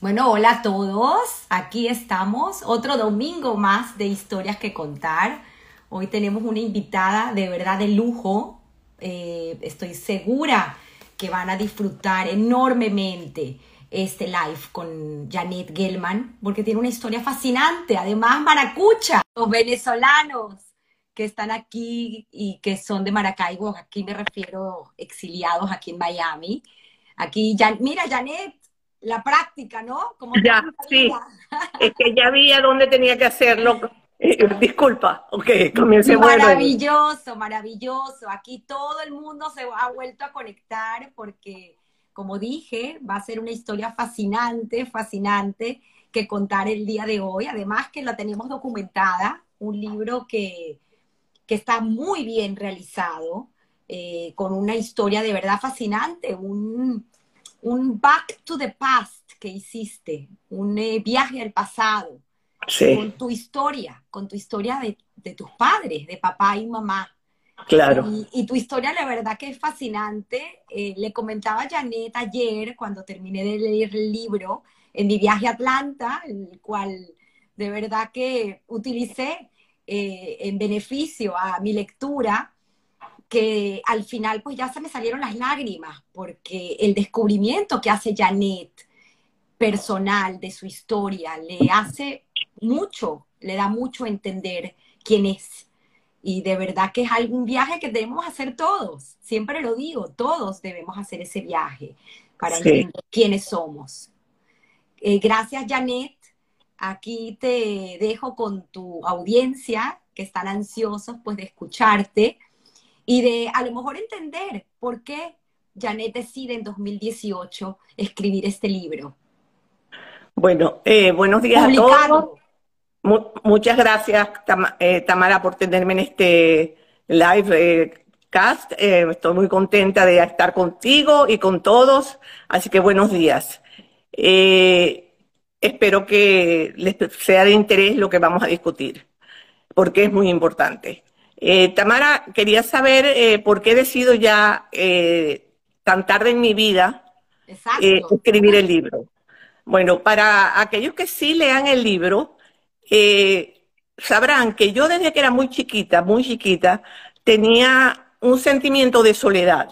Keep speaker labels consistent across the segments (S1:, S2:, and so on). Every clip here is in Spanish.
S1: Bueno, hola a todos. Aquí estamos, otro domingo más de historias que contar. Hoy tenemos una invitada de verdad de lujo. Eh, estoy segura que van a disfrutar enormemente este live con Janet Gelman, porque tiene una historia fascinante. Además, maracucha, los venezolanos que están aquí y que son de Maracaibo, aquí me refiero exiliados aquí en Miami. Aquí, ya, mira, Janet, la práctica, ¿no?
S2: Como ya, sí. es que ya vi a dónde tenía que hacerlo. Eh, disculpa, ok, comience
S1: Maravilloso, maravilloso. Aquí todo el mundo se ha vuelto a conectar porque, como dije, va a ser una historia fascinante, fascinante que contar el día de hoy. Además que la tenemos documentada, un libro que, que está muy bien realizado, eh, con una historia de verdad fascinante, un, un back to the past que hiciste, un eh, viaje al pasado, con tu historia, con tu historia de, tus padres, de papá y mamá.
S2: Claro.
S1: Y, tu historia, la verdad que es fascinante. Eh, le comentaba a Janet ayer, cuando terminé de leer el libro, en mi viaje a Atlanta, el cual de verdad que utilicé eh, en beneficio a mi lectura, que al final pues ya se me salieron las lágrimas, porque el descubrimiento que hace Janet personal de su historia le hace mucho, le da mucho a entender quién es. Y de verdad que es algún viaje que debemos hacer todos. Siempre lo digo, todos debemos hacer ese viaje para entender quiénes somos. Eh, gracias, Janet. Aquí te dejo con tu audiencia, que están ansiosos pues de escucharte y de a lo mejor entender por qué Janet decide en 2018 escribir este libro.
S2: Bueno, eh, buenos días a todos. muchas gracias, eh, Tamara, por tenerme en este live eh, cast. estoy muy contenta de estar contigo y con todos, así que buenos días. espero que les sea de interés lo que vamos a discutir, porque es muy importante. Eh, Tamara, quería saber eh, por qué decido ya eh, tan tarde en mi vida escribir el libro. Bueno, para aquellos que sí lean el libro, sabrán que yo desde que era muy chiquita, muy chiquita, tenía un sentimiento de soledad.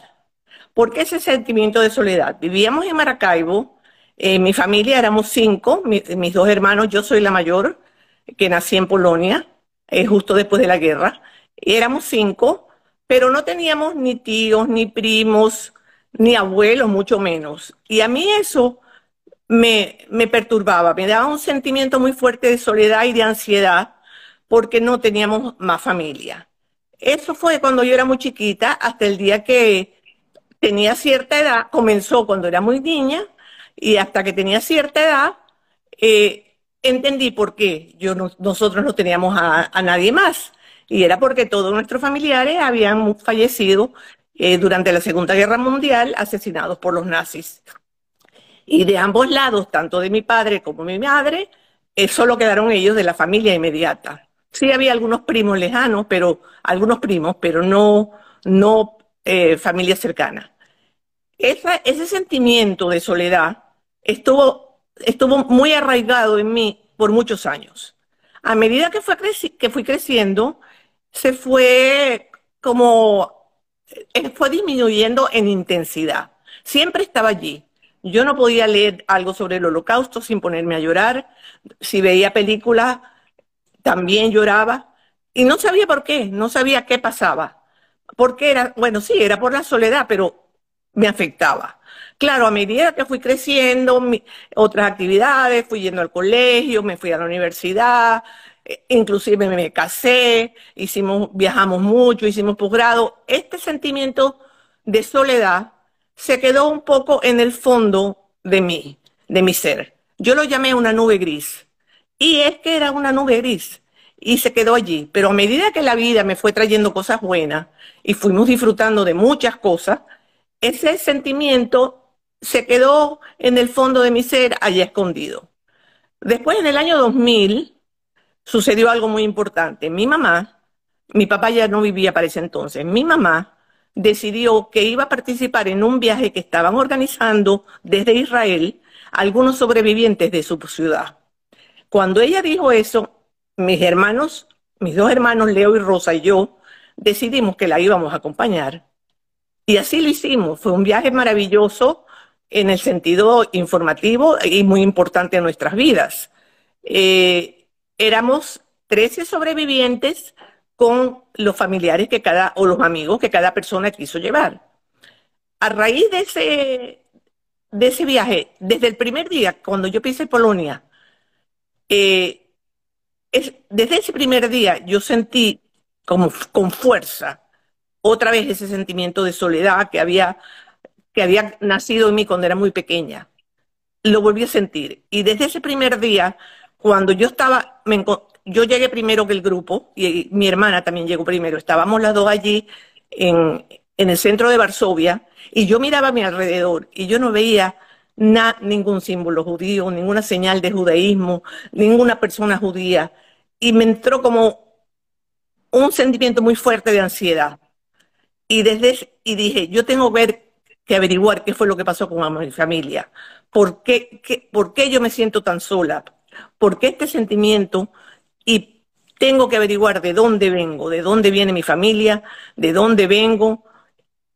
S2: ¿Por qué ese sentimiento de soledad? Vivíamos en Maracaibo, mi familia éramos cinco, mis dos hermanos, yo soy la mayor, que nací en Polonia, justo después de la guerra éramos cinco, pero no teníamos ni tíos, ni primos, ni abuelos, mucho menos. Y a mí eso me, me perturbaba, me daba un sentimiento muy fuerte de soledad y de ansiedad porque no teníamos más familia. Eso fue cuando yo era muy chiquita, hasta el día que tenía cierta edad, comenzó cuando era muy niña, y hasta que tenía cierta edad, eh, entendí por qué yo nosotros no teníamos a nadie más y era porque todos nuestros familiares habían fallecido eh, durante la Segunda Guerra Mundial asesinados por los nazis. Y de ambos lados, tanto de mi padre como mi madre, eh, solo quedaron ellos de la familia inmediata. Sí había algunos primos lejanos, pero algunos primos, pero no, no eh, familia cercana. ese sentimiento de soledad estuvo, estuvo muy arraigado en mí por muchos años. A medida que, fue que fui creciendo, se fue como, eh, fue disminuyendo en intensidad. Siempre estaba allí. Yo no podía leer algo sobre el holocausto sin ponerme a llorar. Si veía películas, también lloraba. Y no sabía por qué, no sabía qué pasaba. Porque era, bueno, sí, era por la soledad, pero me afectaba. Claro, a medida que fui creciendo, otras actividades, fui yendo al colegio, me fui a la universidad, eh, inclusive me casé, hicimos, viajamos mucho, hicimos posgrado. Este sentimiento de soledad se quedó un poco en el fondo de mí, de mi ser. Yo lo llamé una nube gris. Y es que era una nube gris y se quedó allí. Pero a medida que la vida me fue trayendo cosas buenas y fuimos disfrutando de muchas cosas, ese sentimiento se quedó en el fondo de mi ser allá escondido. Después, en el año 2000, sucedió algo muy importante. Mi mamá, mi papá ya no vivía para ese entonces, mi mamá decidió que iba a participar en un viaje que estaban organizando desde Israel algunos sobrevivientes de su ciudad. Cuando ella dijo eso, mis hermanos, mis dos hermanos, Leo y Rosa y yo, decidimos que la íbamos a acompañar. Y así lo hicimos. Fue un viaje maravilloso en el sentido informativo y muy importante en nuestras vidas. Eh, éramos 13 sobrevivientes con los familiares que cada, o los amigos que cada persona quiso llevar. A raíz de ese, de ese viaje, desde el primer día, cuando yo pisé Polonia, eh, es, desde ese primer día yo sentí como con fuerza otra vez ese sentimiento de soledad que había, que había nacido en mí cuando era muy pequeña. Lo volví a sentir. Y desde ese primer día, cuando yo estaba, me, yo llegué primero que el grupo y mi hermana también llegó primero. Estábamos las dos allí en, el centro de Varsovia y yo miraba a mi alrededor y yo no veía ningún símbolo judío, ninguna señal de judaísmo, ninguna persona judía. Y me entró como un sentimiento muy fuerte de ansiedad. Y, desde, y dije, yo tengo que, que averiguar qué fue lo que pasó con mi familia. ¿Por qué, ¿Por qué yo me siento tan sola? ¿Por qué este sentimiento y tengo que averiguar de dónde vengo, de dónde viene mi familia, de dónde vengo,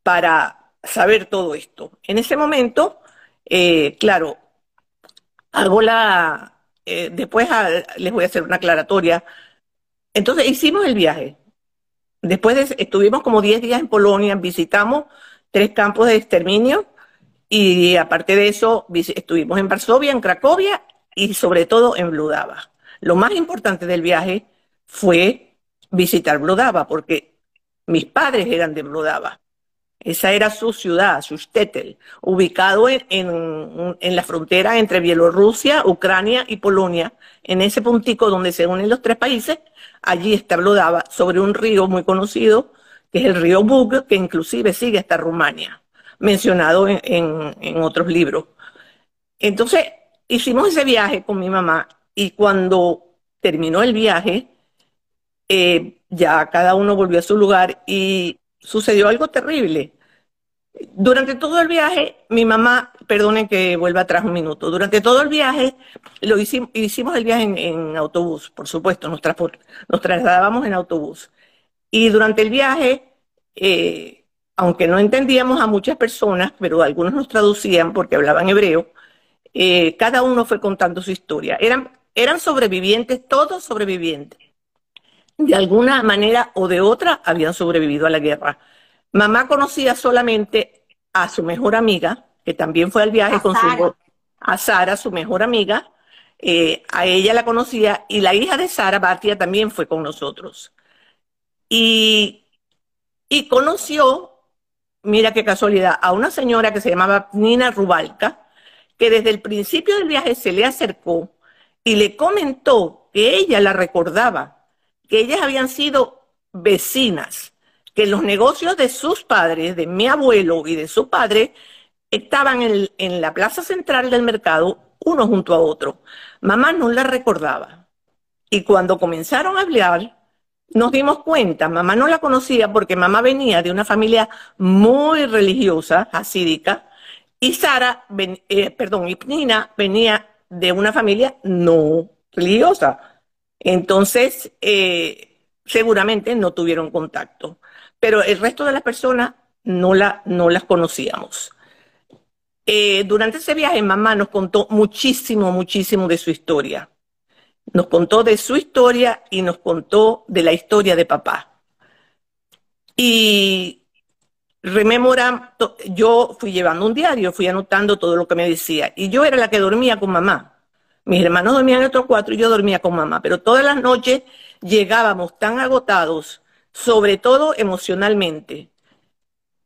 S2: para saber todo esto. En ese momento, eh, claro, hago la... Eh, después les voy a hacer una aclaratoria. Entonces hicimos el viaje. Después estuvimos como 10 días en Polonia, visitamos tres campos de exterminio y aparte de eso estuvimos en Varsovia, en Cracovia y sobre todo en Bludava. Lo más importante del viaje fue visitar Blodava, porque mis padres eran de Blodava. Esa era su ciudad, su shtetl, ubicado en, en, la frontera entre Bielorrusia, Ucrania y Polonia. En ese puntico donde se unen los tres países, allí está Blodava, sobre un río muy conocido, que es el río Bug, que inclusive sigue hasta Rumania, mencionado en otros libros. Entonces, hicimos ese viaje con mi mamá y cuando terminó el viaje, eh, ya cada uno volvió a su lugar y sucedió algo terrible. Durante todo el viaje, mi mamá, perdonen que vuelva atrás un minuto, durante todo el viaje, lo hicimos, hicimos el viaje en, autobús, por supuesto, nos, nos, trasladábamos en autobús. Y durante el viaje, eh, aunque no entendíamos a muchas personas, pero algunos nos traducían porque hablaban hebreo, eh, cada uno fue contando su historia. Eran eran sobrevivientes, todos sobrevivientes. De alguna manera o de otra habían sobrevivido a la guerra. Mamá conocía solamente a su mejor amiga, que también fue al viaje con su a Sara, su mejor amiga. Eh, a ella la conocía y la hija de Sara, Batia, también fue con nosotros. Y, y conoció, mira qué casualidad, a una señora que se llamaba Nina Rubalca, que desde el principio del viaje se le acercó y le comentó que ella la recordaba, que ellas habían sido vecinas, que los negocios de sus padres, de mi abuelo y de su padre, estaban en, la plaza central del mercado, uno junto a otro. Mamá no la recordaba. Y cuando comenzaron a hablar, nos dimos cuenta, mamá no la conocía porque mamá venía de una familia muy religiosa, asídica, y Sara, eh, perdón, y Nina venía de una familia no religiosa. Entonces, eh, seguramente no tuvieron contacto. Pero el resto de las personas no, la, no las conocíamos. Eh, durante ese viaje, mamá nos contó muchísimo, muchísimo de su historia. Nos contó de su historia y nos contó de la historia de papá. Y rememora, yo fui llevando un diario, fui anotando todo lo que me decía. Y yo era la que dormía con mamá. Mis hermanos dormían en otros cuatro y yo dormía con mamá. Pero todas las noches llegábamos tan agotados, sobre todo emocionalmente,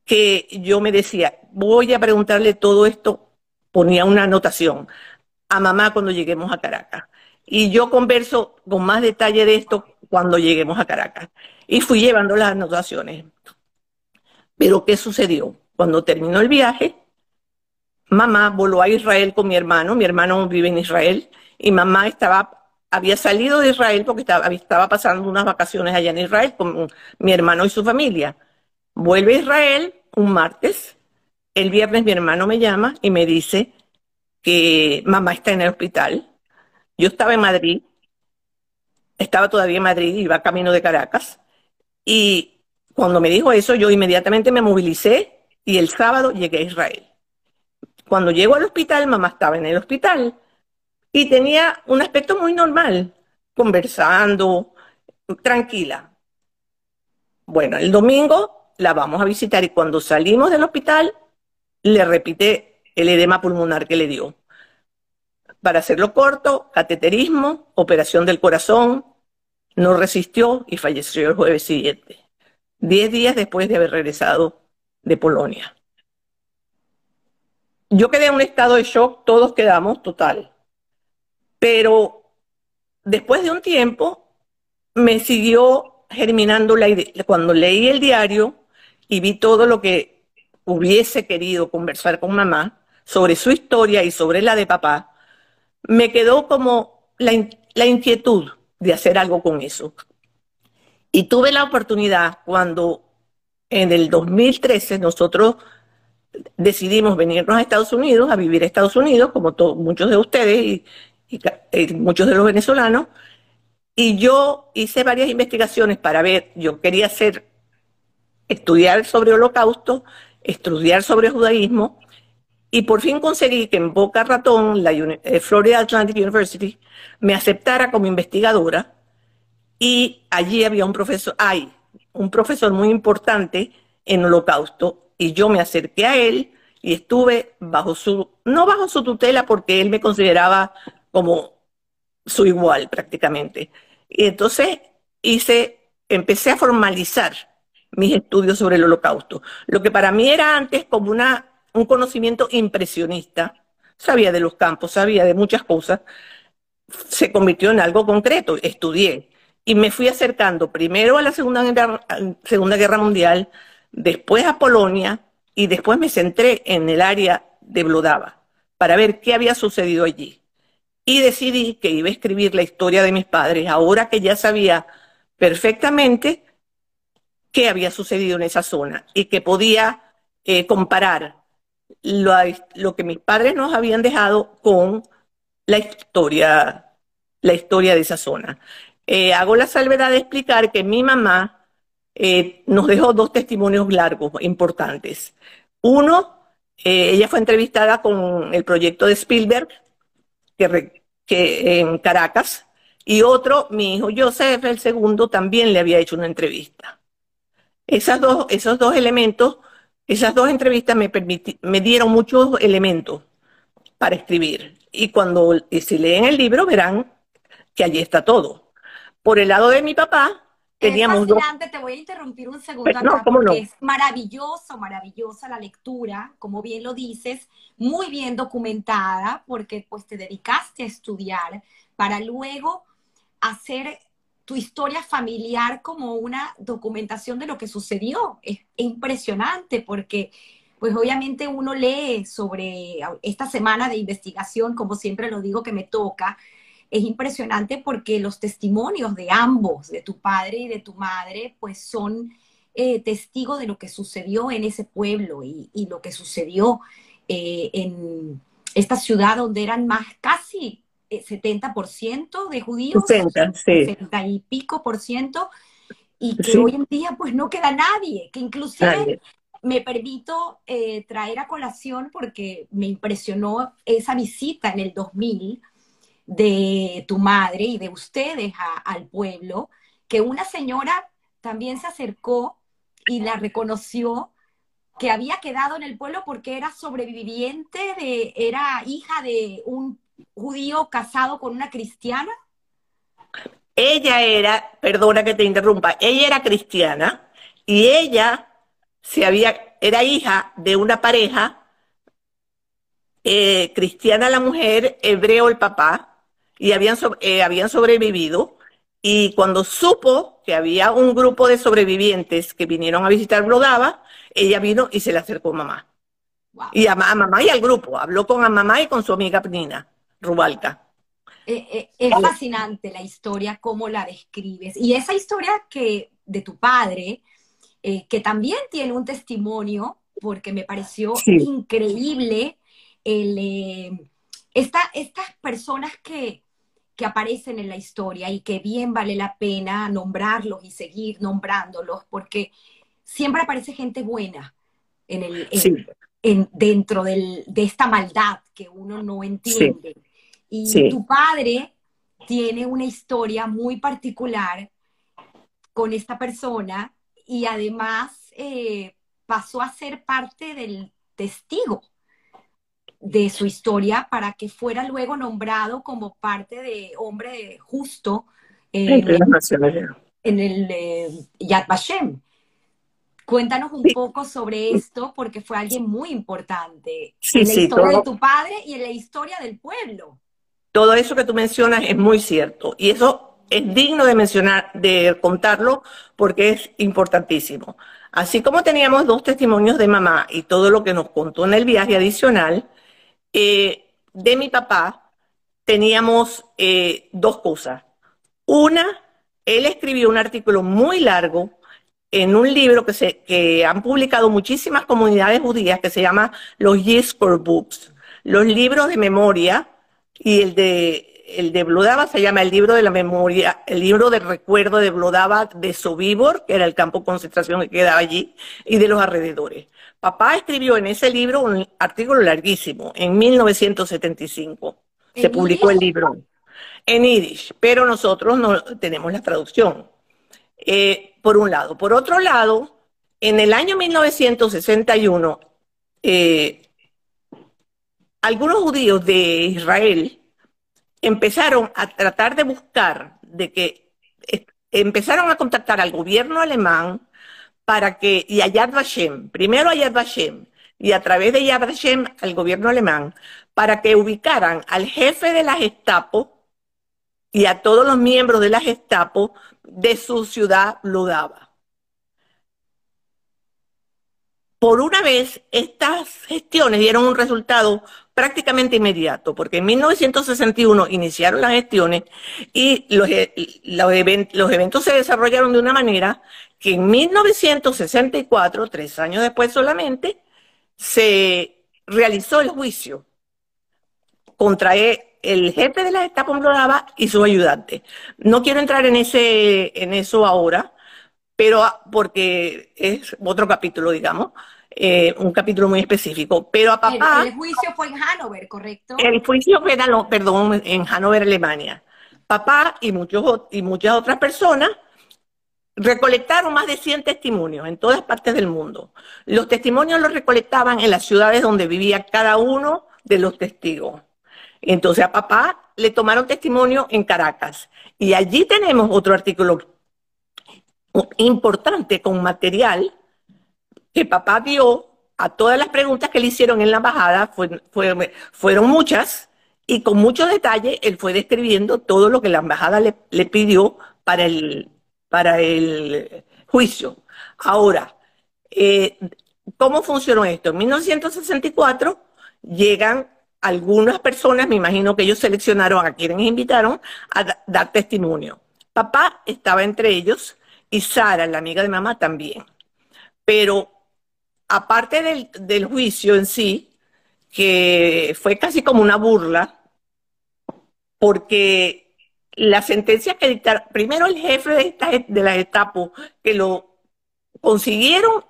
S2: que yo me decía, voy a preguntarle todo esto, ponía una anotación a mamá cuando lleguemos a Caracas. Y yo converso con más detalle de esto cuando lleguemos a Caracas. Y fui llevando las anotaciones. Pero ¿qué sucedió? Cuando terminó el viaje, mamá voló a Israel con mi hermano, mi hermano vive en Israel, y mamá estaba, había salido de Israel porque estaba, estaba pasando unas vacaciones allá en Israel con mi hermano y su familia. Vuelve a Israel un martes. El viernes mi hermano me llama y me dice que mamá está en el hospital. Yo estaba en Madrid, estaba todavía en Madrid, iba camino de Caracas. Y cuando me dijo eso, yo inmediatamente me movilicé y el sábado llegué a Israel. Cuando llego al hospital, mamá estaba en el hospital y tenía un aspecto muy normal, conversando, tranquila. Bueno, el domingo la vamos a visitar y cuando salimos del hospital le repite el edema pulmonar que le dio. Para hacerlo corto, cateterismo, operación del corazón, no resistió y falleció el jueves siguiente, diez días después de haber regresado de Polonia. Yo quedé en un estado de shock, todos quedamos total. Pero después de un tiempo me siguió germinando la idea. Cuando leí el diario y vi todo lo que hubiese querido conversar con mamá sobre su historia y sobre la de papá, me quedó como la, la inquietud de hacer algo con eso. Y tuve la oportunidad cuando en el 2013 nosotros decidimos venirnos a Estados Unidos, a vivir a Estados Unidos, como muchos de ustedes y, muchos de los venezolanos, y yo hice varias investigaciones para ver, yo quería hacer, estudiar sobre holocausto, estudiar sobre judaísmo, y por fin conseguí que en Boca Ratón, la eh, Florida Atlantic University, me aceptara como investigadora, y allí había un profesor, hay un profesor muy importante en holocausto, y yo me acerqué a él y estuve bajo su, no bajo su tutela porque él me consideraba como su igual prácticamente. Y entonces hice, empecé a formalizar mis estudios sobre el holocausto. Lo que para mí era antes como una, un conocimiento impresionista, sabía de los campos, sabía de muchas cosas, se convirtió en algo concreto, estudié. Y me fui acercando primero a la Segunda Guerra, Segunda Guerra Mundial, después a Polonia y después me centré en el área de Blodava para ver qué había sucedido allí. Y decidí que iba a escribir la historia de mis padres, ahora que ya sabía perfectamente qué había sucedido en esa zona y que podía eh, comparar lo, que mis padres nos habían dejado con la historia, la historia de esa zona. Eh, hago la salvedad de explicar que mi mamá eh, nos dejó dos testimonios largos, importantes. Uno, eh, ella fue entrevistada con el proyecto de Spielberg, que, en Caracas, y otro, mi hijo Joseph, el segundo, también le había hecho una entrevista. Esas dos, esos dos elementos, esas dos entrevistas me, me dieron muchos elementos para escribir. Y cuando si leen el libro verán que allí está todo. Por el lado de mi papá,
S1: Teníamos es fascinante, te voy a interrumpir un segundo acá, porque es maravilloso, maravillosa la lectura, como bien lo dices, muy bien documentada, porque pues te dedicaste a estudiar para luego hacer tu historia familiar como una documentación de lo que sucedió. Es, impresionante porque pues obviamente uno lee sobre esta semana de investigación, como siempre lo digo que me toca, es impresionante porque los testimonios de ambos, de tu padre y de tu madre, pues son eh, testigos de lo que sucedió en ese pueblo y, lo que sucedió eh, en esta ciudad donde eran más casi 70% eh, de judíos,
S2: 60, sí.
S1: y pico por ciento, y que hoy en día pues no queda nadie, que inclusive me permito traer a colación porque me impresionó esa visita en el 2000 de tu madre y de ustedes al pueblo, que una señora también se acercó y la reconoció que había quedado en el pueblo porque era sobreviviente, de, era hija de un judío casado con una cristiana.
S2: Ella era, perdona que te interrumpa, ella era cristiana y ella se había, era hija de una pareja eh, cristiana la mujer, hebreo el papá, y habían, eh, habían sobrevivido. Y cuando supo que había un grupo de sobrevivientes que vinieron a visitar Brodava, ella vino y se le acercó a mamá. Y a, mamá y al grupo. Habló con a mamá y con su amiga Nina Rubalca.
S1: Eh, eh, es fascinante la historia, cómo la describes. Y esa historia que de tu padre, eh, que también tiene un testimonio, porque me pareció increíble el, eh, estas personas que, que aparecen en la historia y que bien vale la pena nombrarlos y seguir nombrándolos, porque siempre aparece gente buena en el, en, dentro del, de esta maldad que uno no entiende. Y tu padre tiene una historia muy particular con esta persona y además eh, pasó a ser parte del testigo de su historia para que fuera luego nombrado como parte de hombre justo en, el eh, Yad Vashem. Cuéntanos un poco sobre esto, porque fue alguien muy importante en la historia de tu padre y en la historia del pueblo.
S2: Todo eso que tú mencionas es muy cierto. Y eso es digno de mencionar, de contarlo, porque es importantísimo. Así como teníamos dos testimonios de mamá y todo lo que nos contó en el viaje adicional, eh, de mi papá teníamos eh, dos cosas. Una, él escribió un artículo muy largo en un libro que, se, que han publicado muchísimas comunidades judías que se llama los Yiscor Books, los libros de memoria, y el de el de Blodava se llama el libro de la memoria, el libro de recuerdo de Blodava de Sobibor, que era el campo de concentración que quedaba allí, y de los alrededores. Papá escribió en ese libro un artículo larguísimo, en 1975. Se publicó el libro en Yiddish, pero nosotros no tenemos la traducción. Eh, por un lado. Por otro lado, en el año 1961, eh, algunos judíos de Israel empezaron a tratar de buscar, de que empezaron a contactar al gobierno alemán para que, y a Yad Vashem, primero a Yad Vashem, y a través de Yad Vashem al gobierno alemán, para que ubicaran al jefe de la Gestapo y a todos los miembros de la Gestapo de su ciudad Ludava. Por una vez, estas gestiones dieron un resultado prácticamente inmediato, porque en 1961 iniciaron las gestiones y los, e, los, eventos se desarrollaron de una manera que en 1964, tres años después solamente, se realizó el juicio contra e, el jefe de la Gestapo Blodava y su ayudante. No quiero entrar en, ese, en eso ahora, pero porque es otro capítulo, digamos, eh, un capítulo muy específico. Pero a papá...
S1: El, juicio fue en Hannover, ¿correcto?
S2: El juicio fue, en, perdón, en Hannover, Alemania. Papá y, muchos, y muchas otras personas recolectaron más de 100 testimonios en todas partes del mundo. Los testimonios los recolectaban en las ciudades donde vivía cada uno de los testigos. Entonces a papá le tomaron testimonio en Caracas. Y allí tenemos otro artículo importante con material que papá dio a todas las preguntas que le hicieron en la embajada, fueron muchas, y con mucho detalle él fue describiendo todo lo que la embajada le, le pidió para el, para el juicio. Ahora, eh, ¿cómo funcionó esto? En 1964 llegan algunas personas, me imagino que ellos seleccionaron a quienes invitaron a dar testimonio. Papá estaba entre ellos y Sara, la amiga de mamá, también. Pero aparte del, del juicio en sí, que fue casi como una burla, porque la sentencia que dictaron, primero el jefe de, esta, de la Gestapo, que lo consiguieron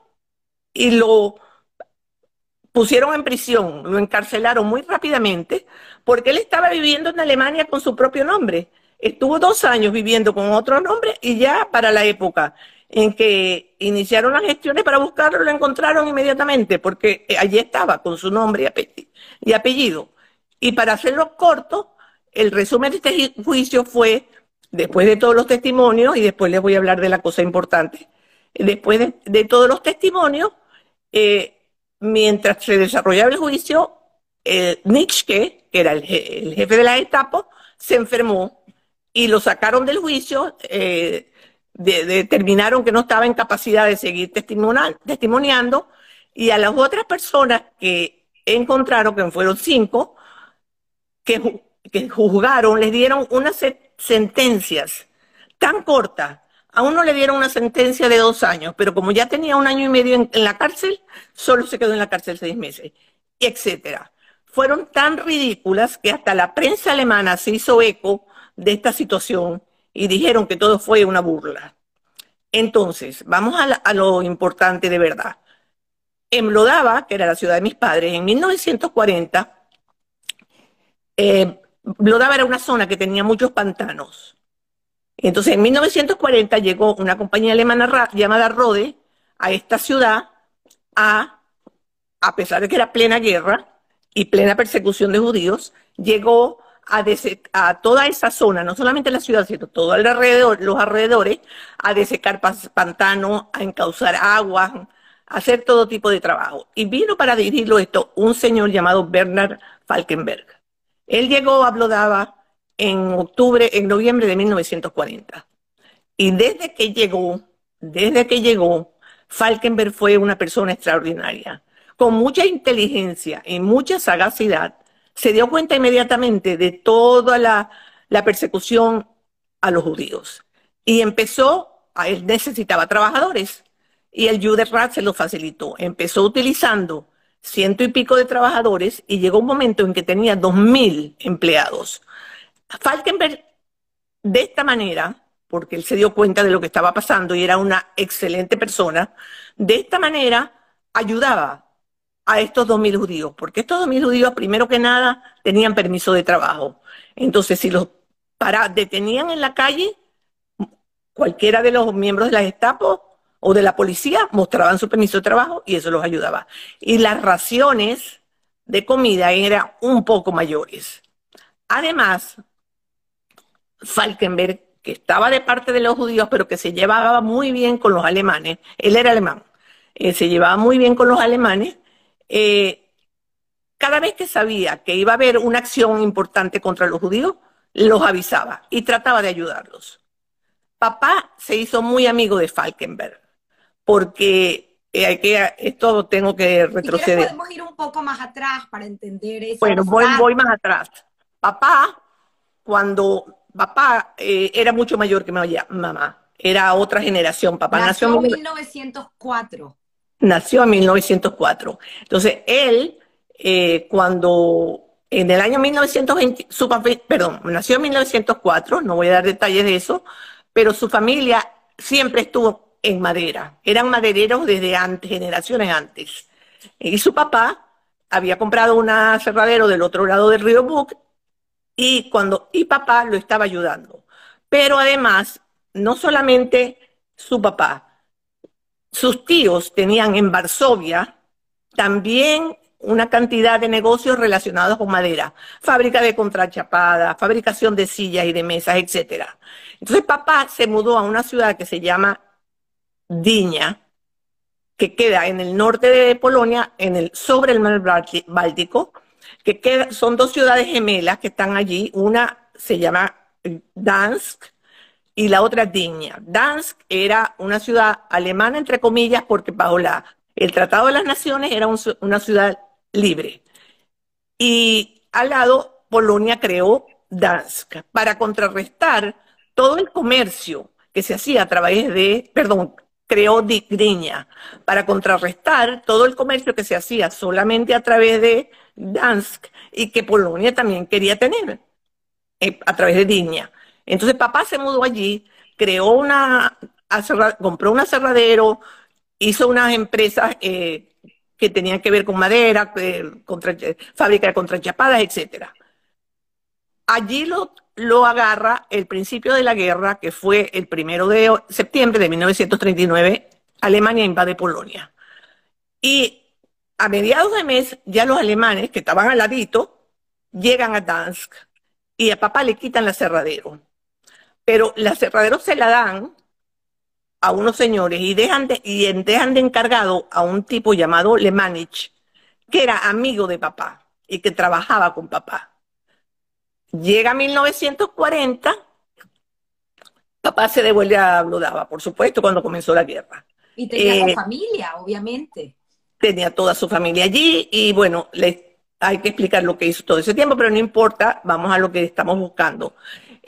S2: y lo pusieron en prisión, lo encarcelaron muy rápidamente, porque él estaba viviendo en Alemania con su propio nombre. Estuvo dos años viviendo con otro nombre y ya para la época en que iniciaron las gestiones para buscarlo, lo encontraron inmediatamente, porque allí estaba con su nombre y apellido. Y para hacerlo corto, el resumen de este juicio fue, después de todos los testimonios, y después les voy a hablar de la cosa importante, después de, todos los testimonios, eh, mientras se desarrollaba el juicio, eh, que era el, jefe de la etapa, se enfermó y lo sacaron del juicio, eh, determinaron que no estaba en capacidad de seguir testimoniando, y a las otras personas que encontraron, que fueron cinco, que juzgaron les dieron unas sentencias tan cortas, A uno le dieron una sentencia de dos años, pero como ya tenía un año y medio en, la cárcel, solo se quedó en la cárcel seis meses, etcétera. Fueron tan ridículas que hasta la prensa alemana se hizo eco de esta situación y dijeron que todo fue una burla. Entonces, vamos a, lo importante de verdad. En Blodava, que era la ciudad de mis padres, en 1940, eh, era una zona que tenía muchos pantanos. Entonces, en 1940 llegó una compañía alemana llamada Rode a esta ciudad a, a pesar de que era plena guerra y plena persecución de judíos, llegó a, toda esa zona, no solamente la ciudad, sino todo alrededor, los alrededores, a desecar pantanos, a encauzar agua, a hacer todo tipo de trabajo. Y vino para dirigirlo esto un señor llamado Bernard Falkenberg. Él llegó a Blodava en octubre, en noviembre de 1940. Y desde que llegó, desde que llegó, Falkenberg fue una persona extraordinaria, con mucha inteligencia y mucha sagacidad se dio cuenta inmediatamente de toda la, persecución a los judíos. Y empezó, a él necesitaba trabajadores, y el Judenrat se lo facilitó. Empezó utilizando ciento y pico de trabajadores y llegó un momento en que tenía dos mil empleados. Falkenberg, de esta manera, porque él se dio cuenta de lo que estaba pasando y era una excelente persona, de esta manera ayudaba a estos 2.000 judíos, porque estos 2.000 judíos, primero que nada, tenían permiso de trabajo. Entonces, si los para, detenían en la calle, cualquiera de los miembros de la Gestapo o de la policía mostraban su permiso de trabajo y eso los ayudaba. Y las raciones de comida eran un poco mayores. Además, Falkenberg, que estaba de parte de los judíos, pero que se llevaba muy bien con los alemanes, él era alemán, eh, se llevaba muy bien con los alemanes, eh, cada vez que sabía que iba a haber una acción importante contra los judíos, los avisaba y trataba de ayudarlos. Papá se hizo muy amigo de Falkenberg, porque eh, hay que, esto tengo que retroceder.
S1: Podemos ir un poco más atrás para entender eso.
S2: Bueno, voy, más atrás. Papá, cuando papá eh, era mucho mayor que mamá, era otra generación. Papá
S1: nació, en 1904
S2: nació en 1904. Entonces, él, eh, cuando en el año 1920, su perdón, nació en 1904, no voy a dar detalles de eso, pero su familia siempre estuvo en madera. Eran madereros desde antes, generaciones antes. Y su papá había comprado un aserradero del otro lado del río Buc y cuando y papá lo estaba ayudando. Pero además, no solamente su papá, sus tíos tenían en Varsovia también una cantidad de negocios relacionados con madera, fábrica de contrachapada, fabricación de sillas y de mesas, etc. Entonces papá se mudó a una ciudad que se llama Diña, que queda en el norte de Polonia, en el, sobre el mar Báltico, que son dos ciudades gemelas que están allí. Una se llama Dansk y la otra Diña. Dansk era una ciudad alemana, entre comillas, porque bajo la, el Tratado de las Naciones era una ciudad libre. Y al lado, Polonia creó Dansk para contrarrestar todo el comercio que se hacía a través de, perdón, creó Diña para contrarrestar todo el comercio que se hacía solamente a través de Dansk y que Polonia también quería tener eh, a través de Diña. Entonces papá se mudó allí, creó una, compró un aserradero, hizo unas empresas eh, que tenían que ver con madera, fábrica de contrachapadas, etc. Allí lo, lo agarra el principio de la guerra, que fue el primero de septiembre de 1939, Alemania invade Polonia. Y a mediados de mes, ya los alemanes, que estaban al ladito, llegan a Dansk y a papá le quitan el aserradero pero la cerradero se la dan a unos señores y dejan de, y dejan de encargado a un tipo llamado Lemanich, que era amigo de papá y que trabajaba con papá. Llega 1940, papá se devuelve a Blodava, por supuesto, cuando comenzó la guerra.
S1: Y tenía su eh, familia, obviamente.
S2: Tenía toda su familia allí y bueno, hay que explicar lo que hizo todo ese tiempo, pero no importa, vamos a lo que estamos buscando.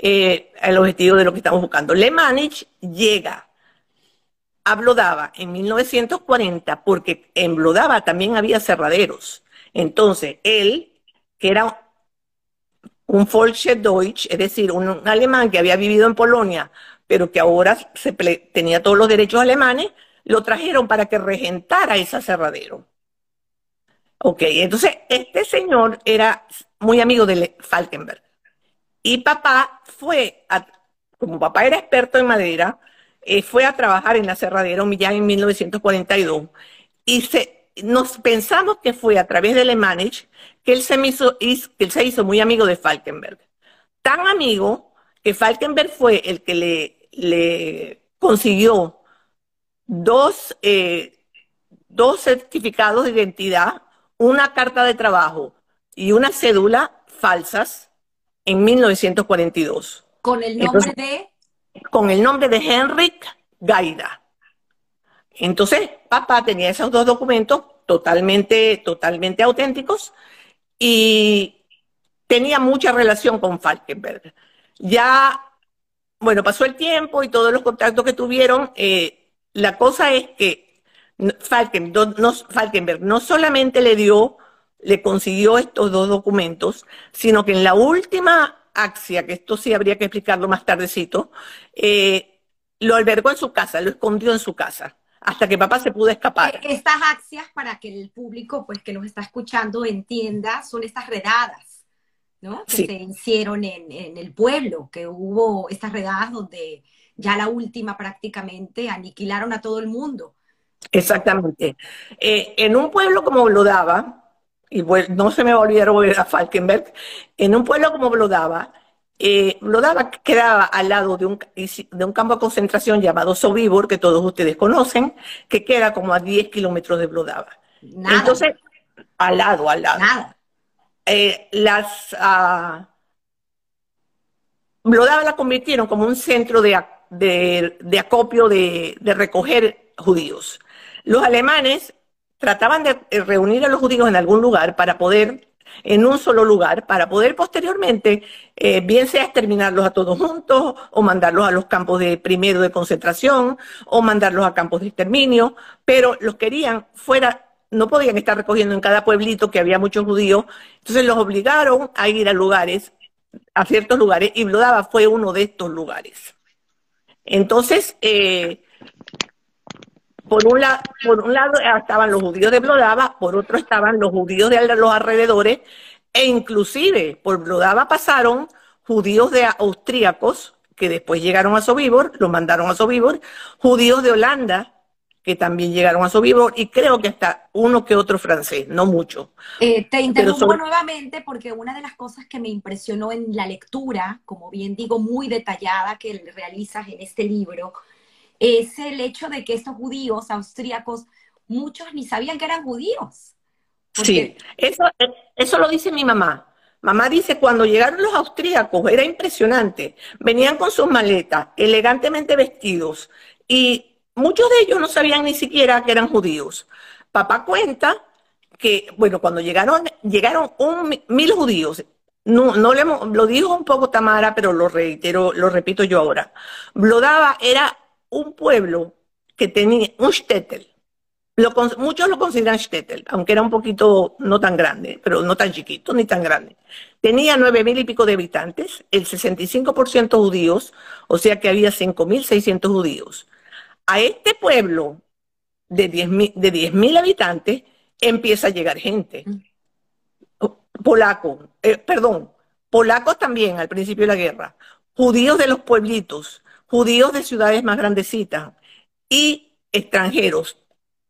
S2: Eh, el objetivo de lo que estamos buscando. Le Manich llega a Blodava en 1940 porque en Blodava también había cerraderos. Entonces, él, que era un Volksche Deutsch, es decir, un, alemán que había vivido en Polonia, pero que ahora tenía todos los derechos alemanes, lo trajeron para que regentara ese cerradero. Ok, entonces este señor era muy amigo de Falkenberg. Y papá fue, como papá era experto en madera, eh, fue a trabajar en la cerradera ya en 1942. Y nos pensamos que fue a través de Lemanich que él, se hizo, que él se hizo muy amigo de Falkenberg. Tan amigo que Falkenberg fue el que le, le consiguió dos, eh, dos certificados de identidad, una carta de trabajo y una cédula falsas en 1942.
S1: ¿Con el nombre de?
S2: Con el nombre de Henrik Gaida. Entonces, papá tenía esos dos documentos totalmente, totalmente auténticos y tenía mucha relación con Falkenberg. Ya, bueno, pasó el tiempo y todos los contactos que tuvieron, eh, la cosa es que Falkenberg no, Falkenberg no solamente le dio, le consiguió estos dos documentos, sino que en la última axia, que esto sí habría que explicarlo más tardecito, eh, lo albergó en su casa, lo escondió en su casa, hasta que papá se pudo escapar.
S1: Eh, estas axias, para que el público pues, que nos está escuchando entienda, son estas redadas, ¿no? Que se hicieron en, en el pueblo, que hubo estas redadas donde ya la última prácticamente aniquilaron a todo el mundo.
S2: Exactamente. Eh, en un pueblo como Blodava, y no se me va a olvidar volver a Falkenberg, en un pueblo como Blodava, eh, Blodava quedaba al lado de un, de un campo de concentración llamado Sobibor, que todos ustedes conocen, que queda como a 10 kilómetros de Blodava. Entonces, al lado, al lado. Nada. Eh, las uh, Blodava la convirtieron como un centro de, de, acopio de, recoger judíos. Los alemanes trataban de reunir a los judíos en algún lugar para poder, en un solo lugar, para poder posteriormente, eh, bien sea exterminarlos a todos juntos, o mandarlos a los campos de primero de concentración, o mandarlos a campos de exterminio, pero los querían fuera no podían estar recogiendo en cada pueblito que había muchos judíos, entonces los obligaron a ir a lugares, a ciertos lugares, y Blodava fue uno de estos lugares. Entonces, eh, por, un por un lado estaban los judíos de Blodava, por otro estaban los judíos de los alrededores, e inclusive por Blodava pasaron judíos de austríacos, que después llegaron a Sobibor, los mandaron a Sobibor, judíos de Holanda, que también llegaron a Sobibor, y creo que hasta uno que otro francés, no mucho.
S1: Eh, te interrumpo nuevamente porque una de las cosas que me impresionó en la lectura, como bien digo, muy detallada que realizas en este libro, es el hecho de que estos judíos austríacos, muchos ni sabían que eran judíos.
S2: Sí, eso, eso lo dice mi mamá. Mamá dice, cuando llegaron los austríacos, era impresionante. Venían con sus maletas, elegantemente vestidos, y muchos de ellos no sabían ni siquiera que eran judíos. Papá cuenta que, bueno, cuando llegaron, llegaron un, mil judíos, no, no lo dijo un poco Tamara, pero lo reitero, lo repito yo ahora. Blodava era un pueblo que tenía un shtetl. muchos lo consideran shtetl, aunque era un poquito no tan grande, pero no tan chiquito ni tan grande. Tenía nueve mil y pico de habitantes, el 65% judíos, o sea que había cinco mil seiscientos judíos a este pueblo de 10.000 habitantes empieza a llegar gente. Mm. Polaco, eh, perdón, polacos también al principio de la guerra, judíos de los pueblitos, judíos de ciudades más grandecitas y extranjeros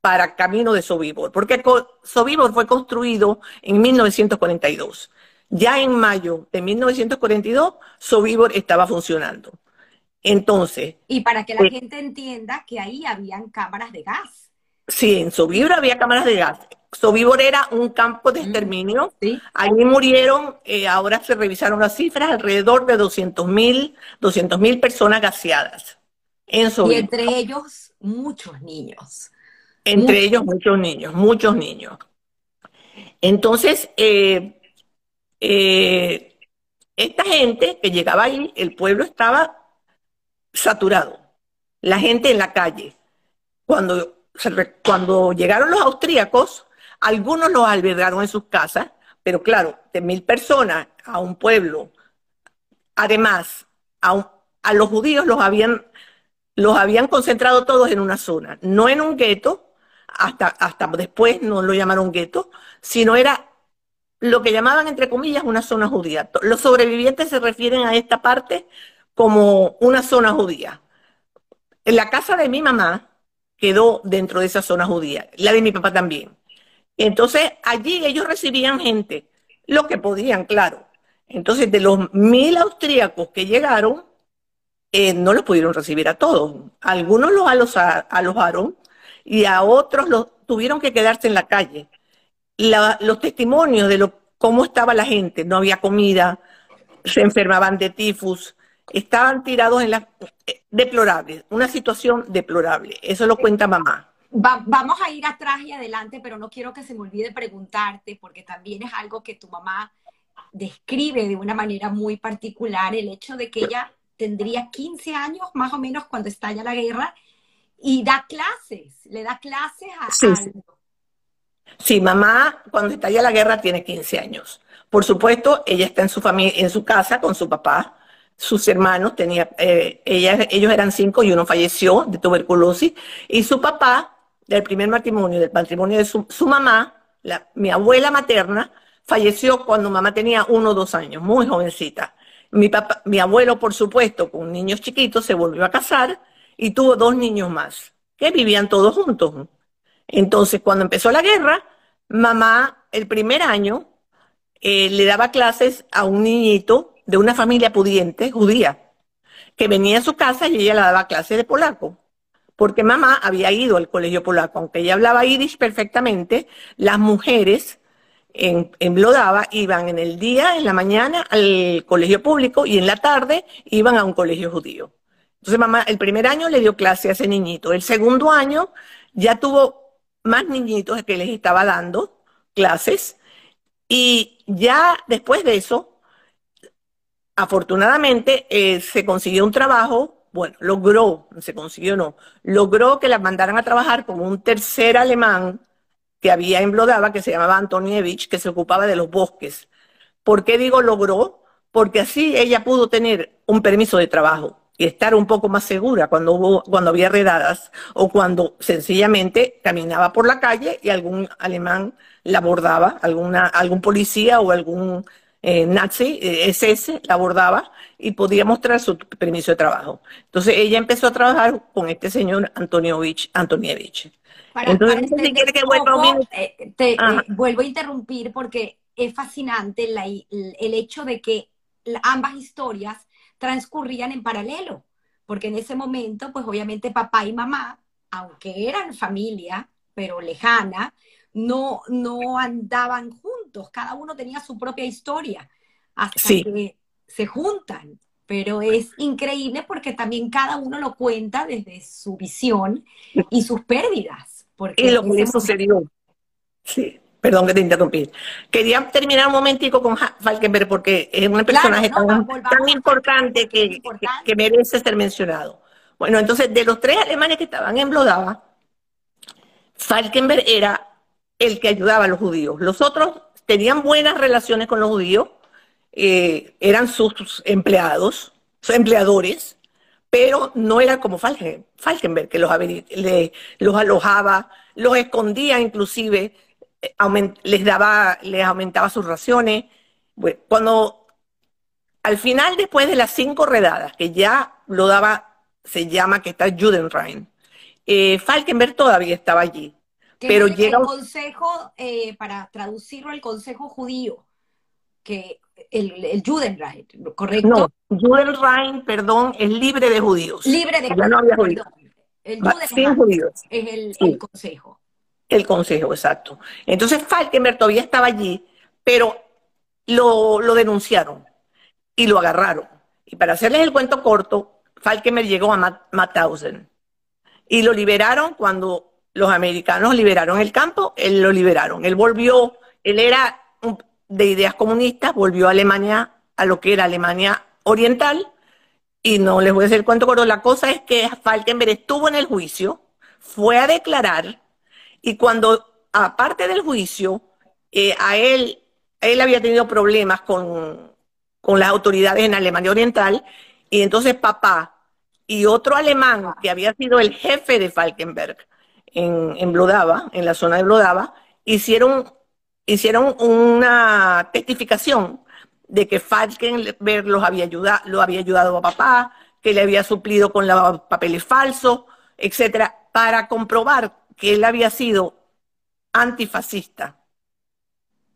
S2: para camino de Sobibor, porque Sobibor fue construido en 1942. Ya en mayo de 1942, Sobibor estaba funcionando. Entonces.
S1: Y para que la eh, gente entienda que ahí habían cámaras de gas.
S2: Sí, en Sobibor había cámaras de gas. Sobibor era un campo de mm, exterminio. Ahí murieron, eh, ahora se revisaron las cifras, alrededor de 200 mil personas gaseadas.
S1: En Y entre ellos, muchos niños.
S2: Entre ellos, muchos niños, muchos niños. Entonces, eh, esta gente que llegaba ahí, el pueblo estaba saturado, la gente en la calle. Cuando, cuando llegaron los austríacos, algunos los albergaron en sus casas, pero claro, de mil personas a un pueblo, además, a, los judíos los habían, concentrado todos en una zona, no en un gueto, hasta, hasta después no lo llamaron gueto, sino era lo que llamaban, entre comillas, una zona judía. Los sobrevivientes se refieren a esta parte como una zona judía. En la casa de mi mamá quedó dentro de esa zona judía, la de mi papá también. Entonces, allí ellos recibían gente, lo que podían, claro. Entonces, de los mil austríacos que llegaron, eh, no los pudieron recibir a todos. Algunos los alojaron y a otros los tuvieron que quedarse en la calle. los testimonios de lo, cómo estaba la gente, no había comida, se enfermaban de tifus, estaban tirados en la... Eh, deplorable, una situación deplorable. Eso lo cuenta mamá.
S1: Vamos a ir atrás y adelante, pero no quiero que se me olvide preguntarte, porque también es algo que tu mamá describe de una manera muy particular, el hecho de que ella tendría 15 años más o menos cuando estalla la guerra y da clases, le da clases a...
S2: Sí, sí. mamá cuando estalla la guerra tiene 15 años. Por supuesto, ella está en su familia, en su casa con su papá, sus hermanos, tenía, eh, ellos eran cinco y uno falleció de tuberculosis, y su papá, del primer matrimonio, del matrimonio de su, mamá, mi abuela materna, falleció cuando mamá tenía uno o dos años, muy jovencita. Mi, papá, mi abuelo, por supuesto, con niños chiquitos, se volvió a casar y tuvo dos niños más, que vivían todos juntos. Entonces, cuando empezó la guerra, mamá, el primer año, eh, le daba clases a un niñito de una familia pudiente, judía, que venía a su casa y ella le daba clases de polaco. Porque mamá había ido al colegio polaco, aunque ella hablaba irish perfectamente, las mujeres en, en iban en el día, en la mañana, al colegio público y en la tarde iban a un colegio judío. Entonces mamá, el primer año le dio clase a ese niñito. El segundo año ya tuvo más niñitos que les estaba dando clases. Y ya después de eso, afortunadamente, eh, se consiguió un trabajo, bueno, logró, se consiguió no, logró que la mandaran a trabajar con un tercer alemán que había en que se llamaba Antonievich, que se ocupaba de los bosques. ¿Por qué digo logró? Porque así ella pudo tener un permiso de trabajo y estar un poco más segura cuando, hubo, cuando había redadas o cuando sencillamente caminaba por la calle y algún alemán la abordaba, alguna, algún policía o algún eh, nazi, SS, eh, la abordaba y podía mostrar su permiso de trabajo. Entonces ella empezó a trabajar con este señor Antonievich. Antonievich.
S1: Entonces, si quiere que vuelva eh, te vuelvo a interrumpir porque es fascinante el hecho de que ambas historias transcurrían en paralelo, porque en ese momento, pues obviamente papá y mamá, aunque eran familia, pero lejana, no, no andaban juntos, cada uno tenía su propia historia, hasta que se juntan. Pero es increíble porque también cada uno lo cuenta desde su visión y sus pérdidas. Porque
S2: y lo que sucedió. Sí. Perdón que te interrumpí. Quería terminar un momentico con Falkenberg porque es un personaje tan, importante que, que, merece ser mencionado. Bueno, entonces, de los tres alemanes que estaban en Blodava, Falkenberg era el que ayudaba a los judíos. Los otros tenían buenas relaciones con los judíos, eh, eran sus empleados, sus empleadores, pero no era como Falkenberg, que los, los alojaba, los escondía inclusive les daba, les aumentaba sus raciones. cuando al final, después de las cinco redadas, que ya lo daba, se llama que está Judenrein, eh, Falkenberg todavía estaba allí.
S1: Pero llega el consejo, eh, para traducirlo, el consejo judío, que el, el Judenrein, ¿correcto? No,
S2: Judenrein, perdón, es libre de judíos.
S1: Libre de judíos. No había judíos.
S2: El Judenrein
S1: es el consejo.
S2: El consejo, exacto. Entonces Falkenberg todavía estaba allí, pero lo, denunciaron y lo agarraron. Y para hacerles el cuento corto, Falkenberg llegó a Mauthausen y lo liberaron cuando los americanos liberaron el campo, él lo liberaron. Él volvió, él era de ideas comunistas, volvió a Alemania a lo que era Alemania Oriental. Y no les voy a decir cuánto pero la cosa es que Falkenberg estuvo en el juicio, fue a declarar, y cuando, aparte del juicio, eh, a él, él había tenido problemas con, con las autoridades en Alemania Oriental, y entonces papá y otro alemán que había sido el jefe de Falkenberg en, en en la zona de Blodava, hicieron, hicieron una testificación de que Falkenberg los había ayudado, lo había ayudado a papá, que le había suplido con los papeles falsos, etcétera, para comprobar que él había sido antifascista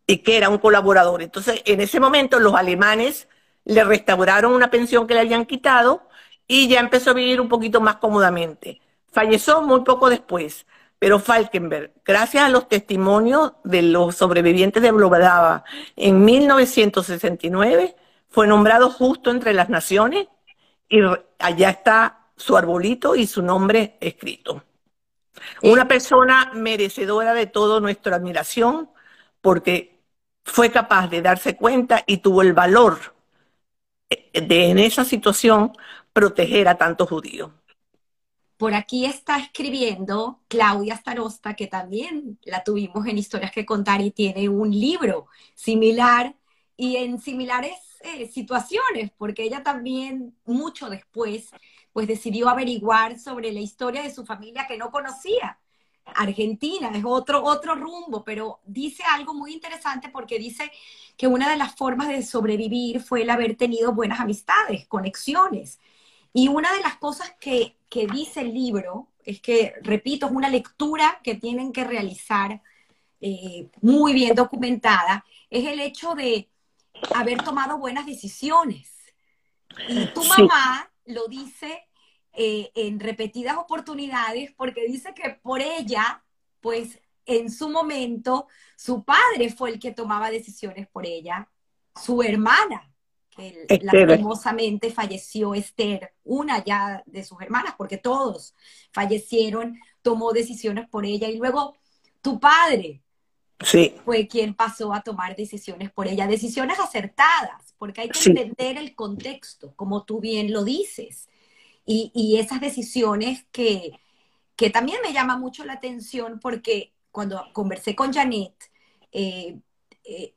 S2: y que era un colaborador. Entonces, en ese momento los alemanes le restauraron una pensión que le habían quitado y ya empezó a vivir un poquito más cómodamente. Falleció muy poco después, pero Falkenberg, gracias a los testimonios de los sobrevivientes de Blodava en 1969, fue nombrado justo entre las naciones y allá está su arbolito y su nombre escrito. Una persona merecedora de toda nuestra admiración porque fue capaz de darse cuenta y tuvo el valor de en esa situación proteger a tantos judíos.
S1: Por aquí está escribiendo Claudia Starosta, que también la tuvimos en Historias que Contar y tiene un libro similar y en similares eh, situaciones, porque ella también mucho después pues decidió averiguar sobre la historia de su familia que no conocía. Argentina es otro, otro rumbo, pero dice algo muy interesante porque dice que una de las formas de sobrevivir fue el haber tenido buenas amistades, conexiones. Y una de las cosas que, que dice el libro es que, repito, es una lectura que tienen que realizar eh, muy bien documentada, es el hecho de haber tomado buenas decisiones. Y tu mamá lo dice eh, en repetidas oportunidades porque dice que por ella, pues en su momento, su padre fue el que tomaba decisiones por ella, su hermana, que lastimosamente falleció Esther, una ya de sus hermanas, porque todos fallecieron, tomó decisiones por ella, y luego tu padre sí. fue quien pasó a tomar decisiones por ella, decisiones acertadas, porque hay que entender el contexto, como tú bien lo dices, y, y esas decisiones que, que también me llama mucho la atención porque cuando conversé con Janet, eh, eh,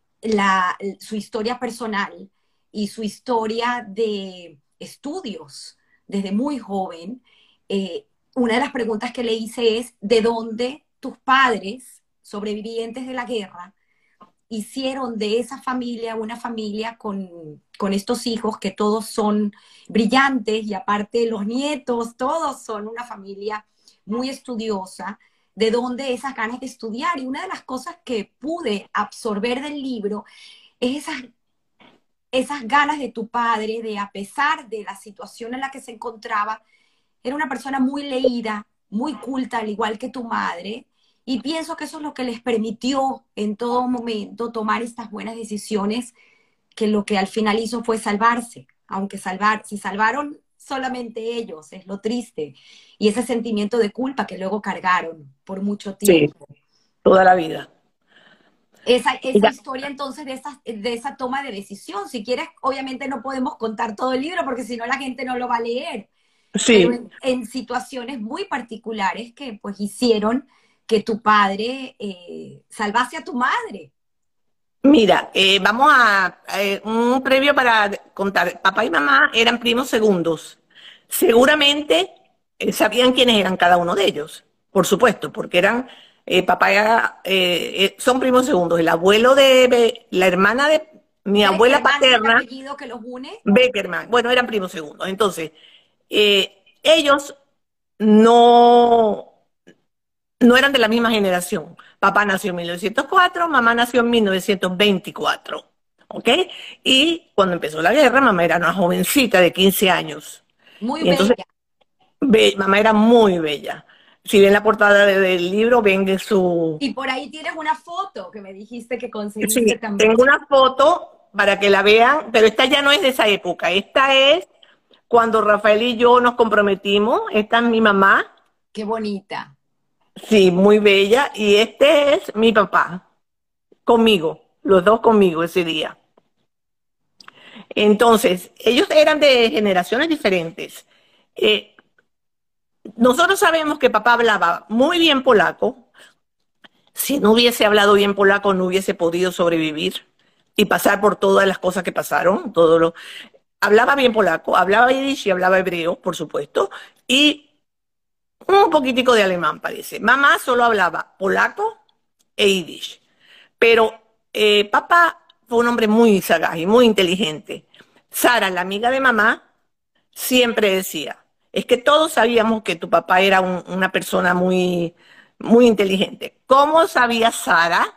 S1: su historia personal y su historia de estudios desde muy joven, eh, una de las preguntas que le hice es, ¿de dónde tus padres, sobrevivientes de la guerra, hicieron de esa familia una familia con, con, estos hijos que todos son brillantes y aparte los nietos, todos son una familia muy estudiosa de dónde esas ganas de estudiar. Y una de las cosas que pude absorber del libro es esas, esas ganas de tu padre de, a pesar de la situación en la que se encontraba, era una persona muy leída, muy culta, al igual que tu madre. Y pienso que eso es lo que les permitió en todo momento tomar estas buenas decisiones, que lo que al final hizo fue salvarse, aunque salvar, se salvaron solamente ellos, es lo triste. Y ese sentimiento de culpa que luego cargaron por mucho tiempo.
S2: Sí, toda la vida.
S1: Esa, esa historia entonces de esa, de esa toma de decisión, si quieres, obviamente no podemos contar todo el libro porque si no la gente no lo va a leer. Sí. Pero en, situaciones muy particulares que pues hicieron que tu padre eh, salvase a tu madre.
S2: Mira, eh, vamos a eh, un previo para contar. Papá y mamá eran primos segundos. Seguramente sabían quiénes eran cada uno de ellos, por supuesto, porque eran papá son primos segundos. El abuelo de la hermana de mi abuela paterna,
S1: que los une?
S2: Beckerman. Bueno, eran primos segundos. Entonces, ellos no no eran de la misma generación. Papá nació en 1904, mamá nació en 1924. ¿Ok? Y cuando empezó la guerra, mamá era una jovencita de 15 años.
S1: Muy bella.
S2: mamá era muy bella. Si ven la portada del libro, ven su...
S1: Y por ahí tienes una foto que me dijiste que conseguiste
S2: sí, Tengo una foto para que la vean, pero esta ya no es de esa época. Esta es cuando Rafael y yo nos comprometimos. Esta es mi mamá.
S1: Qué bonita.
S2: Sí, muy bella. Y este es mi papá, conmigo, los dos conmigo ese día. Entonces, ellos eran de generaciones diferentes. Eh, nosotros sabemos que papá hablaba muy bien polaco. Si no hubiese hablado bien polaco, no hubiese podido sobrevivir y pasar por todas las cosas que pasaron. Todo lo... Hablaba bien polaco, hablaba yiddish y hablaba hebreo, por supuesto, y un poquitico de alemán, parece. Mamá solo hablaba polaco e yiddish. Pero eh, papá fue un hombre muy sagaz y muy inteligente. Sara, la amiga de mamá, siempre decía, es que todos sabíamos que tu papá era una persona muy, muy inteligente. ¿Cómo sabía Sara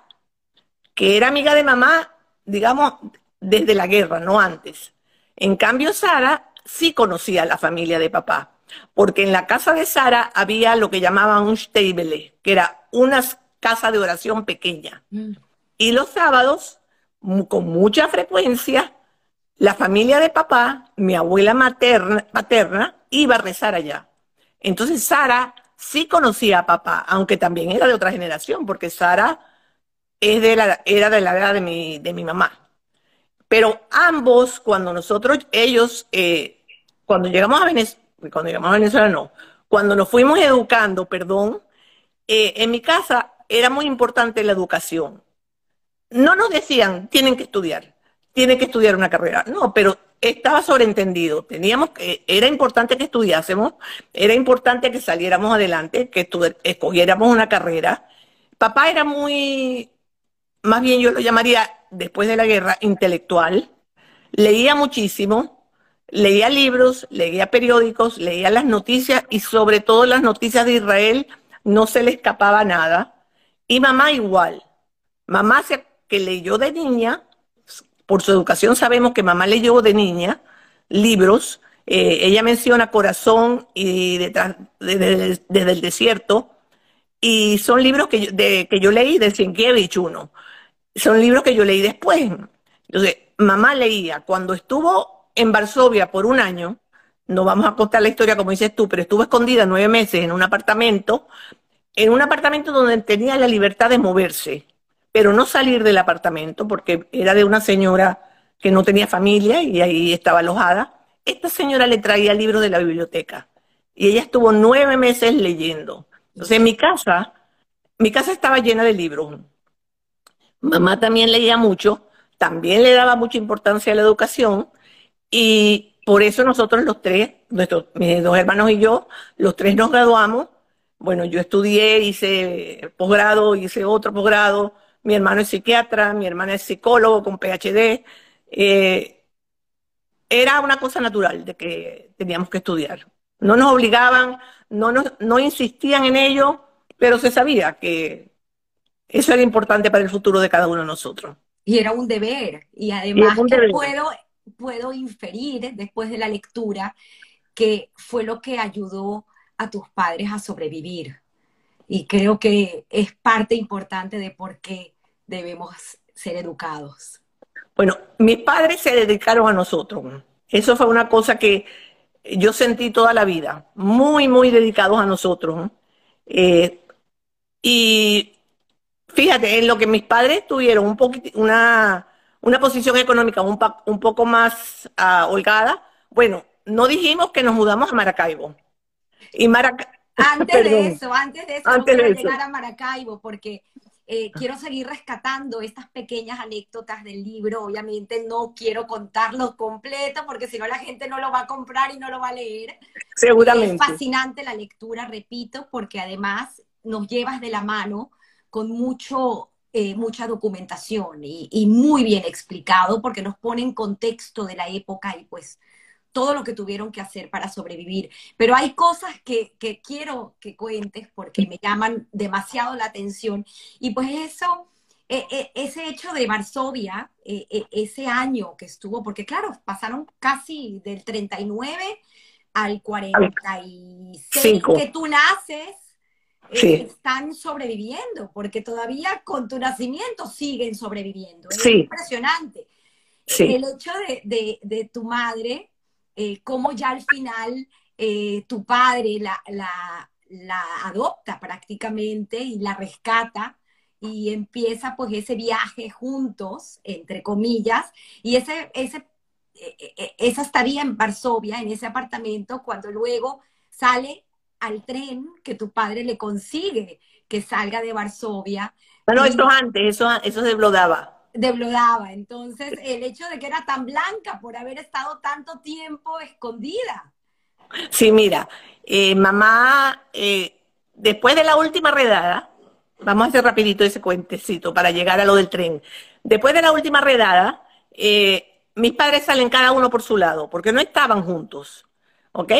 S2: que era amiga de mamá, digamos, desde la guerra, no antes? En cambio, Sara sí conocía a la familia de papá, porque en la casa de Sara había lo que llamaban un stable, que era una casa de oración pequeña. Mm. Y los sábados, con mucha frecuencia, la familia de papá, mi abuela materna, paterna, iba a rezar allá. Entonces Sara sí conocía a papá, aunque también era de otra generación, porque Sara es de la, era de la edad de mi, de mi mamá. Pero ambos, cuando nosotros, ellos, eh, cuando llegamos a Venezuela, cuando llegamos a Venezuela no, cuando nos fuimos educando, perdón, eh, en mi casa era muy importante la educación. No nos decían, tienen que estudiar tiene que estudiar una carrera. No, pero estaba sobreentendido. Teníamos que, era importante que estudiásemos, era importante que saliéramos adelante, que escogiéramos una carrera. Papá era muy, más bien yo lo llamaría, después de la guerra, intelectual. Leía muchísimo, leía libros, leía periódicos, leía las noticias y sobre todo las noticias de Israel no se le escapaba nada. Y mamá igual. Mamá se, que leyó de niña, por su educación sabemos que mamá le llevó de niña libros. Eh, ella menciona Corazón y detrás, desde, el desierto. Y son libros que yo, que yo leí de Sienkiewicz uno. Son libros que yo leí después. Entonces, mamá leía. Cuando estuvo en Varsovia por un año, no vamos a contar la historia como dices tú, pero estuvo escondida nueve meses en un apartamento, en un apartamento donde tenía la libertad de moverse pero no salir del apartamento porque era de una señora que no tenía familia y ahí estaba alojada. Esta señora le traía libros de la biblioteca y ella estuvo nueve meses leyendo. Entonces en mi casa, mi casa estaba llena de libros. Mamá también leía mucho, también le daba mucha importancia a la educación y por eso nosotros los tres, nuestros, mis dos hermanos y yo, los tres nos graduamos. Bueno, yo estudié, hice posgrado, hice otro posgrado, mi hermano es psiquiatra, mi hermana es psicólogo con PhD. Eh, era una cosa natural de que teníamos que estudiar. No nos obligaban, no, no insistían en ello, pero se sabía que eso era importante para el futuro de cada uno de nosotros.
S1: Y era un deber. Y además puedo, puedo inferir después de la lectura que fue lo que ayudó a tus padres a sobrevivir. Y creo que es parte importante de por qué debemos ser educados?
S2: Bueno, mis padres se dedicaron a nosotros. Eso fue una cosa que yo sentí toda la vida, muy, muy dedicados a nosotros. Eh, y fíjate, en lo que mis padres tuvieron un una, una posición económica un, poco más uh, holgada, bueno, no dijimos que nos mudamos a Maracaibo.
S1: Y Antes de eso, antes de eso, antes de llegar a Maracaibo, porque eh, quiero seguir rescatando estas pequeñas anécdotas del libro. Obviamente no quiero contarlo completo porque si no la gente no lo va a comprar y no lo va a leer.
S2: Seguramente.
S1: Es fascinante la lectura, repito, porque además nos llevas de la mano con mucho, eh, mucha documentación y, y, muy bien explicado porque nos pone en contexto de la época y pues todo lo que tuvieron que hacer para sobrevivir. Pero hay cosas que, quiero que cuentes porque me llaman demasiado la atención. Y pues eso, e, e, ese hecho de Varsovia, e, ese año que estuvo, porque claro, pasaron casi del 39 al 46 que tú naces. Eh, están sobreviviendo, porque todavía con tu nacimiento siguen sobreviviendo. Es impresionante. El hecho de, de tu madre eh, cómo ya al final eh, tu padre la, adopta prácticamente y la rescata y empieza pues ese viaje juntos, entre comillas, y ese, ese esa estaría en Varsovia, en ese apartamento, cuando luego sale al tren que tu padre le consigue que salga de Varsovia.
S2: Bueno, esto antes, eso, eso se blodaba.
S1: Deblodaba. Entonces, el hecho de que era tan blanca por haber estado tanto tiempo escondida.
S2: Sí, mira, eh, mamá, eh, después de la última redada, vamos a hacer rapidito ese cuentecito para llegar a lo del tren. Después de la última redada, eh, mis padres salen cada uno por su lado, porque no estaban juntos, ¿ok?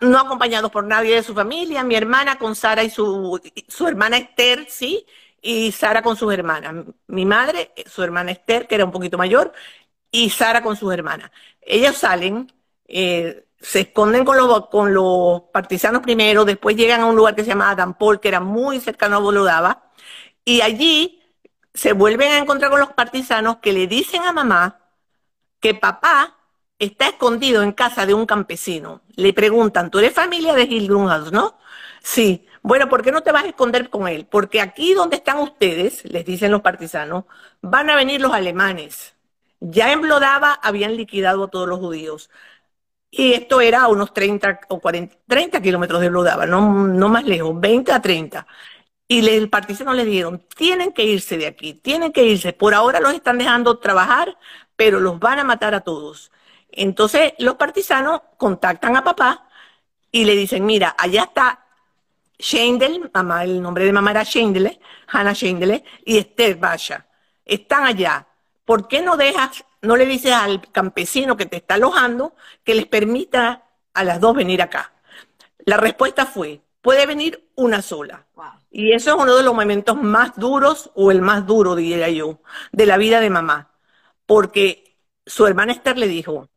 S2: no acompañados por nadie de su familia, mi hermana con Sara y su, su hermana Esther, sí, y Sara con sus hermanas. Mi madre, su hermana Esther, que era un poquito mayor, y Sara con sus hermanas. Ellos salen, eh, se esconden con los, con los partisanos primero, después llegan a un lugar que se llama Adampol, que era muy cercano a Bolodaba, y allí se vuelven a encontrar con los partisanos que le dicen a mamá que papá está escondido en casa de un campesino. Le preguntan, ¿tú eres familia de Gil Grunhaus, no? Sí. Bueno, ¿por qué no te vas a esconder con él? Porque aquí donde están ustedes, les dicen los partisanos, van a venir los alemanes. Ya en Blodava habían liquidado a todos los judíos. Y esto era a unos 30 o 40, 30 kilómetros de Blodava, no, más lejos, 20 a 30. Y el partisano le dijeron, tienen que irse de aquí, tienen que irse. Por ahora los están dejando trabajar, pero los van a matar a todos. Entonces los partisanos contactan a papá y le dicen, mira, allá está Schendel, mamá, el nombre de mamá era Schendele, Hannah Schendele, y Esther Basha. Están allá. ¿Por qué no dejas, no le dices al campesino que te está alojando que les permita a las dos venir acá? La respuesta fue, puede venir una sola. Y eso es uno de los momentos más duros, o el más duro, diría yo, de la vida de mamá. Porque su hermana Esther le dijo,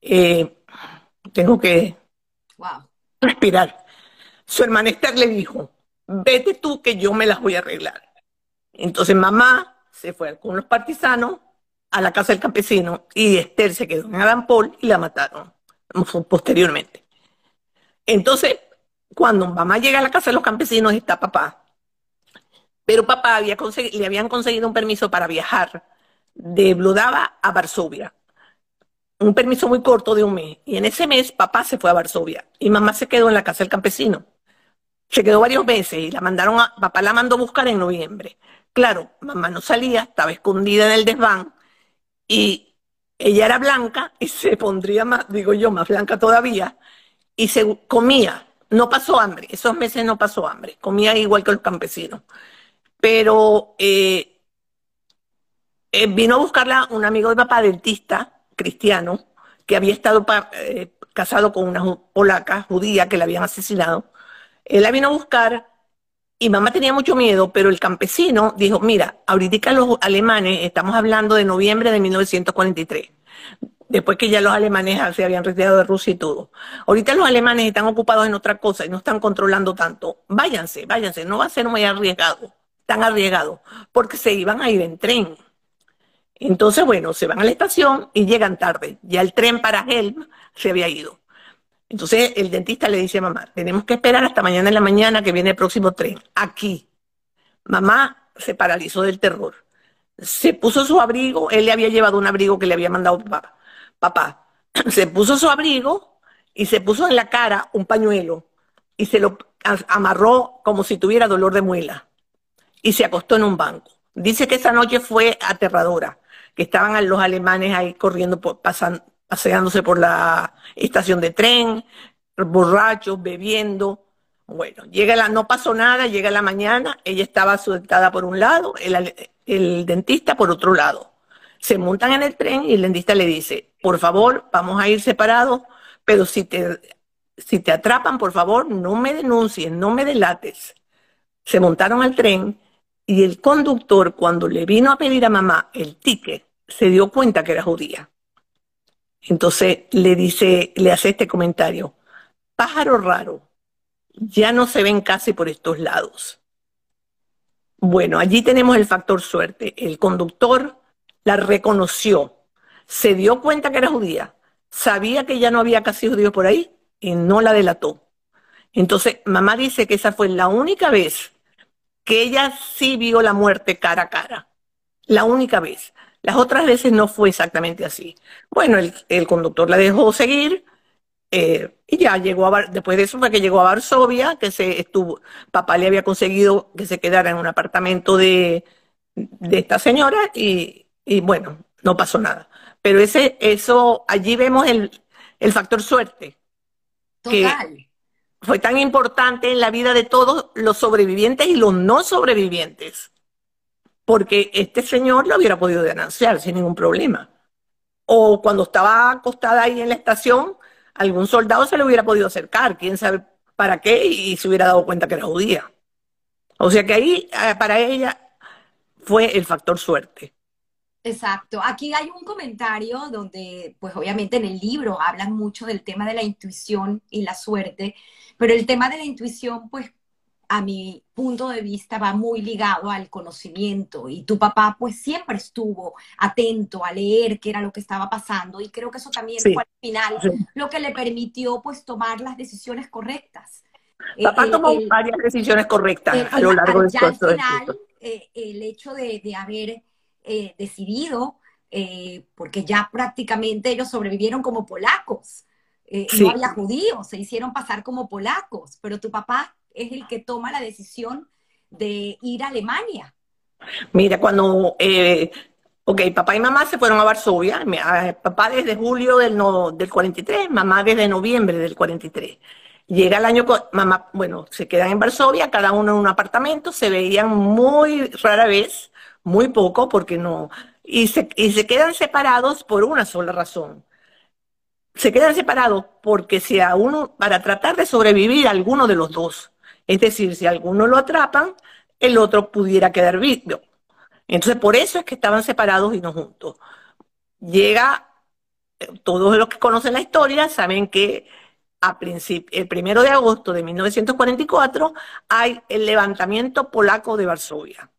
S2: eh, tengo que respirar su hermana Esther le dijo, vete tú que yo me las voy a arreglar. Entonces mamá se fue con los partisanos a la casa del campesino y Esther se quedó en Adam Paul y la mataron posteriormente. Entonces, cuando mamá llega a la casa de los campesinos está papá. Pero papá había le habían conseguido un permiso para viajar de Bludava a Varsovia. Un permiso muy corto de un mes. Y en ese mes papá se fue a Varsovia y mamá se quedó en la casa del campesino. Se quedó varios meses y la mandaron a, papá la mandó a buscar en noviembre. Claro, mamá no salía, estaba escondida en el desván y ella era blanca y se pondría más, digo yo, más blanca todavía y se comía. No pasó hambre, esos meses no pasó hambre, comía igual que los campesinos. Pero eh, eh, vino a buscarla un amigo de papá, dentista, cristiano, que había estado eh, casado con una polaca judía que la habían asesinado él la vino a buscar y mamá tenía mucho miedo, pero el campesino dijo, mira, ahorita los alemanes, estamos hablando de noviembre de 1943, después que ya los alemanes se habían retirado de Rusia y todo. Ahorita los alemanes están ocupados en otra cosa y no están controlando tanto. Váyanse, váyanse, no va a ser muy arriesgado, tan arriesgado, porque se iban a ir en tren. Entonces, bueno, se van a la estación y llegan tarde. Ya el tren para Helm se había ido. Entonces el dentista le dice a mamá, tenemos que esperar hasta mañana en la mañana que viene el próximo tren, aquí. Mamá se paralizó del terror. Se puso su abrigo, él le había llevado un abrigo que le había mandado papá. Papá se puso su abrigo y se puso en la cara un pañuelo y se lo amarró como si tuviera dolor de muela y se acostó en un banco. Dice que esa noche fue aterradora, que estaban los alemanes ahí corriendo, por, pasando, paseándose por la estación de tren, borrachos, bebiendo. Bueno, llega la, no pasó nada, llega la mañana, ella estaba sentada por un lado, el, el dentista por otro lado. Se montan en el tren y el dentista le dice, por favor, vamos a ir separados, pero si te, si te atrapan, por favor, no me denuncies, no me delates. Se montaron al tren y el conductor, cuando le vino a pedir a mamá el ticket, se dio cuenta que era judía. Entonces le dice, le hace este comentario, pájaro raro, ya no se ven casi por estos lados. Bueno, allí tenemos el factor suerte. El conductor la reconoció, se dio cuenta que era judía, sabía que ya no había casi judíos por ahí y no la delató. Entonces, mamá dice que esa fue la única vez que ella sí vio la muerte cara a cara. La única vez. Las otras veces no fue exactamente así. Bueno, el, conductor la dejó seguir eh, y ya llegó a, después de eso fue que llegó a Varsovia, que se estuvo, papá le había conseguido que se quedara en un apartamento de, de esta señora y, y bueno, no pasó nada. Pero ese, eso, allí vemos el, el factor suerte.
S1: Total.
S2: fue tan importante en la vida de todos los sobrevivientes y los no sobrevivientes porque este señor lo hubiera podido denunciar sin ningún problema. O cuando estaba acostada ahí en la estación, algún soldado se le hubiera podido acercar, quién sabe para qué, y se hubiera dado cuenta que era judía. O sea que ahí, eh, para ella, fue el factor suerte.
S1: Exacto. Aquí hay un comentario donde, pues obviamente en el libro hablan mucho del tema de la intuición y la suerte, pero el tema de la intuición, pues a mi punto de vista va muy ligado al conocimiento. Y tu papá pues siempre estuvo atento a leer qué era lo que estaba pasando. Y creo que eso también fue al final lo que le permitió pues tomar las decisiones correctas.
S2: Papá tomó varias decisiones correctas a lo largo de
S1: al final eh, el hecho de, haber eh, decidido eh, porque ya prácticamente ellos sobrevivieron como polacos. No había judíos, se hicieron pasar como polacos, pero tu papá es el que toma la decisión de ir a Alemania.
S2: Mira, cuando, eh, ok, papá y mamá se fueron a Varsovia, papá desde julio del, no, del 43, mamá desde noviembre del 43. Llega el año, mamá, bueno, se quedan en Varsovia, cada uno en un apartamento, se veían muy rara vez, muy poco, porque no, y se, y se quedan separados por una sola razón. Se quedan separados porque si a uno, para tratar de sobrevivir a alguno de los dos, es decir, si alguno lo atrapan, el otro pudiera quedar vivo. Entonces, por eso es que estaban separados y no juntos. Llega, eh, todos los que conocen la historia saben que a el primero de agosto de 1944 hay el levantamiento polaco de Varsovia.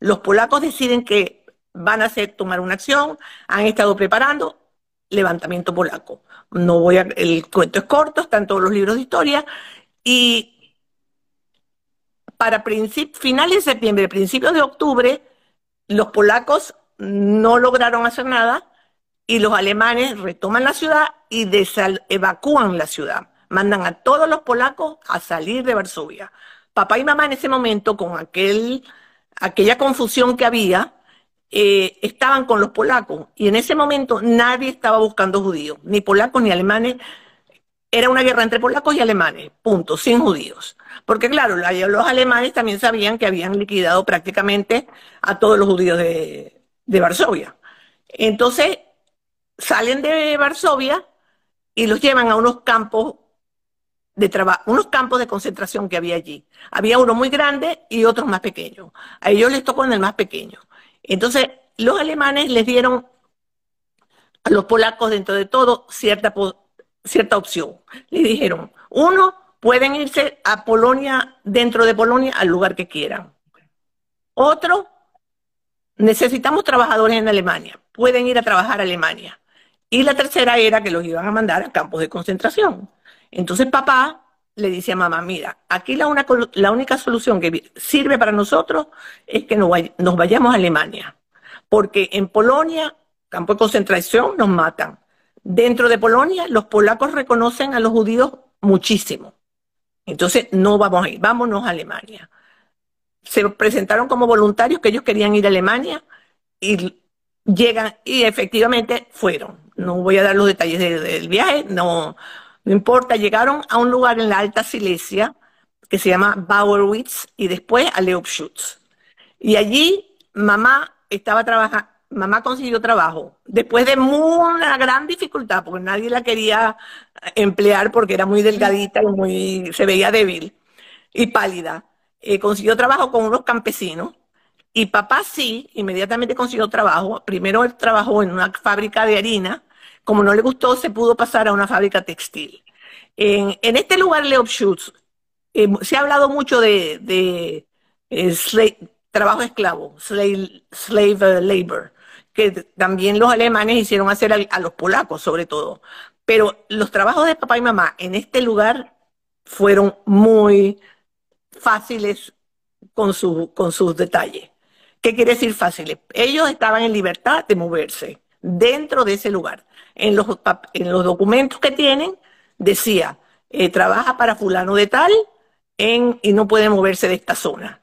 S2: Los polacos deciden que van a hacer, tomar una acción, han estado preparando levantamiento polaco. No voy a, el cuento es corto, están todos los libros de historia, y para finales de septiembre, principios de octubre, los polacos no lograron hacer nada y los alemanes retoman la ciudad y evacúan la ciudad. Mandan a todos los polacos a salir de Varsovia. Papá y mamá en ese momento, con aquel, aquella confusión que había, eh, estaban con los polacos y en ese momento nadie estaba buscando judíos, ni polacos ni alemanes era una guerra entre polacos y alemanes, punto, sin judíos. Porque claro, los alemanes también sabían que habían liquidado prácticamente a todos los judíos de, Varsovia. Entonces, salen de Varsovia y los llevan a unos campos de trabajo, unos campos de concentración que había allí. Había uno muy grande y otros más pequeños. A ellos les tocó en el más pequeño. Entonces, los alemanes les dieron a los polacos, dentro de todo, cierta cierta opción. Le dijeron, uno, pueden irse a Polonia, dentro de Polonia, al lugar que quieran. Otro, necesitamos trabajadores en Alemania, pueden ir a trabajar a Alemania. Y la tercera era que los iban a mandar a campos de concentración. Entonces papá le dice a mamá, mira, aquí la, la única solución que sirve para nosotros es que nos vayamos a Alemania, porque en Polonia, campo de concentración, nos matan. Dentro de Polonia, los polacos reconocen a los judíos muchísimo. Entonces, no vamos a ir, vámonos a Alemania. Se presentaron como voluntarios que ellos querían ir a Alemania y llegan y efectivamente fueron. No voy a dar los detalles del viaje, no, no importa. Llegaron a un lugar en la Alta Silesia que se llama Bauerwitz y después a Leopschutz. Y allí mamá estaba trabajando, mamá consiguió trabajo. Después de una gran dificultad, porque nadie la quería emplear porque era muy delgadita y muy, se veía débil y pálida. Eh, consiguió trabajo con unos campesinos. Y papá sí, inmediatamente consiguió trabajo. Primero él trabajó en una fábrica de harina. Como no le gustó, se pudo pasar a una fábrica textil. En, este lugar, Leopschutz, eh, se ha hablado mucho de, eh, trabajo esclavo, slave labor que también los alemanes hicieron hacer a, los polacos, sobre todo. Pero los trabajos de papá y mamá en este lugar fueron muy fáciles con, su, con sus detalles. ¿Qué quiere decir fáciles? Ellos estaban en libertad de moverse dentro de ese lugar. En los, en los documentos que tienen decía, eh, trabaja para fulano de tal en, y no puede moverse de esta zona.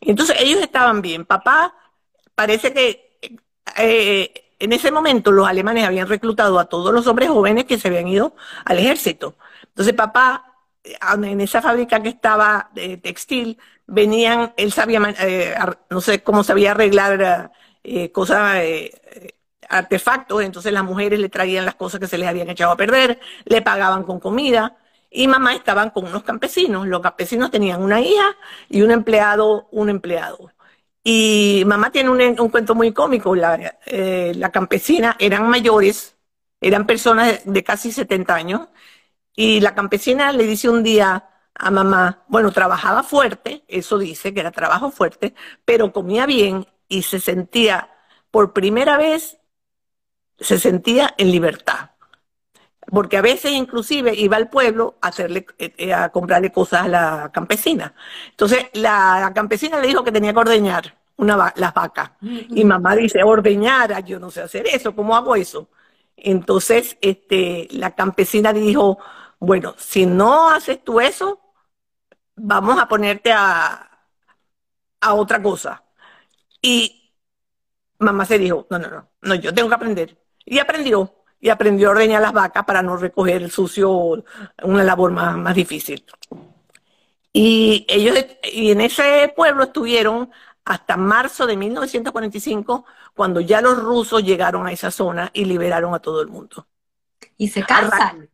S2: Entonces ellos estaban bien. Papá, parece que eh, en ese momento los alemanes habían reclutado a todos los hombres jóvenes que se habían ido al ejército. Entonces papá, en esa fábrica que estaba de textil, venían, él sabía, eh, no sé cómo sabía arreglar eh, cosas, artefactos, entonces las mujeres le traían las cosas que se les habían echado a perder, le pagaban con comida y mamá estaban con unos campesinos. Los campesinos tenían una hija y un empleado, un empleado. Y mamá tiene un, cuento muy cómico. La, eh, campesina eran mayores, eran personas de, casi 70 años. Y la campesina le dice un día a mamá, bueno, trabajaba fuerte, eso dice que era trabajo fuerte, pero comía bien y se sentía, por primera vez, se sentía en libertad porque a veces inclusive iba al pueblo a hacerle eh, a comprarle cosas a la campesina. Entonces la, campesina le dijo que tenía que ordeñar una las vacas y mamá dice ordeñar, yo no sé hacer eso, ¿cómo hago eso? Entonces este la campesina dijo, bueno, si no haces tú eso, vamos a ponerte a a otra cosa. Y mamá se dijo, no, no, no, no, yo tengo que aprender. Y aprendió y aprendió a ordeñar las vacas para no recoger el sucio, una labor más, más difícil. Y ellos, y en ese pueblo estuvieron hasta marzo de 1945, cuando ya los rusos llegaron a esa zona y liberaron a todo el mundo.
S1: ¿Y se casan?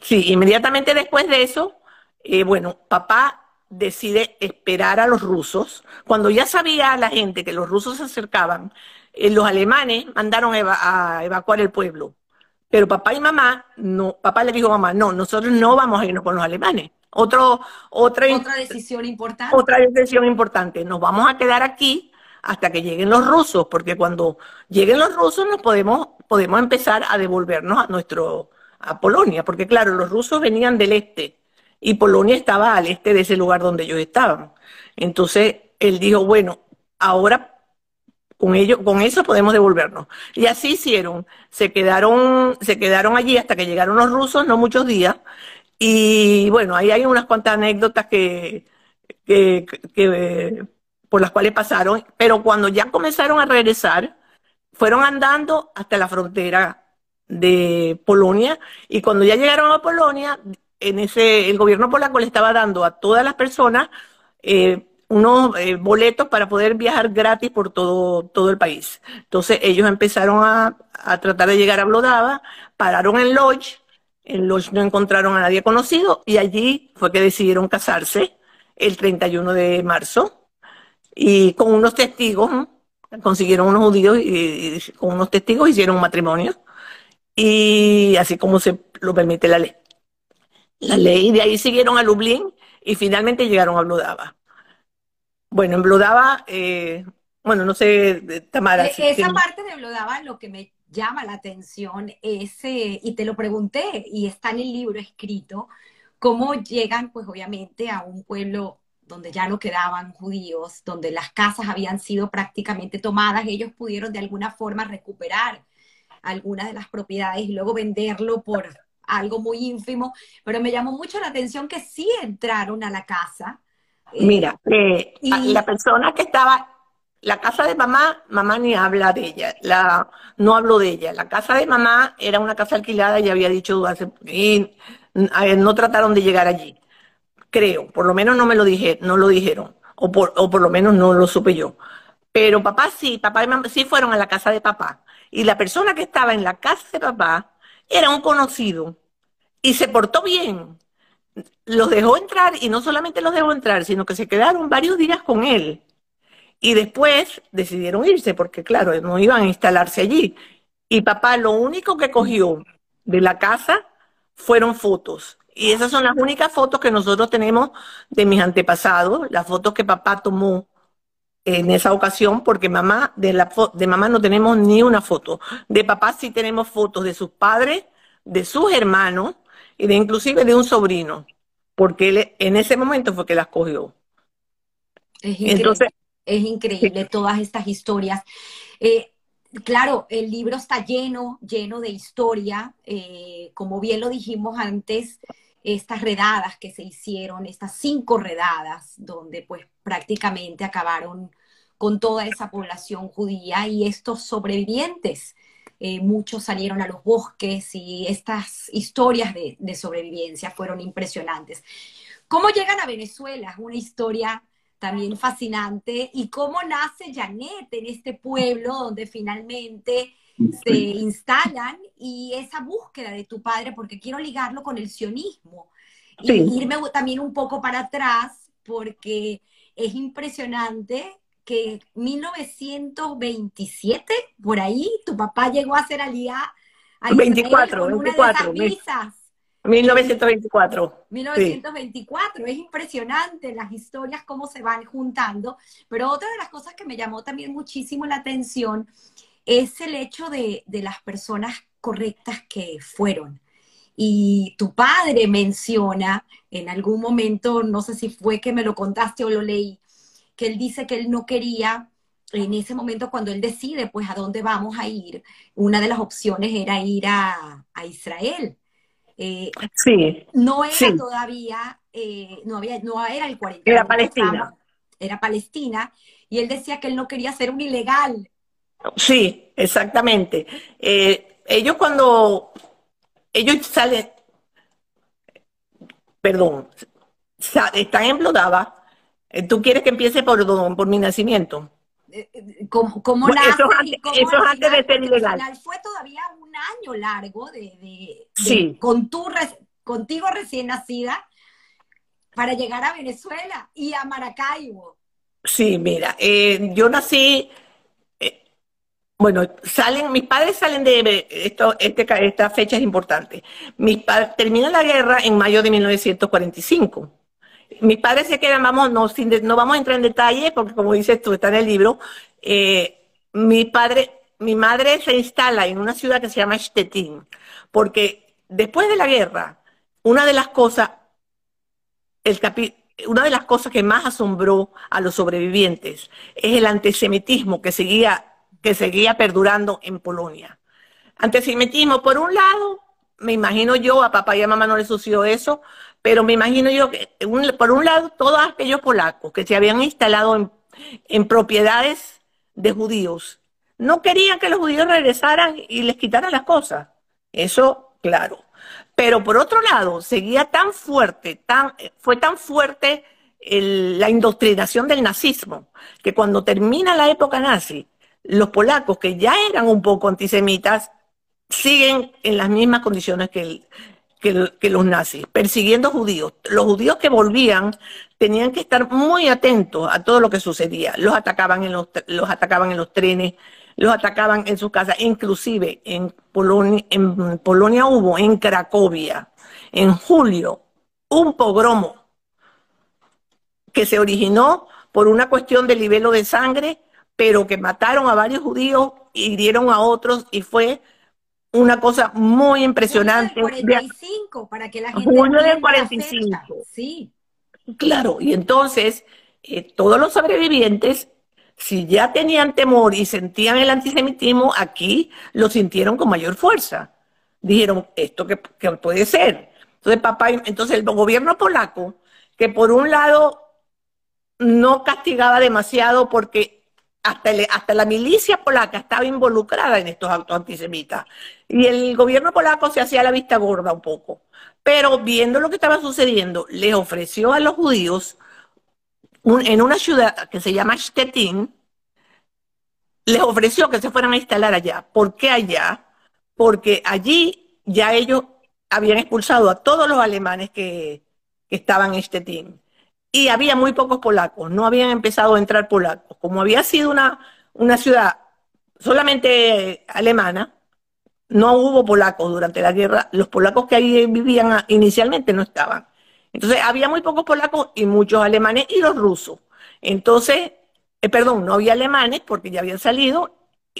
S2: Sí, inmediatamente después de eso, eh, bueno, papá decide esperar a los rusos. Cuando ya sabía la gente que los rusos se acercaban, eh, los alemanes mandaron a, evacuar el pueblo. Pero papá y mamá, no, papá le dijo a mamá, no, nosotros no vamos a irnos con los alemanes. Otro, otra,
S1: otra decisión importante.
S2: Otra decisión importante. Nos vamos a quedar aquí hasta que lleguen los rusos, porque cuando lleguen los rusos nos podemos, podemos empezar a devolvernos a nuestro, a Polonia, porque claro, los rusos venían del este y Polonia estaba al este de ese lugar donde ellos estaban. Entonces él dijo, bueno, ahora con ello, con eso podemos devolvernos. Y así hicieron. Se quedaron, se quedaron allí hasta que llegaron los rusos, no muchos días. Y bueno, ahí hay unas cuantas anécdotas que, por las cuales pasaron. Pero cuando ya comenzaron a regresar, fueron andando hasta la frontera de Polonia. Y cuando ya llegaron a Polonia, en ese, el gobierno polaco le estaba dando a todas las personas eh, unos eh, boletos para poder viajar gratis por todo, todo el país. Entonces ellos empezaron a, tratar de llegar a Blodava, pararon en Lodge, en Lodge no encontraron a nadie conocido y allí fue que decidieron casarse el 31 de marzo y con unos testigos, consiguieron unos judíos y, con unos testigos hicieron un matrimonio y así como se lo permite la ley. La ley, de ahí siguieron a Lublin y finalmente llegaron a Blodava. Bueno, en Blodava, eh, bueno, no sé, Tamara.
S1: E, esa parte de Blodava lo que me llama la atención es, eh, y te lo pregunté, y está en el libro escrito, cómo llegan, pues obviamente, a un pueblo donde ya no quedaban judíos, donde las casas habían sido prácticamente tomadas, ellos pudieron de alguna forma recuperar algunas de las propiedades y luego venderlo por algo muy ínfimo, pero me llamó mucho la atención que sí entraron a la casa,
S2: Mira, eh, la persona que estaba, la casa de mamá, mamá ni habla de ella, la, no hablo de ella. La casa de mamá era una casa alquilada, y había dicho, y, no trataron de llegar allí. Creo, por lo menos no me lo dije, no lo dijeron, o por, o por lo menos no lo supe yo. Pero papá sí, papá y mamá sí fueron a la casa de papá. Y la persona que estaba en la casa de papá era un conocido y se portó bien los dejó entrar y no solamente los dejó entrar, sino que se quedaron varios días con él. Y después decidieron irse porque, claro, no iban a instalarse allí. Y papá lo único que cogió de la casa fueron fotos. Y esas son las únicas fotos que nosotros tenemos de mis antepasados, las fotos que papá tomó en esa ocasión, porque mamá, de, la de mamá no tenemos ni una foto. De papá sí tenemos fotos de sus padres, de sus hermanos, y de inclusive de un sobrino, porque él en ese momento fue que las cogió. Entonces,
S1: Es increíble todas estas historias. Eh, claro, el libro está lleno, lleno de historia. Eh, como bien lo dijimos antes, estas redadas que se hicieron, estas cinco redadas, donde pues prácticamente acabaron con toda esa población judía y estos sobrevivientes. Eh, muchos salieron a los bosques y estas historias de, de sobrevivencia fueron impresionantes. ¿Cómo llegan a Venezuela? Es una historia también fascinante. ¿Y cómo nace Janet en este pueblo donde finalmente se instalan y esa búsqueda de tu padre, porque quiero ligarlo con el sionismo y irme también un poco para atrás, porque es impresionante que 1927, por ahí, tu papá llegó a ser aliado.
S2: 24, 24. 1924.
S1: 1924, es impresionante las historias, cómo se van juntando, pero otra de las cosas que me llamó también muchísimo la atención es el hecho de, las personas correctas que fueron. Y tu padre menciona en algún momento, no sé si fue que me lo contaste o lo leí, que él dice que él no quería, en ese momento cuando él decide pues a dónde vamos a ir, una de las opciones era ir a, a Israel
S2: eh, sí.
S1: No era todavía, eh, no, había, no era el 40.
S2: Era Palestina.
S1: era Palestina. Y él decía que él no quería ser un ilegal.
S2: Sí, exactamente. Eh, ellos cuando ellos salen, perdón, están en Blodava, ¿tú quieres que empiece por, por mi nacimiento?
S1: ¿Cómo, nace
S2: eso, eso antes de ser ilegal.
S1: fue todavía un año largo de, con tu, contigo recién nacida para llegar a Venezuela y a Maracaibo.
S2: Sí, mira, eh, yo nací, eh, bueno, salen, mis padres salen de, esto, este, esta fecha es importante. Mis padres terminan la guerra en mayo de 1945 mis padres se quedan, vamos, no, no vamos a entrar en detalle, porque como dices tú, está en el libro, eh, mi padre, mi madre se instala en una ciudad que se llama Stettin, porque después de la guerra, una de las cosas, el una de las cosas que más asombró a los sobrevivientes es el antisemitismo que seguía, que seguía perdurando en Polonia. Antisemitismo, por un lado, me imagino yo, a papá y a mamá no les sucedió eso, pero me imagino yo que, por un lado, todos aquellos polacos que se habían instalado en, propiedades de judíos, no querían que los judíos regresaran y les quitaran las cosas. Eso, claro. Pero por otro lado, seguía tan fuerte, tan, fue tan fuerte la indoctrinación del nazismo, que cuando termina la época nazi, los polacos, que ya eran un poco antisemitas, siguen en las mismas condiciones que, el, que, los nazis, persiguiendo judíos. Los judíos que volvían tenían que estar muy atentos a todo lo que sucedía. Los atacaban en los, los atacaban en los trenes, los atacaban en sus casas, inclusive en Polonia, en Polonia hubo, en Cracovia, en julio, un pogromo que se originó por una cuestión de libelo de sangre, pero que mataron a varios judíos, hirieron a otros y fue una cosa muy impresionante.
S1: Junio del 45, para que la gente.
S2: Junio del 45.
S1: Sí.
S2: Claro, y entonces eh, todos los sobrevivientes, si ya tenían temor y sentían el antisemitismo, aquí lo sintieron con mayor fuerza. Dijeron, esto que, puede ser. Entonces, papá, entonces el gobierno polaco, que por un lado no castigaba demasiado porque hasta, la milicia polaca estaba involucrada en estos actos antisemitas. Y el gobierno polaco se hacía la vista gorda un poco. Pero viendo lo que estaba sucediendo, le ofreció a los judíos en una ciudad que se llama Stettin, les ofreció que se fueran a instalar allá. ¿Por qué allá? Porque allí ya ellos habían expulsado a todos los alemanes que, que estaban en Stettin y había muy pocos polacos, no habían empezado a entrar polacos. Como había sido una, una ciudad solamente alemana, no hubo polacos durante la guerra, los polacos que ahí vivían inicialmente no estaban. Entonces había muy pocos polacos y muchos alemanes y los rusos. Entonces, eh, perdón, no había alemanes porque ya habían salido,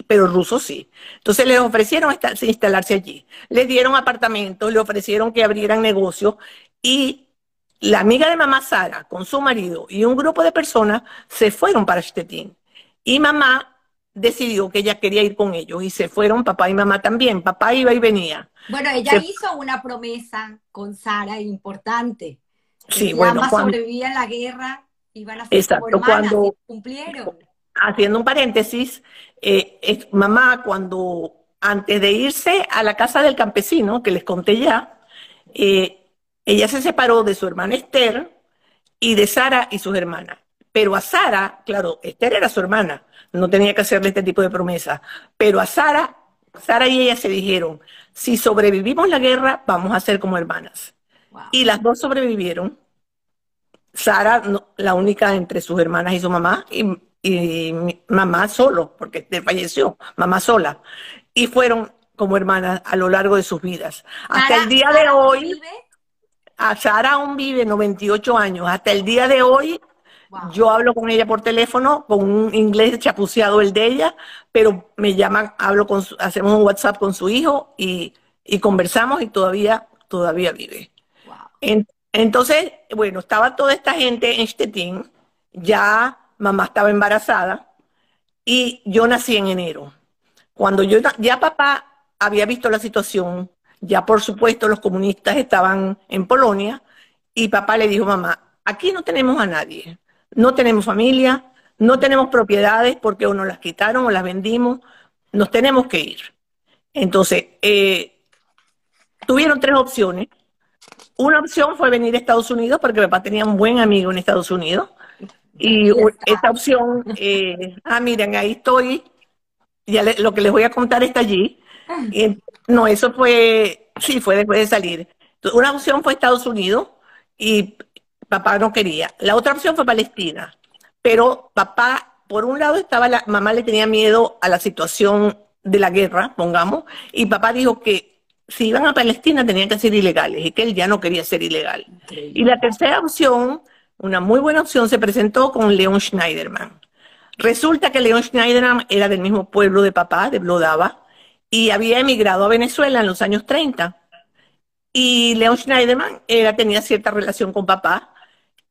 S2: pero rusos sí. Entonces les ofrecieron instalarse allí. Les dieron apartamentos, le ofrecieron que abrieran negocios y la amiga de mamá Sara con su marido y un grupo de personas se fueron para Stettin. Y mamá decidió que ella quería ir con ellos y se fueron papá y mamá también. Papá iba y venía.
S1: Bueno, ella hizo una promesa con Sara importante.
S2: Sí,
S1: si
S2: bueno,
S1: ambas
S2: cuando-
S1: sobrevivían la guerra, iban a ser
S2: Exacto,
S1: hermanas,
S2: cuando-
S1: cumplieron.
S2: haciendo un paréntesis, eh, mamá cuando antes de irse a la casa del campesino, que les conté ya, eh, ella se separó de su hermana Esther y de Sara y sus hermanas. Pero a Sara, claro, Esther era su hermana, no tenía que hacerle este tipo de promesas, pero a Sara, Sara y ella se dijeron, si sobrevivimos la guerra, vamos a ser como hermanas.
S1: Wow.
S2: Y las dos sobrevivieron. Sara, no- la única entre sus hermanas y su mamá, y, y mi mamá solo, porque Esther falleció, mamá sola. Y fueron como hermanas a lo largo de sus vidas. Hasta
S1: Sara-
S2: el día
S1: Sara
S2: de hoy,
S1: vive,
S2: a Sara aún vive 98 años. Hasta el día de hoy,
S1: wow.
S2: yo hablo con ella por teléfono, con un inglés chapuceado el de ella, pero me llaman, hablo con su- hacemos un WhatsApp con su hijo y, y conversamos y todavía, todavía vive.
S1: wow.
S2: En- entonces, bueno, estaba toda esta gente en Stettin, ya mamá estaba embarazada y yo nací en enero. Cuando yo, ya papá había visto la situación, ya por supuesto los comunistas estaban en Polonia y papá le dijo, mamá, aquí no tenemos a nadie, no tenemos familia, no tenemos propiedades porque o nos las quitaron o las vendimos, nos tenemos que ir. Entonces, eh, tuvieron tres opciones. Una opción fue venir a Estados Unidos porque papá tenía un buen amigo en Estados Unidos. Y esta opción, eh, ah, miren, ahí estoy, ya le- lo que les voy a contar está allí. Y, no, eso fue, sí, fue después de salir. Una opción fue Estados Unidos y papá no quería. La otra opción fue Palestina. Pero papá, por un lado estaba la, mamá le tenía miedo a la situación de la guerra, pongamos, y papá dijo que si iban a Palestina tenían que ser ilegales y que él ya no quería ser ilegal. Y la tercera opción, una muy buena opción, se presentó con Leon Schneiderman. Resulta que Leon Schneiderman era del mismo pueblo de papá, de Blodava, y había emigrado a Venezuela en los años 30. Y Leon Schneiderman era, tenía cierta relación con papá.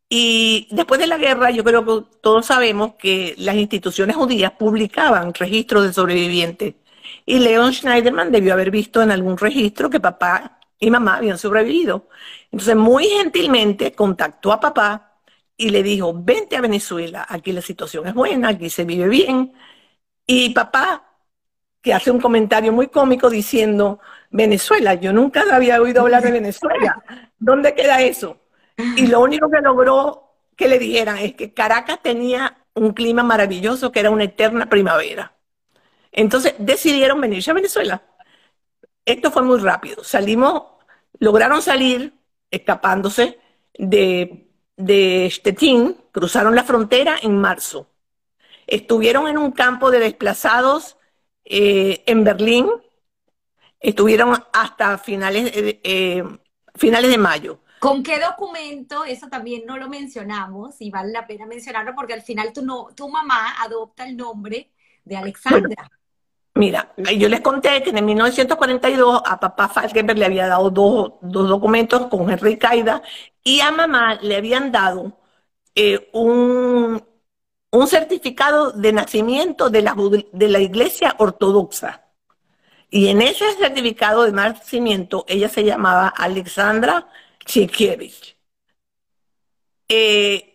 S2: Y después de la guerra, yo creo que todos sabemos que las instituciones judías publicaban registros de sobrevivientes. Y Leon Schneiderman debió haber visto en algún registro que papá y mamá habían sobrevivido. Entonces, muy gentilmente contactó a papá y le dijo, vente a Venezuela, aquí la situación es buena, aquí se vive bien. Y papá, que hace un comentario muy cómico diciendo, Venezuela, yo nunca había oído hablar de Venezuela, ¿dónde queda eso? Y lo único que logró que le dijeran es que Caracas tenía un clima maravilloso, que era una eterna primavera. Entonces decidieron venirse a Venezuela. Esto fue muy rápido. Salimos, lograron salir escapándose de, de Stettin, cruzaron la frontera en marzo. Estuvieron en un campo de desplazados eh, en Berlín, estuvieron hasta finales, de- eh, finales de mayo.
S1: ¿Con qué documento? Eso también no lo mencionamos y vale la pena mencionarlo porque al final tu, no, tu mamá adopta el nombre de Alexandra.
S2: Mira, yo les conté que en 1942 a papá Falkenberg le había dado dos, dos documentos con Henry Caida y a mamá le habían dado eh, un, un certificado de nacimiento de la, de la iglesia ortodoxa. Y en ese certificado de nacimiento ella se llamaba Alexandra Chikiewicz. Eh,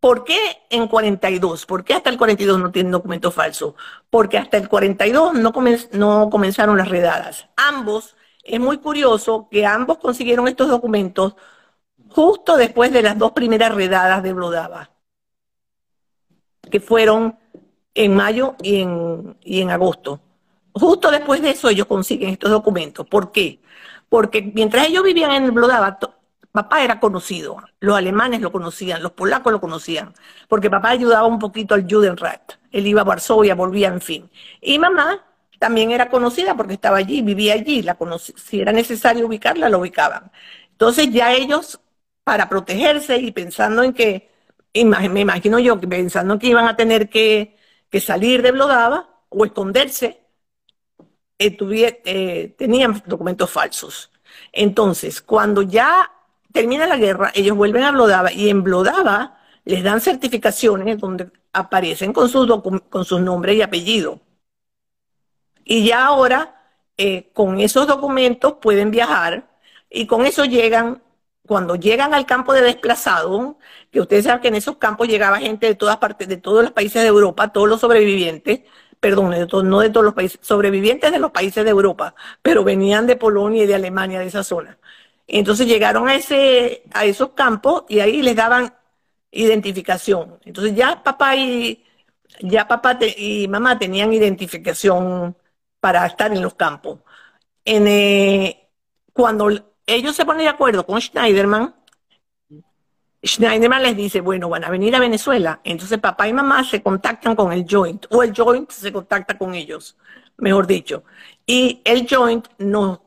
S2: ¿Por qué en 42? ¿Por qué hasta el 42 no tienen documento falso? Porque hasta el 42 no, comen- no comenzaron las redadas. Ambos, es muy curioso que ambos consiguieron estos documentos justo después de las dos primeras redadas de Blodava, que fueron en mayo y en, y en agosto. Justo después de eso ellos consiguen estos documentos. ¿Por qué? Porque mientras ellos vivían en Blodava, to- papá era conocido. Los alemanes lo conocían, los polacos lo conocían, porque papá ayudaba un poquito al Judenrat. Él iba a Varsovia, volvía, en fin. Y mamá también era conocida porque estaba allí, vivía allí, la si era necesario ubicarla, la ubicaban. Entonces ya ellos, para protegerse y pensando en que, me imagino yo, pensando que iban a tener que, salir de Blodava o esconderse, eh, eh, tenían documentos falsos. Entonces, cuando ya termina la guerra, ellos vuelven a Blodava y en Blodava les dan certificaciones donde aparecen con sus, con sus nombres y apellidos. Y ya ahora, eh, con esos documentos pueden viajar y con eso llegan, cuando llegan al campo de desplazado, que ustedes saben que en esos campos llegaba gente de todas partes, de todos los países de Europa, todos los sobrevivientes, perdón, no de todos los países, sobrevivientes de los países de Europa, pero venían de Polonia y de Alemania, de esa zona. Entonces llegaron a, ese, a esos campos y ahí les daban identificación. Entonces ya papá y, ya papá y mamá tenían identificación para estar en los campos. Eh, cuando ellos se ponen de acuerdo con Schneiderman, Schneiderman les dice, bueno, van a venir a Venezuela. Entonces papá y mamá se contactan con el joint, o el joint se contacta con ellos, mejor dicho. Y el joint nos,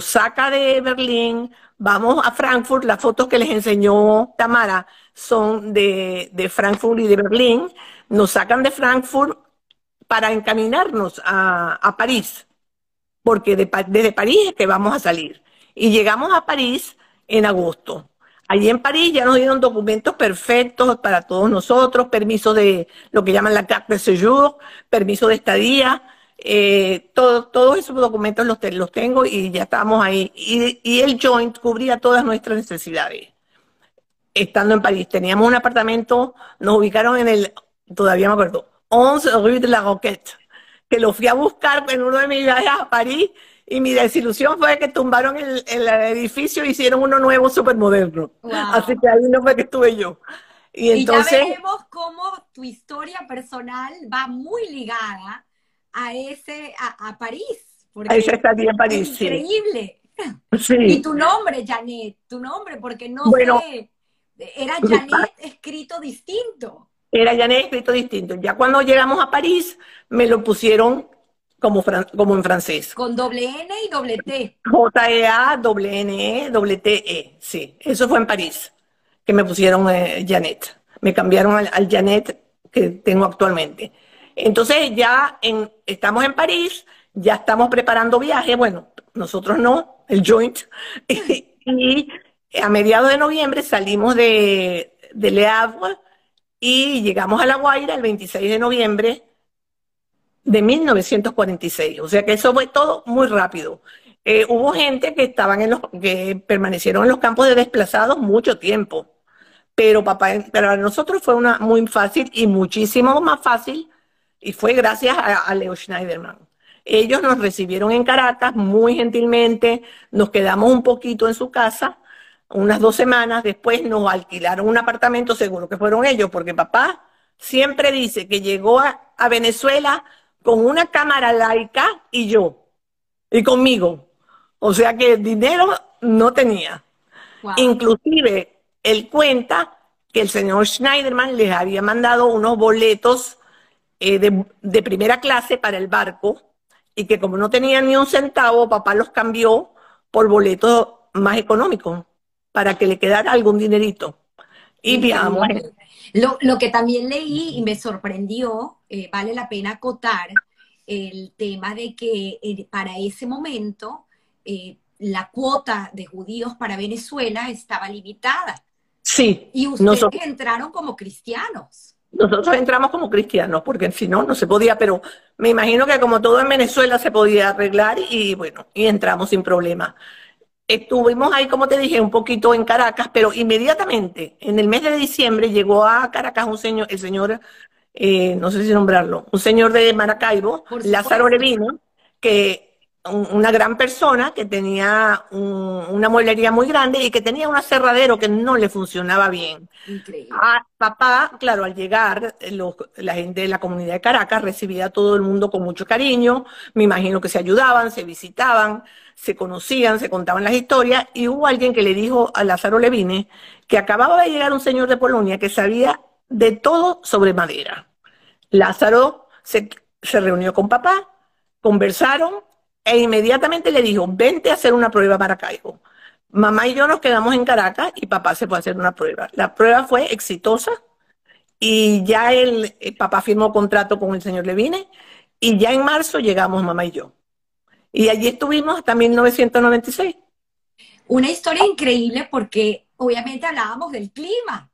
S2: saca de Berlín, vamos a Frankfurt, las fotos que les enseñó Tamara son de, de Frankfurt y de Berlín, nos sacan de Frankfurt para encaminarnos a, París, porque desde París es que vamos a salir. Y llegamos a París en agosto. Allí en París ya nos dieron documentos perfectos para todos nosotros, permiso de lo que llaman la carte de séjour, permiso de estadía, eh, todos esos documentos los, los, tengo y ya estamos ahí. Y, y, el joint cubría todas nuestras necesidades. Estando en París, teníamos un apartamento, nos ubicaron en el, todavía me acuerdo, 11 Rue de la Roquette, que lo fui a buscar en uno de mis viajes a París y mi desilusión fue que tumbaron el, edificio y hicieron uno nuevo súper moderno. Así que ahí no fue que estuve yo.
S1: Y, entonces, ya vemos cómo tu historia personal va muy ligada a ese, a, París.
S2: Porque a esa estadía en París,
S1: increíble. Sí. Y tu nombre, Janet, tu nombre, porque no bueno, sé, era Janet escrito distinto
S2: era ya escrito distinto. Ya cuando llegamos a París, me lo pusieron como, como en francés.
S1: Con doble N y doble T.
S2: J-E-A, doble N-E, doble T-E. Sí, eso fue en París, que me pusieron eh, Janet. Me cambiaron al, Janet que tengo actualmente. Entonces ya en, estamos en París, ya estamos preparando viaje. Bueno, nosotros no, el joint. y, a mediados de noviembre salimos de, de Le Havre y llegamos a La Guaira el 26 de noviembre de 1946. O sea que eso fue todo muy rápido. Eh, hubo gente que estaban en los, que permanecieron en los campos de desplazados mucho tiempo. Pero papá, para nosotros fue una muy fácil y muchísimo más fácil, y fue gracias a Leo Schneiderman. Ellos nos recibieron en Caracas muy gentilmente, nos quedamos un poquito en su casa unas dos semanas después nos alquilaron un apartamento, seguro que fueron ellos, porque papá siempre dice que llegó a, Venezuela con una cámara laica y yo, y conmigo. O sea que dinero no tenía. Inclusive, él cuenta que el señor Schneiderman les había mandado unos boletos eh, de, de primera clase para el barco y que como no tenían ni un centavo, papá los cambió por boletos más económicos para que le quedara algún dinerito. Y viajamos.
S1: Lo, lo, que también leí y me sorprendió, eh, vale la pena acotar, el tema de que eh, para ese momento eh, la cuota de judíos para Venezuela estaba limitada.
S2: Sí.
S1: Y ustedes entraron como cristianos.
S2: Nosotros entramos como cristianos, porque si no, no se podía, pero me imagino que como todo en Venezuela se podía arreglar y bueno, y entramos sin problema. Estuvimos ahí, como te dije, un poquito en Caracas, pero inmediatamente, en el mes de diciembre, llegó a Caracas un señor, el señor, eh, no sé si nombrarlo, un señor de Maracaibo, Lázaro Levino, que una gran persona que tenía una mueblería muy grande y que tenía un aserradero que no le funcionaba bien. Increíble. A papá, claro, al llegar, la gente de la comunidad de Caracas recibía a todo el mundo con mucho cariño, me imagino que se ayudaban, se visitaban, se conocían, se contaban las historias, y hubo alguien que le dijo a Lázaro Levine que acababa de llegar un señor de Polonia que sabía de todo sobre madera. Lázaro se, se reunió con papá, conversaron, e inmediatamente le dijo, vente a hacer una prueba para Caigo. Mamá y yo nos quedamos en Caracas y papá se fue a hacer una prueba. La prueba fue exitosa y ya el, papá firmó contrato con el señor Levine y ya en marzo llegamos mamá y yo. Y allí estuvimos hasta 1996.
S1: Una historia increíble porque obviamente hablábamos del clima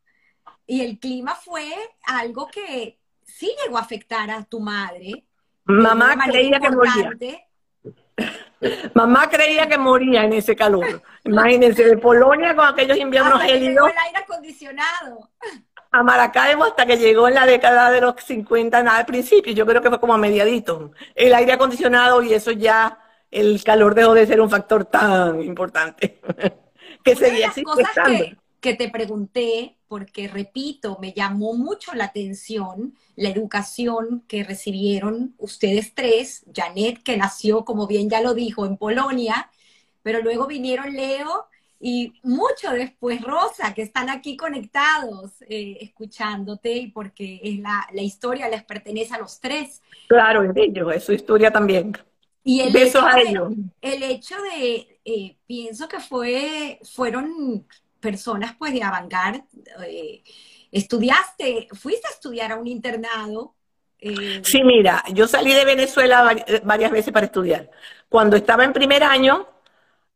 S1: y el clima fue algo que sí llegó a afectar a tu madre.
S2: Mamá creía que moría. Mamá creía que moría en ese calor. Imagínense, de Polonia con aquellos inviernos gélidos.
S1: el aire acondicionado.
S2: A Maracaibo hasta que llegó en la década de los 50, nada al principio, yo creo que fue como a mediadito. El aire acondicionado y eso ya, el calor dejó de ser un factor tan importante. que seguía existiendo
S1: que te pregunté, porque repito, me llamó mucho la atención la educación que recibieron ustedes tres, Janet, que nació, como bien ya lo dijo, en Polonia, pero luego vinieron Leo y mucho después Rosa, que están aquí conectados, eh, escuchándote, y porque es la, historia les pertenece a los tres.
S2: Claro, es ellos, es su historia también.
S1: Y el Besos a ellos. el hecho de, eh, pienso que fue, fueron personas pues de Avangar. Eh, estudiaste, fuiste a estudiar a un internado.
S2: Eh, sí, mira, yo salí de Venezuela varias veces para estudiar. Cuando estaba en primer año,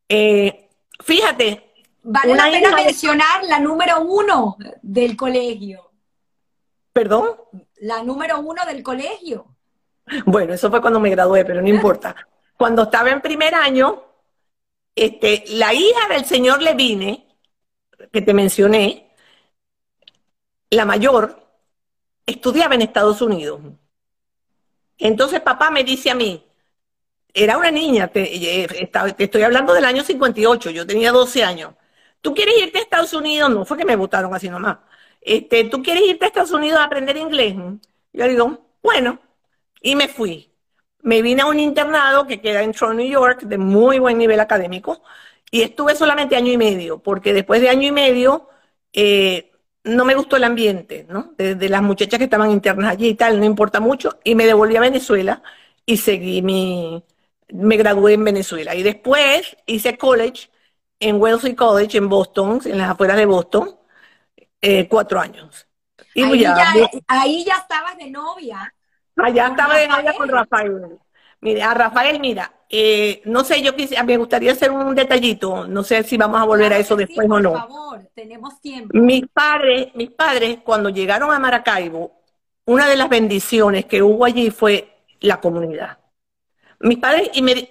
S2: eh, fíjate.
S1: Vale la pena mencionar la número uno del colegio.
S2: ¿Perdón?
S1: La número uno del colegio.
S2: Bueno, eso fue cuando me gradué, pero no importa. Cuando estaba en primer año, este, la hija del señor Levine, que te mencioné, la mayor, estudiaba en Estados Unidos. Entonces papá me dice a mí, era una niña, te, eh, estoy hablando del año 58, yo tenía 12 años. ¿Tú quieres irte a Estados Unidos? No fue que me votaron así nomás. Este, ¿Tú quieres irte a Estados Unidos a aprender inglés? Yo digo, bueno, y me fui. Me vine a un internado que queda en Toronto, New York, de muy buen nivel académico, y estuve solamente año y medio, porque después de año y medio eh, no me gustó el ambiente, ¿no? De, las muchachas que estaban internas allí y tal, no importa mucho, y me devolví a Venezuela y seguí mi, me gradué en Venezuela. Y después hice college en Wellesley College en Boston, en las afueras de Boston, eh, cuatro años.
S1: Y ahí, ya, ahí ya estabas de novia.
S2: Allá estaba de novia con Rafael. Mira, a Rafael, mira, eh, no sé, yo quisiera, me gustaría hacer un detallito, no sé si vamos a volver a eso después o no.
S1: Por favor, tenemos tiempo.
S2: Mis padres, mis padres, cuando llegaron a Maracaibo, una de las bendiciones que hubo allí fue la comunidad. Mis padres y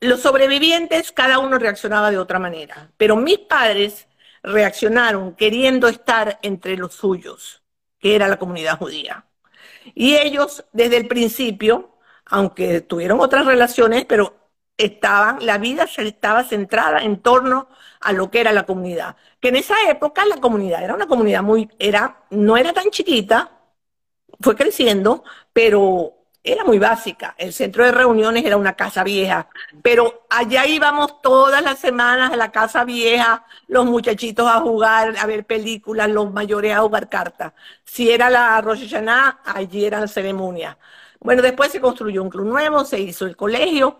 S2: los sobrevivientes, cada uno reaccionaba de otra manera, pero mis padres reaccionaron queriendo estar entre los suyos, que era la comunidad judía. Y ellos, desde el principio, aunque tuvieron otras relaciones, pero estaban, la vida estaba centrada en torno a lo que era la comunidad. Que en esa época la comunidad era una comunidad muy, era, no era tan chiquita, fue creciendo, pero era muy básica. El centro de reuniones era una casa vieja, pero allá íbamos todas las semanas a la casa vieja, los muchachitos a jugar, a ver películas, los mayores a jugar cartas. Si era la Rosh Hashanah, allí era la ceremonia. Bueno, después se construyó un club nuevo, se hizo el colegio,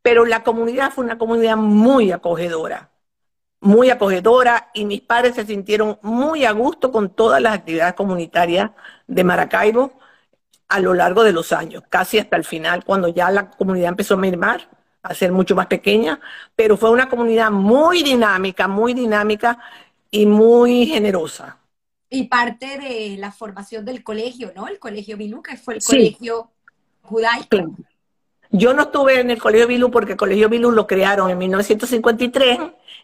S2: pero la comunidad fue una comunidad muy acogedora, muy acogedora y mis padres se sintieron muy a gusto con todas las actividades comunitarias de Maracaibo a lo largo de los años, casi hasta el final, cuando ya la comunidad empezó a mermar, a ser mucho más pequeña, pero fue una comunidad muy dinámica, muy dinámica y muy generosa.
S1: Y parte de la formación del colegio, ¿no? El colegio que fue el colegio judaico.
S2: Yo no estuve en el Colegio Bilú porque el Colegio Bilú lo crearon en 1953.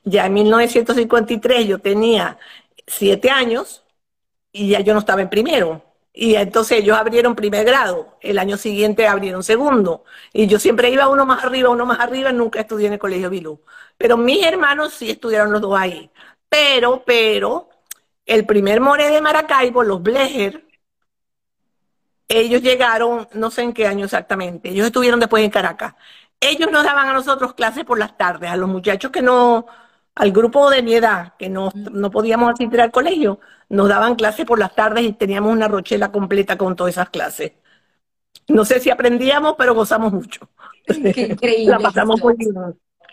S2: Ya en 1953 yo tenía siete años y ya yo no estaba en primero. Y entonces ellos abrieron primer grado, el año siguiente abrieron segundo. Y yo siempre iba uno más arriba, uno más arriba, nunca estudié en el Colegio Bilú. Pero mis hermanos sí estudiaron los dos ahí. Pero, pero, el primer more de Maracaibo, los Blecher, ellos llegaron, no sé en qué año exactamente, ellos estuvieron después en Caracas. Ellos nos daban a nosotros clases por las tardes, a los muchachos que no, al grupo de mi edad, que no, no podíamos asistir al colegio, nos daban clases por las tardes y teníamos una rochela completa con todas esas clases. No sé si aprendíamos, pero gozamos mucho.
S1: Qué increíble. La pasamos muy bien.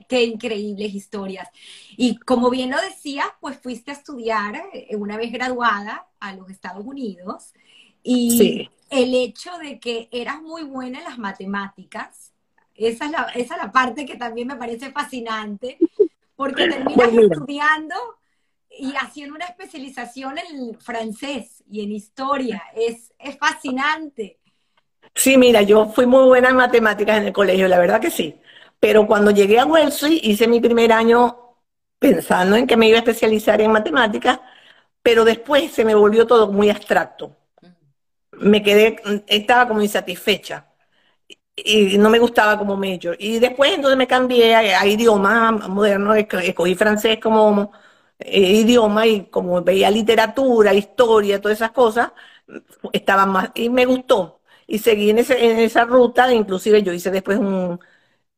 S1: Qué increíbles historias. Y como bien lo decías, pues fuiste a estudiar eh, una vez graduada a los Estados Unidos. Y sí el hecho de que eras muy buena en las matemáticas, esa es la, esa es la parte que también me parece fascinante, porque terminas estudiando y haciendo una especialización en francés y en historia. Es, es fascinante.
S2: Sí, mira, yo fui muy buena en matemáticas en el colegio, la verdad que sí. Pero cuando llegué a Wellesley hice mi primer año pensando en que me iba a especializar en matemáticas, pero después se me volvió todo muy abstracto. Me quedé, estaba como insatisfecha y no me gustaba como major. Y después entonces me cambié a, idioma moderno, escogí francés como eh, idioma y como veía literatura, historia, todas esas cosas, estaba más, y me gustó. Y seguí en, en esa ruta, inclusive yo hice después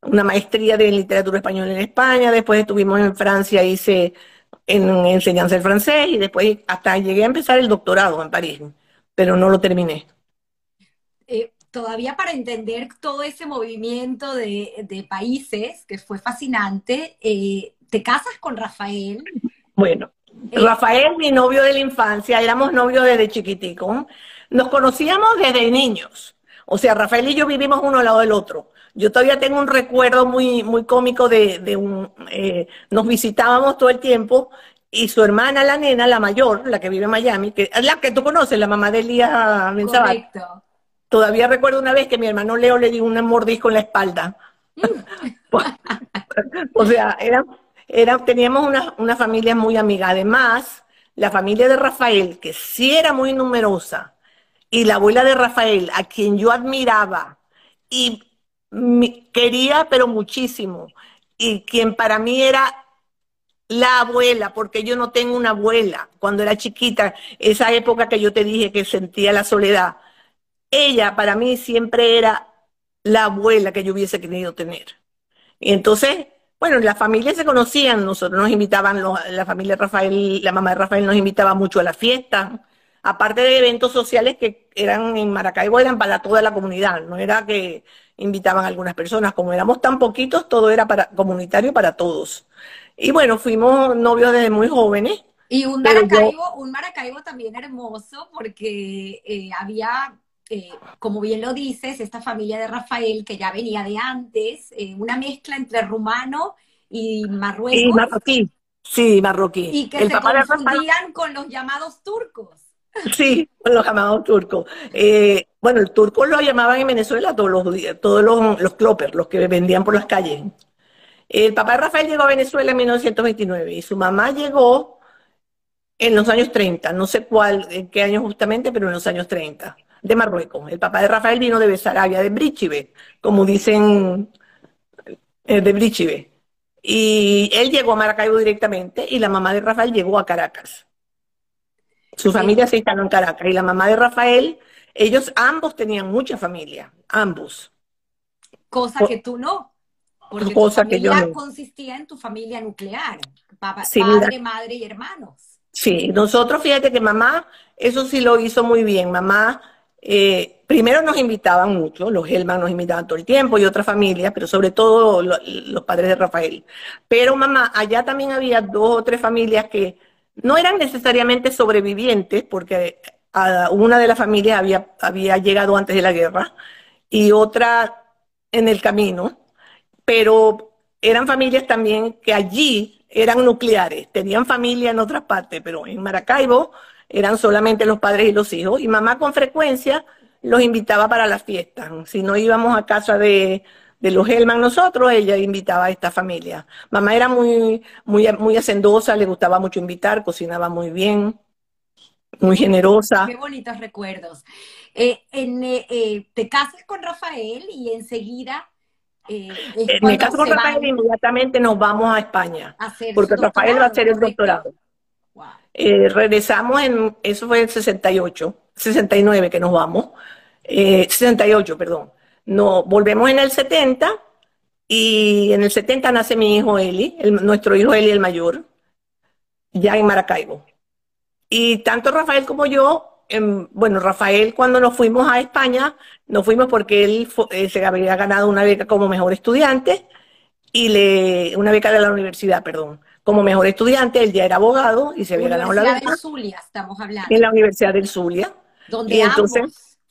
S2: una maestría de literatura española en España, después estuvimos en Francia, hice en, enseñanza del francés y después hasta llegué a empezar el doctorado en París, pero no lo terminé.
S1: Eh, todavía para entender todo ese movimiento de, países, que fue fascinante, eh, te casas con Rafael.
S2: Bueno, eh, Rafael, mi novio de la infancia, éramos novios desde chiquitico. Nos conocíamos desde niños. O sea, Rafael y yo vivimos uno al lado del otro. Yo todavía tengo un recuerdo muy, muy cómico de, un... Eh, nos visitábamos todo el tiempo y su hermana, la nena, la mayor, la que vive en Miami, que es la que tú conoces, la mamá de Elías Correcto. Todavía recuerdo una vez que mi hermano Leo le dio un mordisco en la espalda. o sea, era, era, teníamos una, una familia muy amiga. Además, la familia de Rafael, que sí era muy numerosa, y la abuela de Rafael, a quien yo admiraba y quería, pero muchísimo, y quien para mí era la abuela, porque yo no tengo una abuela cuando era chiquita, esa época que yo te dije que sentía la soledad ella para mí siempre era la abuela que yo hubiese querido tener. Y entonces, bueno, las familias se conocían, nosotros nos invitaban, la familia Rafael, la mamá de Rafael nos invitaba mucho a la fiesta, aparte de eventos sociales que eran en Maracaibo, eran para toda la comunidad, no era que invitaban a algunas personas, como éramos tan poquitos, todo era para comunitario para todos. Y bueno, fuimos novios desde muy jóvenes.
S1: Y un Maracaibo, un Maracaibo también hermoso, porque eh, había eh, como bien lo dices, esta familia de Rafael, que ya venía de antes, eh, una mezcla entre rumano y marruecos.
S2: Y marroquí, sí, marroquí.
S1: Y que se confundían con los llamados turcos.
S2: Sí, con los llamados turcos. Eh, bueno, el turco lo llamaban en Venezuela todos los todos los, los cloppers, los que vendían por las calles. El papá de Rafael llegó a Venezuela en 1929 y su mamá llegó en los años 30, no sé cuál, en qué año justamente, pero en los años 30 de Marruecos. El papá de Rafael vino de Besarabia, de Brichive, como dicen eh, de Brichive. Y él llegó a Maracaibo directamente y la mamá de Rafael llegó a Caracas. Su familia se instaló en Caracas y la mamá de Rafael, ellos ambos tenían mucha familia, ambos.
S1: Cosa que tú no. Porque cosa tu familia que yo consistía en tu familia nuclear, padre, madre y hermanos.
S2: Sí, nosotros fíjate que mamá, eso sí lo hizo muy bien. Mamá eh, primero nos invitaban mucho, los Helman nos invitaban todo el tiempo y otras familias, pero sobre todo los padres de Rafael. Pero mamá, allá también había dos o tres familias que no eran necesariamente sobrevivientes, porque una de las familias había, había llegado antes de la guerra y otra en el camino, pero eran familias también que allí eran nucleares, tenían familia en otras partes, pero en Maracaibo eran solamente los padres y los hijos, y mamá con frecuencia los invitaba para las fiestas. Si no íbamos a casa de, los Helman nosotros, ella invitaba a esta familia. Mamá era muy, muy, muy hacendosa, le gustaba mucho invitar, cocinaba muy bien, muy generosa.
S1: Qué bonitos recuerdos. Eh, eh, eh, te casas con Rafael y enseguida...
S2: me caso con Rafael inmediatamente nos vamos a España, porque Rafael va a hacer el doctorado. Eh, regresamos en, eso fue el 68, 69 que nos vamos, 68, eh, perdón. No, volvemos en el 70 y en el 70 nace mi hijo Eli, nuestro hijo Eli el mayor, ya en Maracaibo. Y tanto Rafael como yo, em, bueno, Rafael cuando nos fuimos a España, nos fuimos porque él eh, se había ganado una beca como mejor estudiante y le, una beca de la universidad, perdón como mejor estudiante, él ya era abogado y se había ganado la
S1: Universidad del Zulia, estamos hablando.
S2: En la Universidad del Zulia.
S1: Donde ambos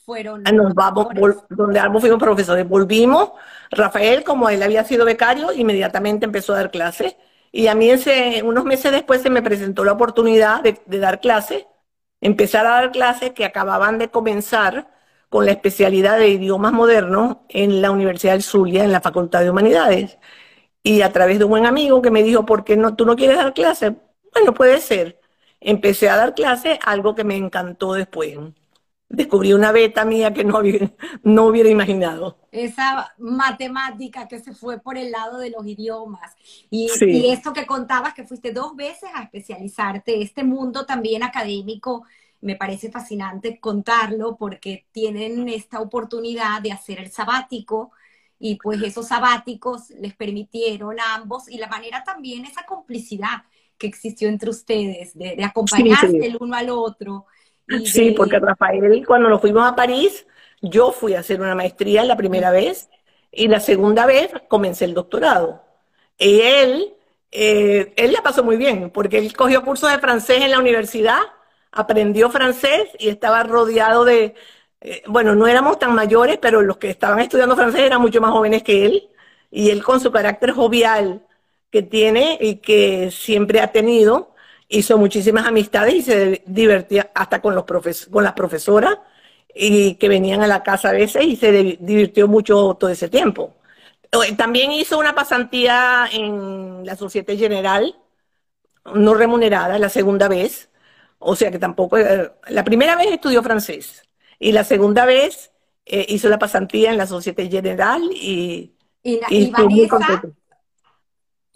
S1: fueron
S2: nos vamos, donde ambos fuimos profesores. Volvimos, Rafael, como él había sido becario, inmediatamente empezó a dar clases Y a mí ese, unos meses después se me presentó la oportunidad de, de dar clases, empezar a dar clases que acababan de comenzar con la especialidad de idiomas modernos en la Universidad del Zulia, en la Facultad de Humanidades. Y a través de un buen amigo que me dijo, ¿por qué no, tú no quieres dar clases? Bueno, puede ser. Empecé a dar clases, algo que me encantó después. Descubrí una beta mía que no, hubiera, no hubiera imaginado.
S1: Esa matemática que se fue por el lado de los idiomas. Y, sí. y esto que contabas, que fuiste dos veces a especializarte, este mundo también académico me parece fascinante contarlo porque tienen esta oportunidad de hacer el sabático y pues esos sabáticos les permitieron a ambos y la manera también esa complicidad que existió entre ustedes, de, de acompañarse sí, sí. el uno al otro.
S2: Sí, de... porque Rafael, cuando nos fuimos a París, yo fui a hacer una maestría la primera vez y la segunda vez comencé el doctorado. Y él, eh, él la pasó muy bien, porque él cogió cursos de francés en la universidad aprendió francés y estaba rodeado de, eh, bueno, no éramos tan mayores, pero los que estaban estudiando francés eran mucho más jóvenes que él, y él con su carácter jovial que tiene y que siempre ha tenido, hizo muchísimas amistades y se divertía hasta con, los profes con las profesoras y que venían a la casa a veces y se divirtió mucho todo ese tiempo. También hizo una pasantía en la Societe General, no remunerada, la segunda vez, o sea que tampoco, eh, la primera vez estudió francés y la segunda vez eh, hizo la pasantía en la Societe General y,
S1: y, la, y, y muy contento.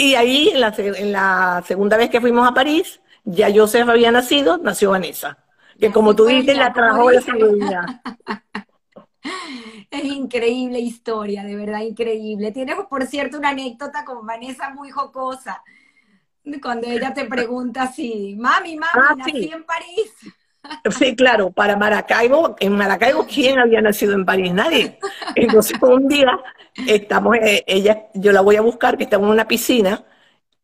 S2: Y ahí, en la, en la, segunda vez que fuimos a París, ya Joseph había nacido, nació Vanessa, que como tú dices, la trajo la seguridad.
S1: Es increíble historia, de verdad increíble. Tienes, por cierto, una anécdota con Vanessa muy jocosa cuando ella te pregunta si, mami, mami, ah, nací sí. en París.
S2: Sí, claro, para Maracaibo, en Maracaibo, ¿quién había nacido en París? Nadie. Entonces, un día, estamos, eh, ella, yo la voy a buscar, que está en una piscina,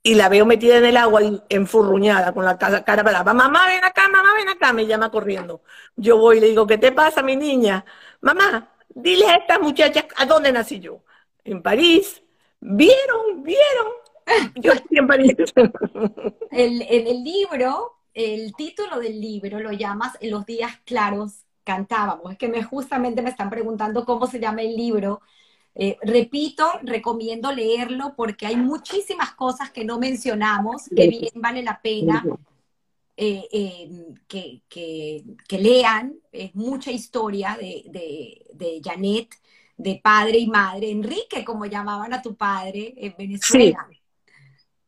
S2: y la veo metida en el agua enfurruñada, con la cara para mamá, ven acá, mamá, ven acá, me llama corriendo. Yo voy y le digo, ¿qué te pasa, mi niña? Mamá, dile a estas muchachas, ¿a dónde nací yo? En París. ¿Vieron? ¿Vieron? Yo siempre
S1: el, en el libro, el título del libro lo llamas En los días claros cantábamos. Es que me, justamente me están preguntando cómo se llama el libro. Eh, repito, recomiendo leerlo porque hay muchísimas cosas que no mencionamos que bien vale la pena eh, eh, que, que, que, lean. Es mucha historia de, de, de Janet, de padre y madre. Enrique, como llamaban a tu padre en Venezuela. Sí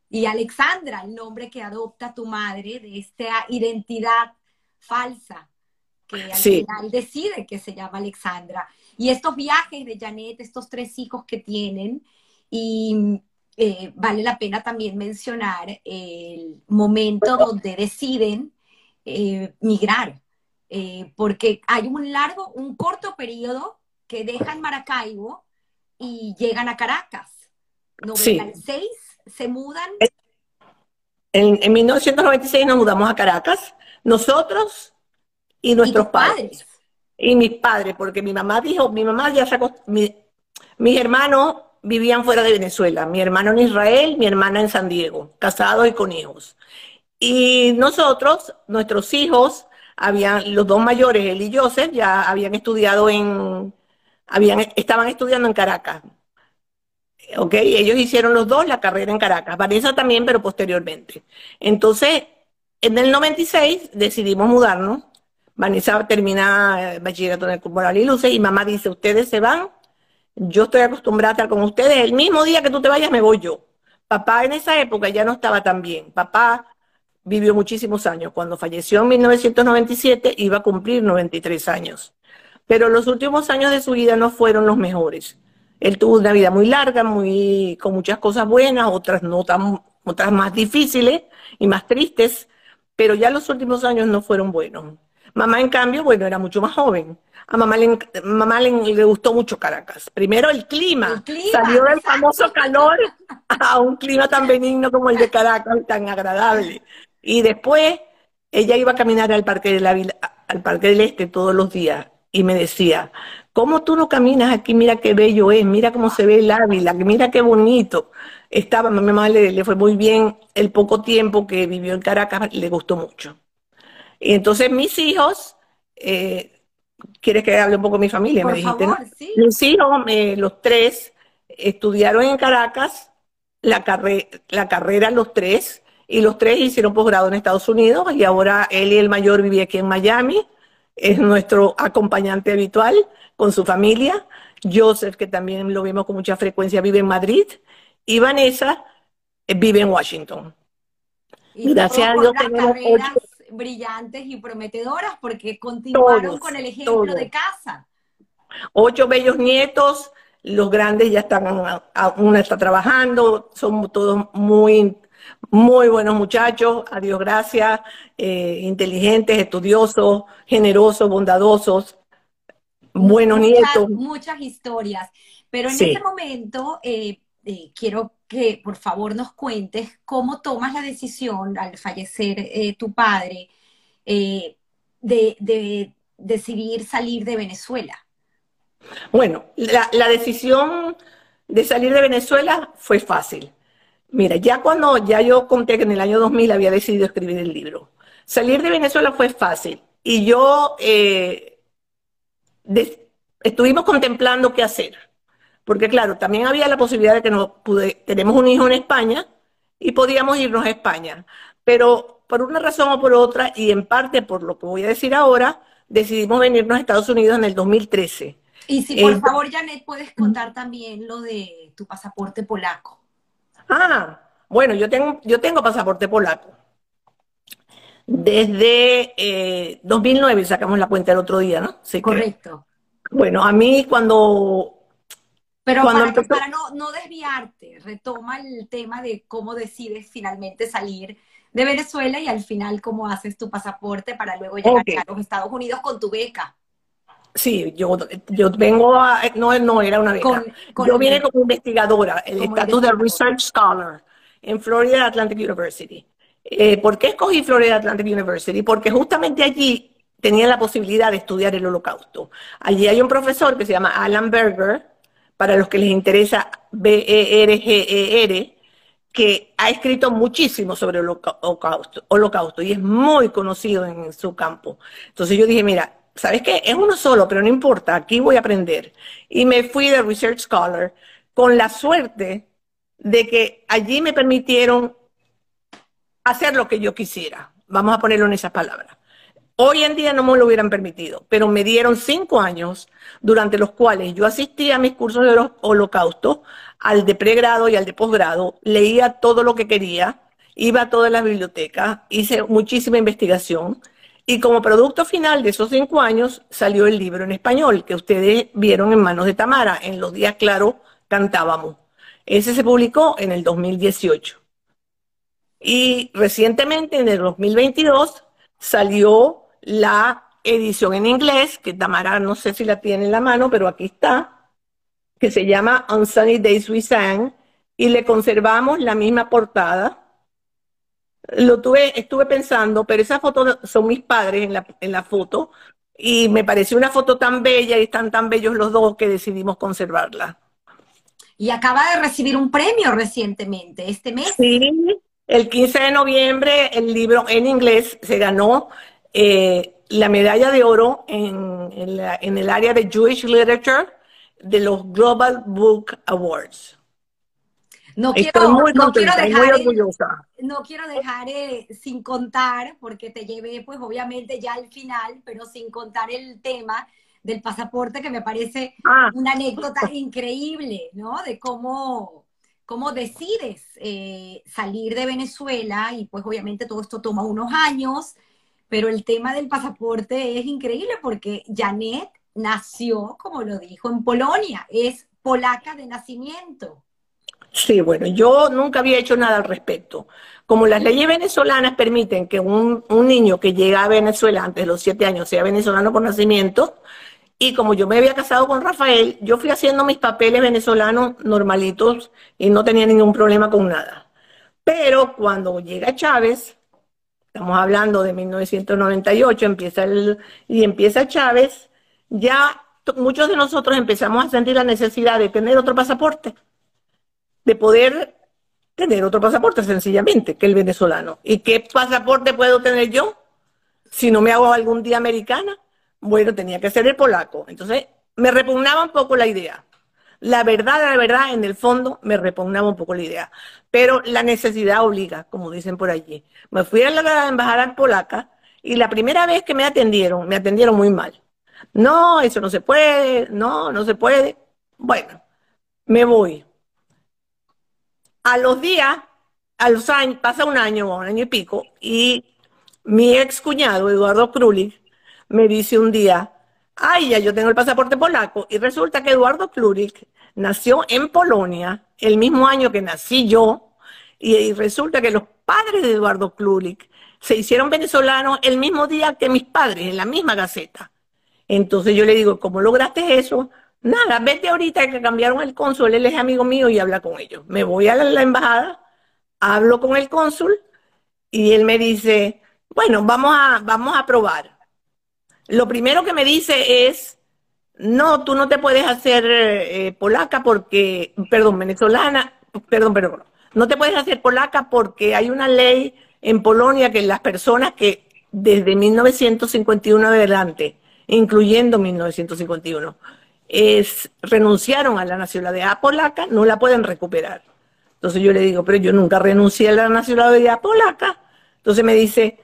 S1: y Alexandra, el nombre que adopta tu madre de esta identidad falsa que al sí. final decide que se llama Alexandra. Y estos viajes de Janet, estos tres hijos que tienen, y eh, vale la pena también mencionar el momento donde deciden eh, migrar, eh, porque hay un largo, un corto periodo que dejan Maracaibo y llegan a Caracas. 96 sí se mudan.
S2: En, en 1996 nos mudamos a Caracas, nosotros y nuestros ¿Y padres? padres. Y mis padres, porque mi mamá dijo, mi mamá ya sacó, mi, mis hermanos vivían fuera de Venezuela, mi hermano en Israel, mi hermana en San Diego, casados y con hijos. Y nosotros, nuestros hijos, habían, los dos mayores, él y Joseph, ya habían estudiado en, habían, estaban estudiando en Caracas, ¿ok? Ellos hicieron los dos la carrera en Caracas, Vanessa también, pero posteriormente. Entonces, en el 96 decidimos mudarnos. Vanessa termina el bachillerato en el y Luces y mamá dice, ustedes se van, yo estoy acostumbrada a estar con ustedes, el mismo día que tú te vayas me voy yo. Papá en esa época ya no estaba tan bien. Papá vivió muchísimos años. Cuando falleció en 1997 iba a cumplir 93 años. Pero los últimos años de su vida no fueron los mejores. Él tuvo una vida muy larga, muy, con muchas cosas buenas, otras no tan, otras más difíciles y más tristes, pero ya los últimos años no fueron buenos. Mamá, en cambio, bueno, era mucho más joven. A mamá le, mamá le, le gustó mucho Caracas. Primero el clima.
S1: el clima.
S2: Salió del famoso calor a un clima tan benigno como el de Caracas, tan agradable. Y después ella iba a caminar al Parque, de la, al Parque del Este todos los días y me decía, ¿cómo tú no caminas aquí? Mira qué bello es, mira cómo se ve el Ávila, mira qué bonito. Estaba, mi mamá le, le fue muy bien el poco tiempo que vivió en Caracas, le gustó mucho. Y entonces mis hijos, eh, ¿quieres que hable un poco de mi familia?
S1: Por
S2: me dijiste,
S1: favor,
S2: ¿no?
S1: sí.
S2: Mis hijos, eh, los tres, estudiaron en Caracas la, carre- la carrera los tres, y los tres hicieron posgrado en Estados Unidos, y ahora él y el mayor vive aquí en Miami, es nuestro acompañante habitual con su familia. Joseph, que también lo vemos con mucha frecuencia, vive en Madrid, y Vanessa eh, vive en Washington.
S1: Y
S2: Gracias a Dios tenemos
S1: carreras
S2: ocho.
S1: brillantes y prometedoras porque continuaron
S2: Todos,
S1: con el ejemplo
S2: todos.
S1: de casa.
S2: Ocho bellos nietos, los grandes ya están, una está trabajando, son todos muy, muy buenos muchachos, a Dios gracias, eh, inteligentes, estudiosos, generosos, bondadosos, buenos
S1: Muchas,
S2: nietos.
S1: muchas historias. Pero en
S2: Sí.
S1: este momento eh, eh, quiero que por favor nos cuentes cómo tomas la decisión al fallecer tu padre de, de decidir salir de Venezuela.
S2: Bueno, la, la decisión de salir de Venezuela fue fácil. Mira, ya cuando ya yo conté que en el año 2000 había decidido escribir el libro, salir de Venezuela fue fácil y yo eh, estuvimos contemplando qué hacer, porque claro, también había la posibilidad de que nos pude- tenemos un hijo en España y podíamos irnos a España, pero por una razón o por otra y en parte por lo que voy a decir ahora, decidimos venirnos a Estados Unidos en el 2013.
S1: Y si por
S2: Eh,
S1: favor, Janet, puedes contar también lo de tu pasaporte polaco.
S2: Ah, bueno, yo tengo, yo tengo pasaporte polaco. Desde eh, 2009 sacamos la cuenta el otro día, ¿no? Así que,
S1: Correcto.
S2: bueno, a mí cuando,
S1: Pero
S2: cuando
S1: para,
S2: empezó,
S1: para no, no desviarte, retoma el tema de cómo decides finalmente salir de Venezuela y al final cómo haces tu pasaporte para luego llegar a los Estados Unidos con tu beca,
S2: sí, yo, yo vengo a, no, no era una beca.
S1: con, con
S2: Yo vine como investigadora, el estatus de. Research Scholar en Florida Atlantic University. Eh, ¿por qué escogí Florida Atlantic University? Porque justamente allí tenía la posibilidad de estudiar el holocausto. Allí hay un profesor que se llama Alan Berger, para los que les interesa B-E-R-G-E-R, que ha escrito muchísimo sobre el holoca- holocausto, holocausto y es muy conocido en su campo. Entonces yo dije, mira, ¿sabes qué? Es uno solo, pero no importa, aquí voy a aprender. Y me fui de Research Scholar con la suerte de que allí me permitieron hacer lo que yo quisiera. Vamos a ponerlo en esas palabras. Hoy en día no me lo hubieran permitido, pero me dieron cinco años durante los cuales yo asistía a mis cursos de holo- holocausto, al de pregrado y al de posgrado, leía todo lo que quería, iba a todas las bibliotecas, hice muchísima investigación y como producto final de esos cinco años salió el libro en español que ustedes vieron en manos de Tamara. En los días claros cantábamos. Ese se publicó en el 2018. Y recientemente, en el 2022, salió la edición en inglés, que Tamara no sé si la tiene en la mano, pero aquí está, que se llama On Sunny Days We Sang, y le conservamos la misma portada. Lo tuve, estuve pensando, pero esas fotos son mis padres en la, en la foto, y me pareció una foto tan bella y están tan bellos los dos que decidimos conservarla.
S1: Y acaba de recibir un premio recientemente, este mes.
S2: Sí, el 15 de noviembre el libro en inglés se ganó eh, la medalla de oro en, en la- en el área de Jewish Literature de los Global Book Awards.
S1: No
S2: Estoy
S1: quiero, no quiero
S2: muy
S1: dejar
S2: orgullosa.
S1: no quiero dejar eh, sin contar, porque te llevé, pues obviamente ya al final, pero sin contar el tema del pasaporte, que me parece
S2: Ah,
S1: una anécdota increíble, ¿no? De cómo, cómo decides eh, salir de Venezuela y pues obviamente todo esto toma unos años, pero el tema del pasaporte es increíble porque Janet nació, como lo dijo, en Polonia, es polaca de nacimiento.
S2: Sí, bueno, yo nunca había hecho nada al respecto. Como las leyes venezolanas permiten que un, un niño que llega a Venezuela antes de los siete años sea venezolano por nacimiento, y como yo me había casado con Rafael, yo fui haciendo mis papeles venezolanos normalitos y no tenía ningún problema con nada. Pero cuando llega Chávez, estamos hablando de 1998, empieza el, y empieza Chávez, ya muchos de nosotros empezamos a sentir la necesidad de tener otro pasaporte, de poder tener otro pasaporte sencillamente que el venezolano. ¿Y qué pasaporte puedo tener yo si no me hago algún día americana? Bueno, tenía que ser el polaco. Entonces, me repugnaba un poco la idea. La verdad, la verdad, en el fondo me repugnaba un poco la idea. Pero la necesidad obliga, como dicen por allí. Me fui a la embajada polaca y la primera vez que me atendieron, me atendieron muy mal. No, eso no se puede, no, no se puede. Bueno, me voy. A los días, a los años, pasa un año, un año y pico, y mi ex cuñado, Eduardo Krulik, me dice un día, ay, ya yo tengo el pasaporte polaco, y resulta que Eduardo Krulik nació en Polonia el mismo año que nací yo, y, resulta que los padres de Eduardo Krulik se hicieron venezolanos el mismo día que mis padres, en la misma gaceta. Entonces yo le digo, ¿cómo lograste eso? Nada, vete ahorita que cambiaron el cónsul, él es amigo mío y habla con ellos. Me voy a la, embajada, hablo con el cónsul y él me dice, bueno, vamos a, vamos a probar. Lo primero que me dice es, no, tú no te puedes hacer eh, polaca porque, perdón, venezolana, perdón, perdón, no te puedes hacer polaca porque hay una ley en Polonia que las personas que desde 1951 adelante incluyendo 1951, es, renunciaron a la nacionalidad polaca, no la pueden recuperar. Entonces yo le digo, pero yo nunca renuncié a la nacionalidad polaca. Entonces me dice,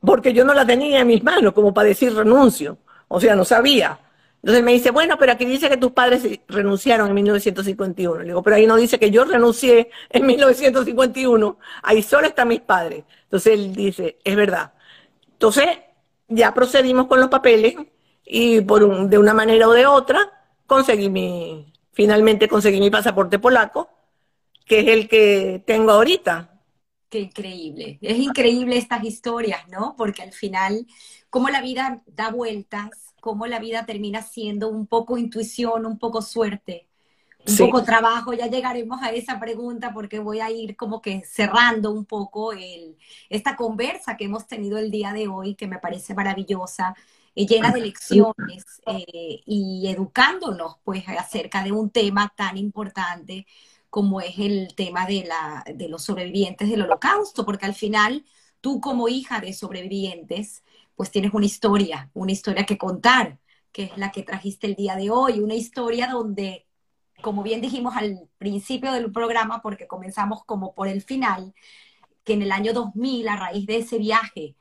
S2: porque yo no la tenía en mis manos como para decir renuncio. O sea, no sabía. Entonces me dice, bueno, pero aquí dice que tus padres renunciaron en 1951. Le digo, pero ahí no dice que yo renuncié en 1951. Ahí solo están mis padres. Entonces él dice, es verdad. Entonces ya procedimos con los papeles y por de una manera o de otra conseguí mi, finalmente conseguí mi pasaporte polaco, que es el que tengo ahorita.
S1: Qué increíble. Es increíble estas historias, ¿no? Porque al final, como la vida da vueltas, como la vida termina siendo un poco intuición, un poco suerte un poco trabajo, ya llegaremos a esa pregunta porque voy a ir como que cerrando un poco el, esta conversa que hemos tenido el día de hoy, que me parece maravillosa, eh, llena de lecciones eh, y educándonos pues acerca de un tema tan importante como es el tema de, la, de los sobrevivientes del holocausto, porque al final tú como hija de sobrevivientes, pues tienes una historia, una historia que contar, que es la que trajiste el día de hoy, una historia donde como bien dijimos al principio del programa, porque comenzamos como por el final, que en el año 2000, a raíz de ese viaje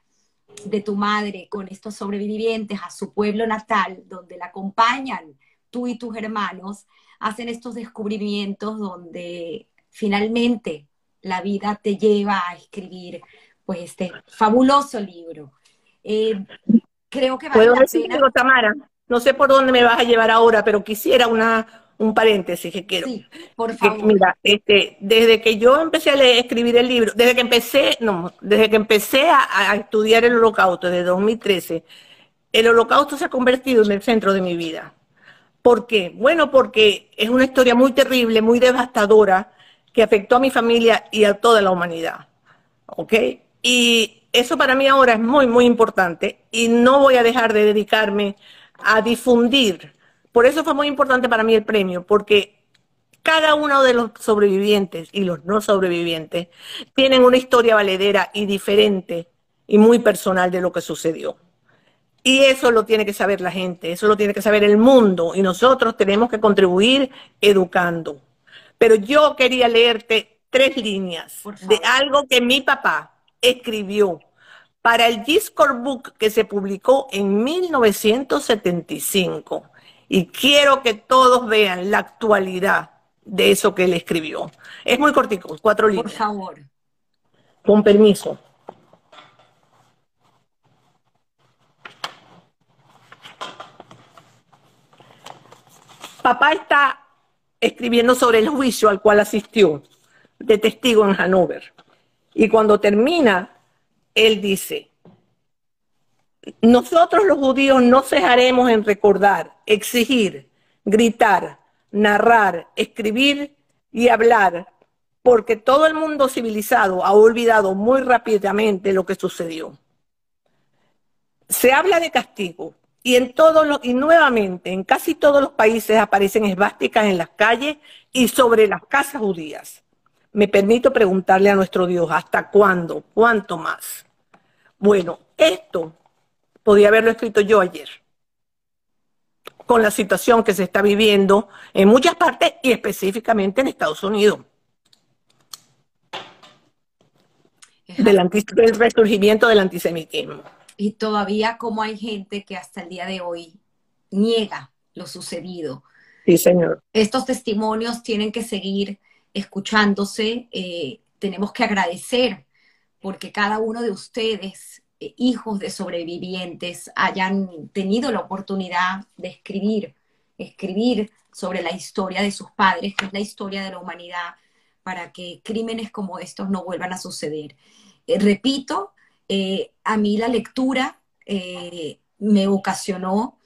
S1: de tu madre con estos sobrevivientes a su pueblo natal, donde la acompañan tú y tus hermanos, hacen estos descubrimientos donde finalmente la vida te lleva a escribir pues este fabuloso libro. Eh, creo que
S2: vale la pena... Tamara, no sé por dónde me vas a llevar ahora, pero quisiera una, un paréntesis que quiero.
S1: Sí, por favor.
S2: mira, este, desde que yo empecé a escribir el libro, desde que empecé, no, desde que empecé a, estudiar el holocausto, desde 2013, el holocausto se ha convertido en el centro de mi vida. ¿Por qué? Bueno, porque es una historia muy terrible, muy devastadora, que afectó a mi familia y a toda la humanidad. ¿Ok? Y eso para mí ahora es muy, muy importante y no voy a dejar de dedicarme a difundir por eso fue muy importante para mí el premio, porque cada uno de los sobrevivientes y los no sobrevivientes tienen una historia valedera y diferente y muy personal de lo que sucedió. Y eso lo tiene que saber la gente, eso lo tiene que saber el mundo y nosotros tenemos que contribuir educando. Pero yo quería leerte tres líneas de algo que mi papá escribió para el Discord Book que se publicó en 1975 y quiero que todos vean la actualidad de eso que él escribió. Es muy cortico, cuatro líneas.
S1: Por favor.
S2: Con permiso. Papá está escribiendo sobre el juicio al cual asistió de testigo en Hanover. Y cuando termina, él dice, nosotros los judíos no cejaremos en recordar, exigir, gritar, narrar, escribir y hablar, porque todo el mundo civilizado ha olvidado muy rápidamente lo que sucedió. Se habla de castigo y en todos los, y nuevamente, en casi todos los países aparecen esvásticas en las calles y sobre las casas judías. Me permito preguntarle a nuestro Dios, ¿hasta cuándo? ¿Cuánto más? Bueno, esto podía haberlo escrito yo ayer, con la situación que se está viviendo en muchas partes y específicamente en Estados Unidos. Del, del resurgimiento del antisemitismo.
S1: Y todavía como hay gente que hasta el día de hoy niega lo sucedido.
S2: Sí, señor.
S1: Estos testimonios tienen que seguir escuchándose. Eh, tenemos que agradecer porque cada uno de ustedes, hijos de sobrevivientes, hayan tenido la oportunidad de escribir, escribir sobre la historia de sus padres, que es la historia de la humanidad, para que crímenes como estos no vuelvan a suceder. Eh, repito, eh, a mí la lectura eh, me ocasionó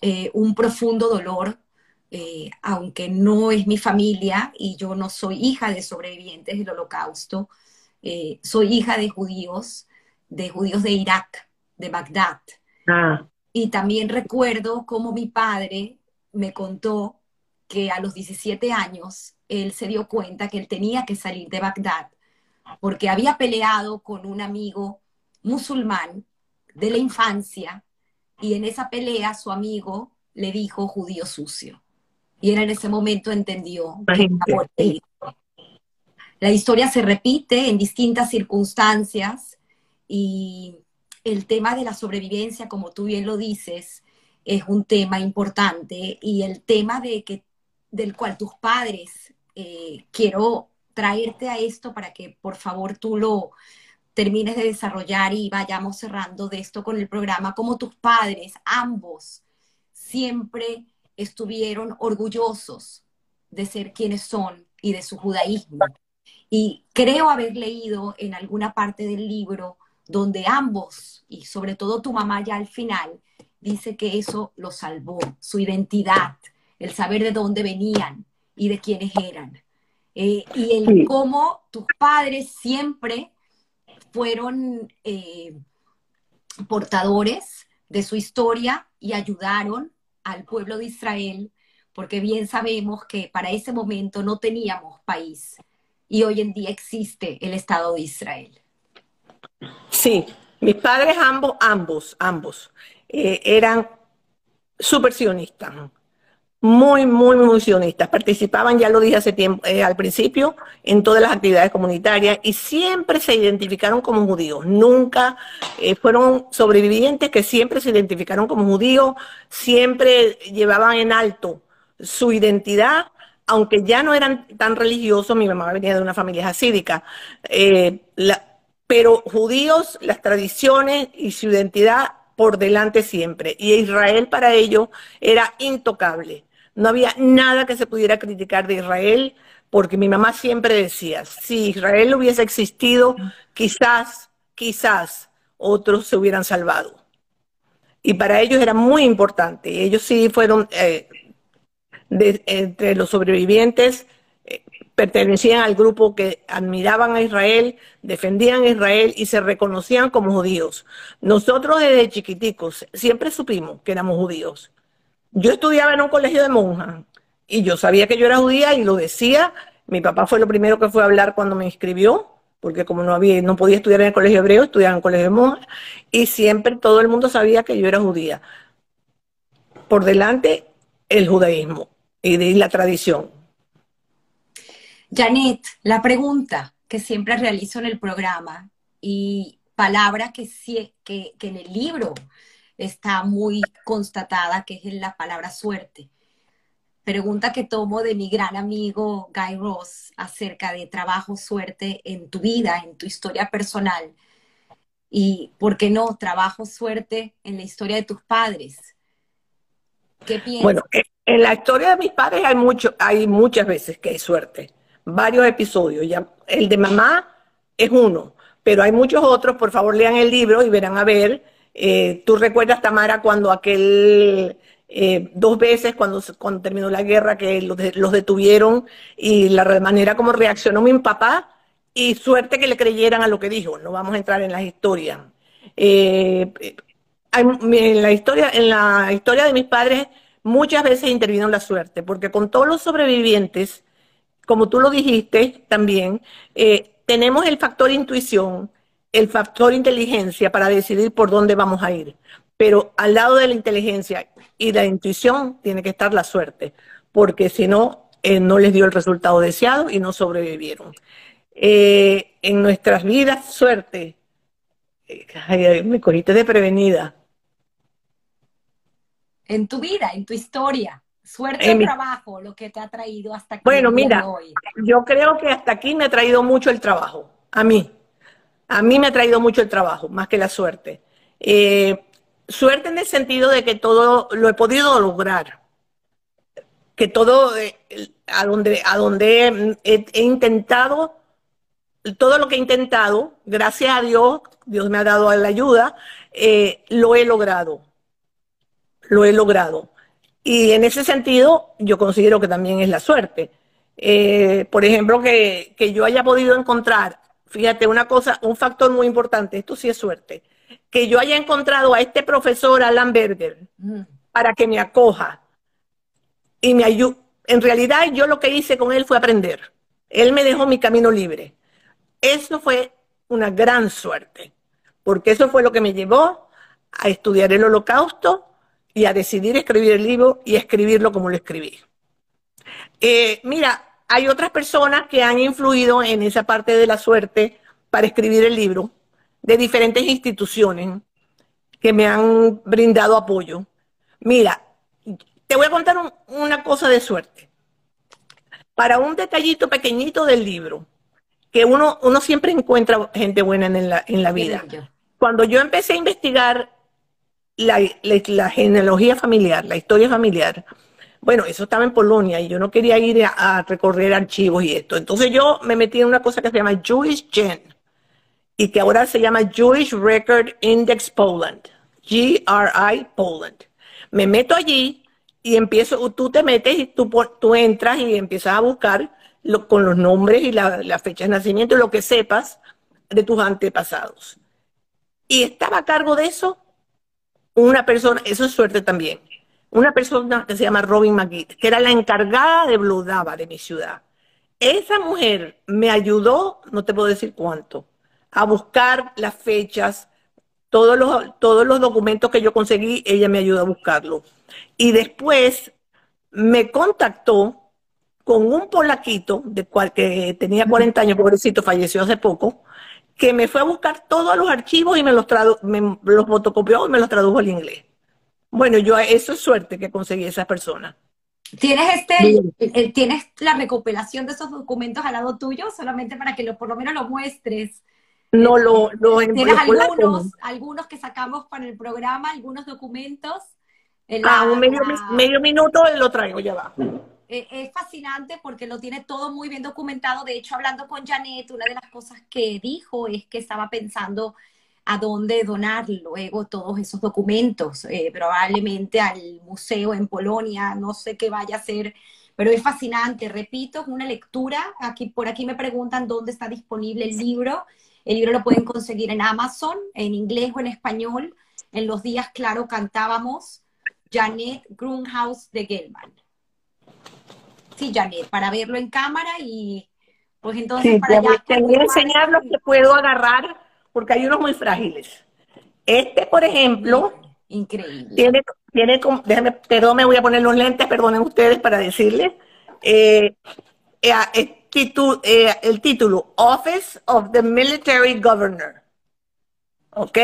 S1: eh, un profundo dolor, aunque no es mi familia y yo no soy hija de sobrevivientes del holocausto, soy hija de judíos, de judíos de Irak, de Bagdad. Ah. Y también recuerdo cómo mi padre me contó que a los 17 años él se dio cuenta que él tenía que salir de Bagdad porque había peleado con un amigo musulmán de la infancia y en esa pelea su amigo le dijo judío sucio. Y él en ese momento entendió que La historia se repite en distintas circunstancias y el tema de la sobrevivencia, como tú bien lo dices, es un tema importante y el tema de que, del cual tus padres, eh, quiero traerte a esto para que por favor tú lo, termines de desarrollar y vayamos cerrando de esto con el programa, como tus padres, ambos, siempre estuvieron orgullosos de ser quienes son y de su judaísmo. Y creo haber leído en alguna parte del libro donde ambos, y sobre todo tu mamá ya al final, dice que eso lo salvó, su identidad, el saber de dónde venían y de quiénes eran. Eh, y el cómo tus padres siempre fueron eh, portadores de su historia y ayudaron al pueblo de Israel, porque bien sabemos que para ese momento no teníamos país y hoy en día existe el Estado de Israel.
S2: Sí, mis padres ambos, ambos, ambos, eh, eran super sionistas muy, muy, muy sionistas. Participaban, ya lo dije hace tiempo, eh, al principio, en todas las actividades comunitarias y siempre se identificaron como judíos. Nunca eh, fueron sobrevivientes que siempre se identificaron como judíos, siempre llevaban en alto su identidad, aunque ya no eran tan religiosos. Mi mamá venía de una familia hasídica. Eh, pero judíos, las tradiciones y su identidad por delante siempre. Y Israel para ellos era intocable. No había nada que se pudiera criticar de Israel, porque mi mamá siempre decía, si Israel hubiese existido, quizás, quizás otros se hubieran salvado. Y para ellos era muy importante. Ellos sí fueron, eh, entre los sobrevivientes, pertenecían al grupo que admiraban a Israel, defendían a Israel y se reconocían como judíos. Nosotros desde chiquiticos siempre supimos que éramos judíos. Yo estudiaba en un colegio de monjas y yo sabía que yo era judía y lo decía. Mi papá fue lo primero que fue a hablar cuando me inscribió, porque como no había, no podía estudiar en el colegio hebreo, estudiaba en el colegio de monjas, y siempre todo el mundo sabía que yo era judía. Por delante, el judaísmo y la tradición.
S1: Janet, la pregunta que siempre realizo en el programa y palabra que, que, que en el libro está muy constatada, que es la palabra suerte. Pregunta que tomo de mi gran amigo Guy Ross acerca de trabajo, suerte en tu vida, en tu historia personal. Y, ¿por qué no? Trabajo, suerte en la historia de tus padres. ¿Qué piensas?
S2: Bueno, en la historia de mis padres hay, mucho, hay muchas veces que hay suerte. Varios episodios. Ya, el de mamá es uno, pero hay muchos otros. Por favor, lean el libro y verán a ver eh, Tú recuerdas, Tamara, cuando aquel, eh, dos veces, cuando, cuando terminó la guerra, que los, los, detuvieron y la manera como reaccionó mi papá, y suerte que le creyeran a lo que dijo, no vamos a entrar en las historias. Eh, en la historia, en la historia de mis padres, muchas veces intervino la suerte, porque con todos los sobrevivientes, como tú lo dijiste también, eh, tenemos el factor intuición, el factor inteligencia para decidir por dónde vamos a ir. Pero al lado de la inteligencia y la intuición tiene que estar la suerte, porque si no, eh, no les dio el resultado deseado y no sobrevivieron. Eh, en nuestras vidas, suerte. me cogiste de prevenida
S1: en tu vida, en tu historia? Suerte en trabajo, lo que te ha traído hasta aquí.
S2: Bueno, mira, yo creo que hasta aquí me ha traído mucho el trabajo, a mí. A mí me ha traído mucho el trabajo, más que la suerte. Eh, suerte en el sentido de que todo lo he podido lograr. Que todo, eh, a donde, a donde he, intentado, todo lo que he intentado, gracias a Dios, Dios me ha dado la ayuda, eh, lo he logrado lo he logrado. Y en ese sentido, yo considero que también es la suerte. Eh, por ejemplo, que, yo haya podido encontrar, fíjate, una cosa, un factor muy importante, esto sí es suerte, que yo haya encontrado a este profesor Alan Berger mm. para que me acoja y me ayude. En realidad, yo lo que hice con él fue aprender. Él me dejó mi camino libre. Eso fue una gran suerte, porque eso fue lo que me llevó a estudiar el holocausto y a decidir escribir el libro y escribirlo como lo escribí. Eh, mira, hay otras personas que han influido en esa parte de la suerte para escribir el libro, de diferentes instituciones que me han brindado apoyo. Mira, te voy a contar una cosa de suerte. Para un detallito pequeñito del libro, que uno, uno siempre encuentra gente buena en la, en la vida. Cuando yo empecé a investigar la, genealogía familiar, la historia familiar, bueno, eso estaba en Polonia y yo no quería ir a, recorrer archivos y esto. Entonces yo me metí en una cosa que se llama Jewish Gen y que ahora se llama Jewish Record Index Poland, GRI Poland. Me meto allí y empiezo, tú te metes y tú, tú entras y empiezas a buscar con los nombres y la, la fecha de nacimiento y lo que sepas de tus antepasados. Y estaba a cargo de eso una persona, eso es suerte también, una persona que se llama Robin McGee, que era la encargada de Bludava, de mi ciudad. Esa mujer me ayudó, no te puedo decir cuánto, a buscar las fechas, todos los, todos los documentos que yo conseguí, ella me ayudó a buscarlo. Y después me contactó con un polaquito, de cual que tenía 40 años, pobrecito, falleció hace poco, que me fue a buscar todos los archivos y me los, me los fotocopió y me los tradujo al inglés. Bueno, yo eso es suerte que conseguí esa persona.
S1: ¿Tienes, este, ¿Tienes la recopilación de esos documentos al lado tuyo solamente para que lo, por lo menos lo muestres?
S2: No lo, lo
S1: ¿Tienes algunos, algunos que sacamos para el programa, algunos documentos?
S2: ah, un medio, medio minuto lo traigo, ya va.
S1: Eh, es fascinante porque lo tiene todo muy bien documentado. De hecho, hablando con Janet, una de las cosas que dijo es que estaba pensando a dónde donar luego todos esos documentos, eh, probablemente al museo en Polonia, no sé qué vaya a ser, pero es fascinante. Repito, es una lectura. Aquí, por aquí me preguntan dónde está disponible el libro. El libro lo pueden conseguir en Amazon, en inglés o en español. En los días, claro, cantábamos Janet Grunhaus de Gelman. Sí, Janet, para verlo en cámara y pues entonces para allá.
S2: Te voy a enseñar los que puedo agarrar porque hay unos muy frágiles. Este, por ejemplo,
S1: increíble.
S2: Tiene, tiene, déjame, perdón, me voy a poner los lentes, perdonen ustedes para decirles. Eh, eh, eh, el título, Office of the Military Governor. ¿Ok?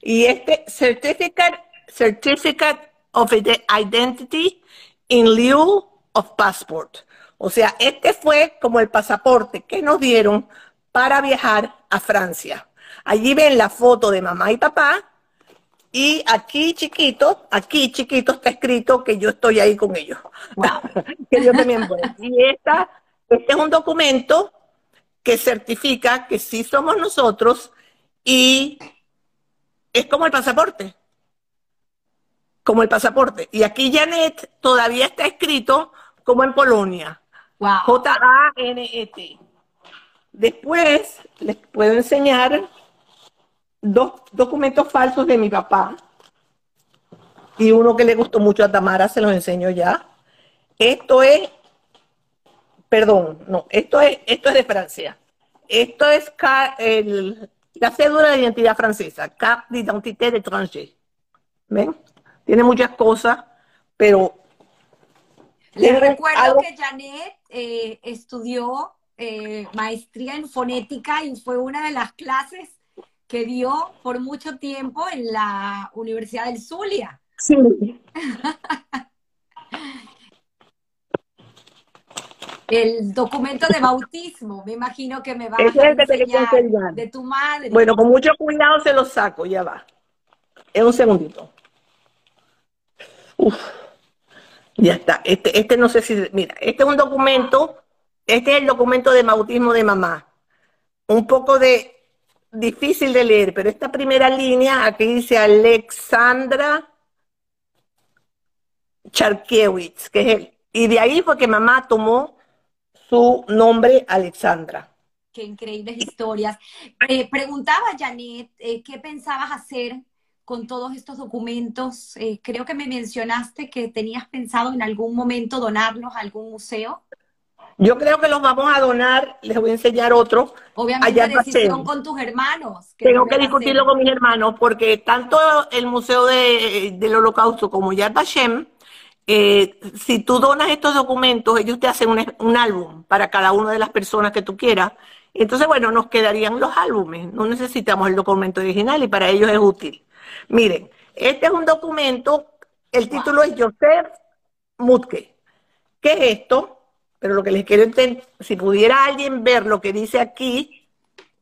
S2: Y este Certificate, Certificate of Identity in lieu of passport. O sea, este fue como el pasaporte que nos dieron para viajar a Francia. Allí ven la foto de mamá y papá y aquí chiquito, aquí chiquito está escrito que yo estoy ahí con ellos. que yo también voy. Y esta, este es un documento que certifica que sí somos nosotros y es como el pasaporte. Como el pasaporte. Y aquí Janet todavía está escrito como en Polonia. J-A-N-E-T. Después les puedo enseñar dos documentos falsos de mi papá. y uno que le gustó mucho a Tamara, se los enseño ya. Esto es, perdón, no, esto es, esto es de Francia. Esto es el, la cédula de identidad francesa, Carte d'identité d'étranger. ¿Ven? Tiene muchas cosas, pero...
S1: Les recuerdo que Janet eh, estudió eh, maestría en fonética y fue una de las clases que dio por mucho tiempo en la Universidad del Zulia. Sí. El documento de bautismo, me imagino que me va a enseñar de tu madre.
S2: Bueno, con mucho cuidado se lo saco, ya va. En un segundito. Uf, ya está. Este, este no sé si, mira, este es un documento, este es el documento de bautismo de mamá. Un poco de difícil de leer, pero esta primera línea, aquí dice Alexandra Charkiewicz, que es él. Y de ahí fue que mamá tomó su nombre Alexandra.
S1: Qué increíbles historias. Eh, preguntaba Janet, eh, ¿qué pensabas hacer con todos estos documentos? Eh, creo que me mencionaste que tenías pensado en algún momento donarlos a algún museo.
S2: Yo creo que los vamos a donar, les voy a enseñar otro.
S1: Obviamente allá decisión con tus hermanos.
S2: Tengo que discutirlo con mis hermanos porque tanto el Museo del Holocausto como Yad Vashem eh, si tú donas estos documentos, ellos te hacen un, álbum para cada una de las personas que tú quieras. Entonces, bueno, nos quedarían los álbumes. No necesitamos el documento original y para ellos es útil. Miren, este es un documento, el título es Joseph Mutke. ¿Qué es esto? Pero lo que les quiero entender, si pudiera alguien ver lo que dice aquí,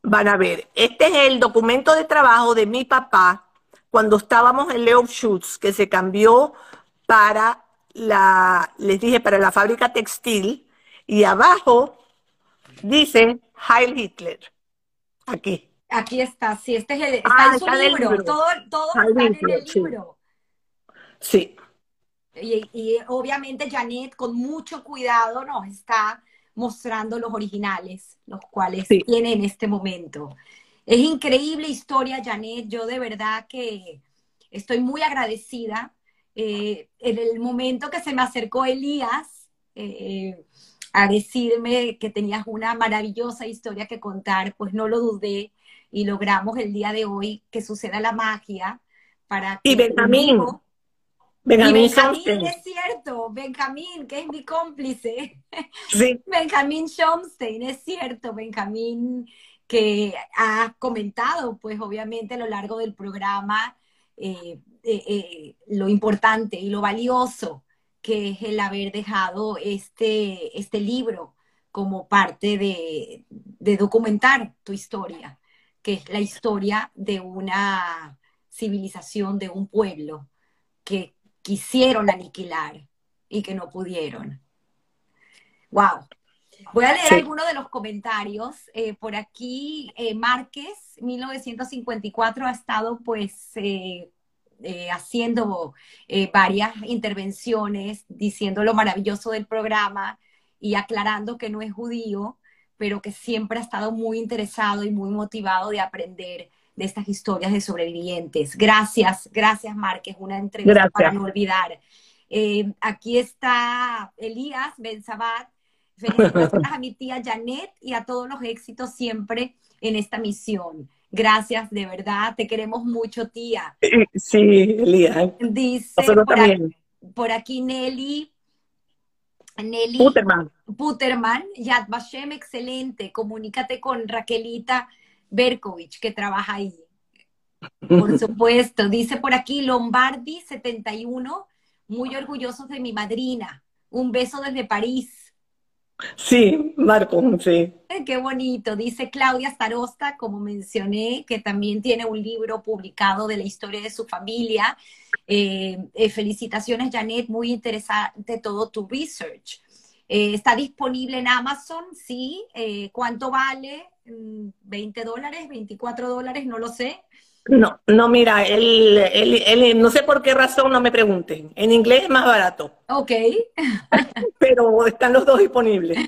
S2: van a ver. Este es el documento de trabajo de mi papá cuando estábamos en Leo Schutz, que se cambió para la, les dije, para la fábrica textil, y abajo dice Heil Hitler. Aquí.
S1: Aquí está, sí, este es el, está ah, en su libro. todo, todo está en el libro.
S2: Sí.
S1: Y, obviamente Janet con mucho cuidado nos está mostrando los originales, los cuales tiene en este momento. Es increíble historia, Janet. Yo de verdad que estoy muy agradecida eh, en el momento que se me acercó Elías eh, a decirme que tenías una maravillosa historia que contar, pues no lo dudé y logramos el día de hoy que suceda la magia para
S2: que... Y Benjamín.
S1: Benjamín, es cierto, Benjamín, que es mi cómplice. Sí. Benjamín Schomstein, es cierto, Benjamín, que ha comentado, pues obviamente a lo largo del programa, eh, eh, eh, lo importante y lo valioso que es el haber dejado este, este libro como parte de, de documentar tu historia, que es la historia de una civilización, de un pueblo que quisieron aniquilar y que no pudieron. ¡Wow! Voy a leer algunos de los comentarios. por aquí, Márquez, 1954, ha estado pues eh, haciendo eh, varias intervenciones diciendo lo maravilloso del programa y aclarando que no es judío, pero que siempre ha estado muy interesado y muy motivado de aprender de estas historias de sobrevivientes. Gracias, gracias Márquez, una entrevista para no olvidar. Eh, aquí está Elías Ben Sabat. Felicitaciones a mi tía Janet y a todos los éxitos siempre en esta misión. Gracias, de verdad, te queremos mucho, tía.
S2: Sí, Elías.
S1: Dice por aquí, Nelly. Nelly
S2: Puterman.
S1: Puterman, Yad Vashem, excelente. Comunícate con Raquelita Berkovich, que trabaja ahí. Por supuesto. Dice por aquí Lombardi 71, muy orgullosos de mi madrina. Un beso desde París.
S2: Sí, Marco, sí.
S1: Qué bonito. Dice Claudia Starosta, como mencioné, que también tiene un libro publicado de la historia de su familia. Eh, eh, felicitaciones, Janet, muy interesante todo tu research. Eh, está disponible en Amazon, sí. ¿Cuánto vale? ¿20 mm, dólares? ¿24 dólares? No lo sé.
S2: No, no, mira, él, no sé por qué razón, no me pregunten. En inglés es más barato.
S1: Ok.
S2: Pero están los dos disponibles.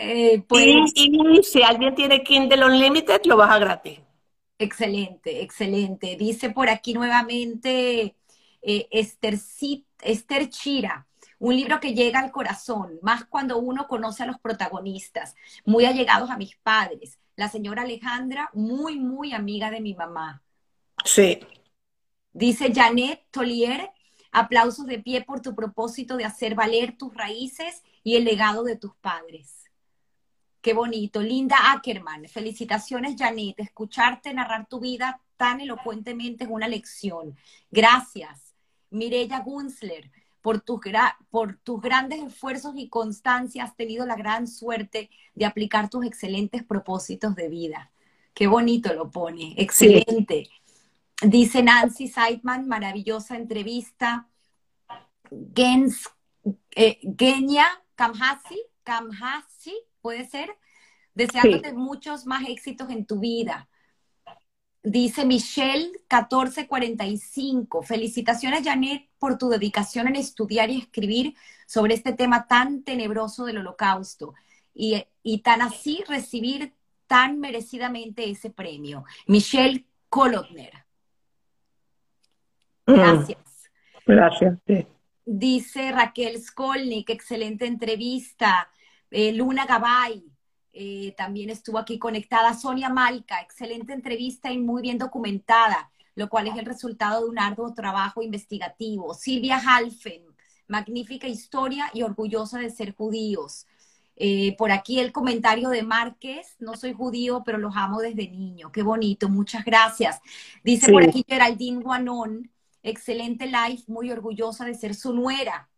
S2: Eh, pues y, si alguien tiene Kindle Unlimited, lo baja gratis.
S1: Excelente, excelente. Dice por aquí nuevamente eh, Esther, Esther Chira, un libro que llega al corazón, más cuando uno conoce a los protagonistas, muy allegados a mis padres. La señora Alejandra, muy, muy amiga de mi mamá.
S2: Sí.
S1: Dice Janet Tolier, aplausos de pie por tu propósito de hacer valer tus raíces y el legado de tus padres. Qué bonito. Linda Ackerman, felicitaciones Janet. Escucharte narrar tu vida tan elocuentemente es una lección. Gracias. Mirella Gunzler, por tus, por tus grandes esfuerzos y constancia has tenido la gran suerte de aplicar tus excelentes propósitos de vida. Qué bonito lo pone, excelente. Dice Nancy Seidman, maravillosa entrevista. Gens, eh, Genia Kamhasi, Kamhasi, puede ser, deseándote muchos más éxitos en tu vida. Dice Michelle 1445, felicitaciones Janet por tu dedicación en estudiar y escribir sobre este tema tan tenebroso del holocausto y, tan así recibir tan merecidamente ese premio. Michelle Kolotner.
S2: Mm. Gracias. Gracias.
S1: Dice Raquel Skolnik, excelente entrevista. Eh, Luna Gabay, eh, también estuvo aquí conectada. Sonia Malca, excelente entrevista y muy bien documentada, lo cual es el resultado de un arduo trabajo investigativo. Silvia Halfen, magnífica historia y orgullosa de ser judíos. Eh, por aquí el comentario de Márquez, no soy judío, pero los amo desde niño. Qué bonito, muchas gracias. Dice por aquí Geraldine Guanón, excelente live, muy orgullosa de ser su nuera.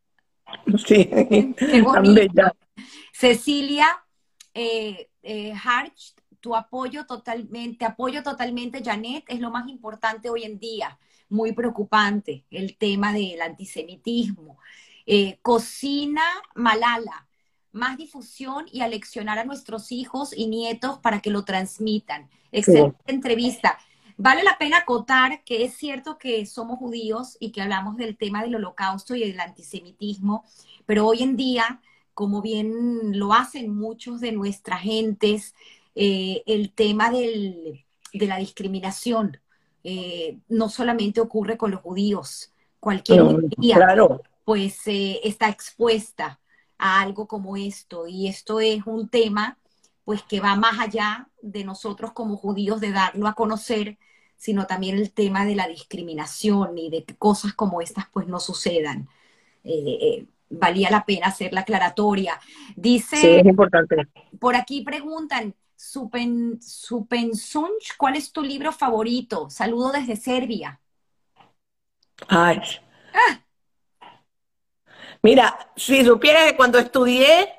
S2: Sí, qué bonito.
S1: Cecilia eh, eh, Harch, tu apoyo totalmente, apoyo totalmente, Janet, es lo más importante hoy en día. Muy preocupante el tema del antisemitismo. Eh, cocina Malala, más difusión y aleccionar a nuestros hijos y nietos para que lo transmitan. Excelente entrevista. Vale la pena acotar que es cierto que somos judíos y que hablamos del tema del holocausto y del antisemitismo, pero hoy en día como bien lo hacen muchos de nuestras gentes, eh, el tema de la discriminación eh, no solamente ocurre con los judíos, cualquier día pues eh, está expuesta a algo como esto y esto es un tema pues que va más allá de nosotros como judíos de darlo a conocer, sino también el tema de la discriminación y de que cosas como estas pues no sucedan valía la pena hacer la aclaratoria. Dice,
S2: sí, es importante.
S1: Por aquí preguntan, Supen, Supensunch, ¿cuál es tu libro favorito? Saludo desde Serbia.
S2: Ay. Ah. Mira, si supiera que cuando estudié,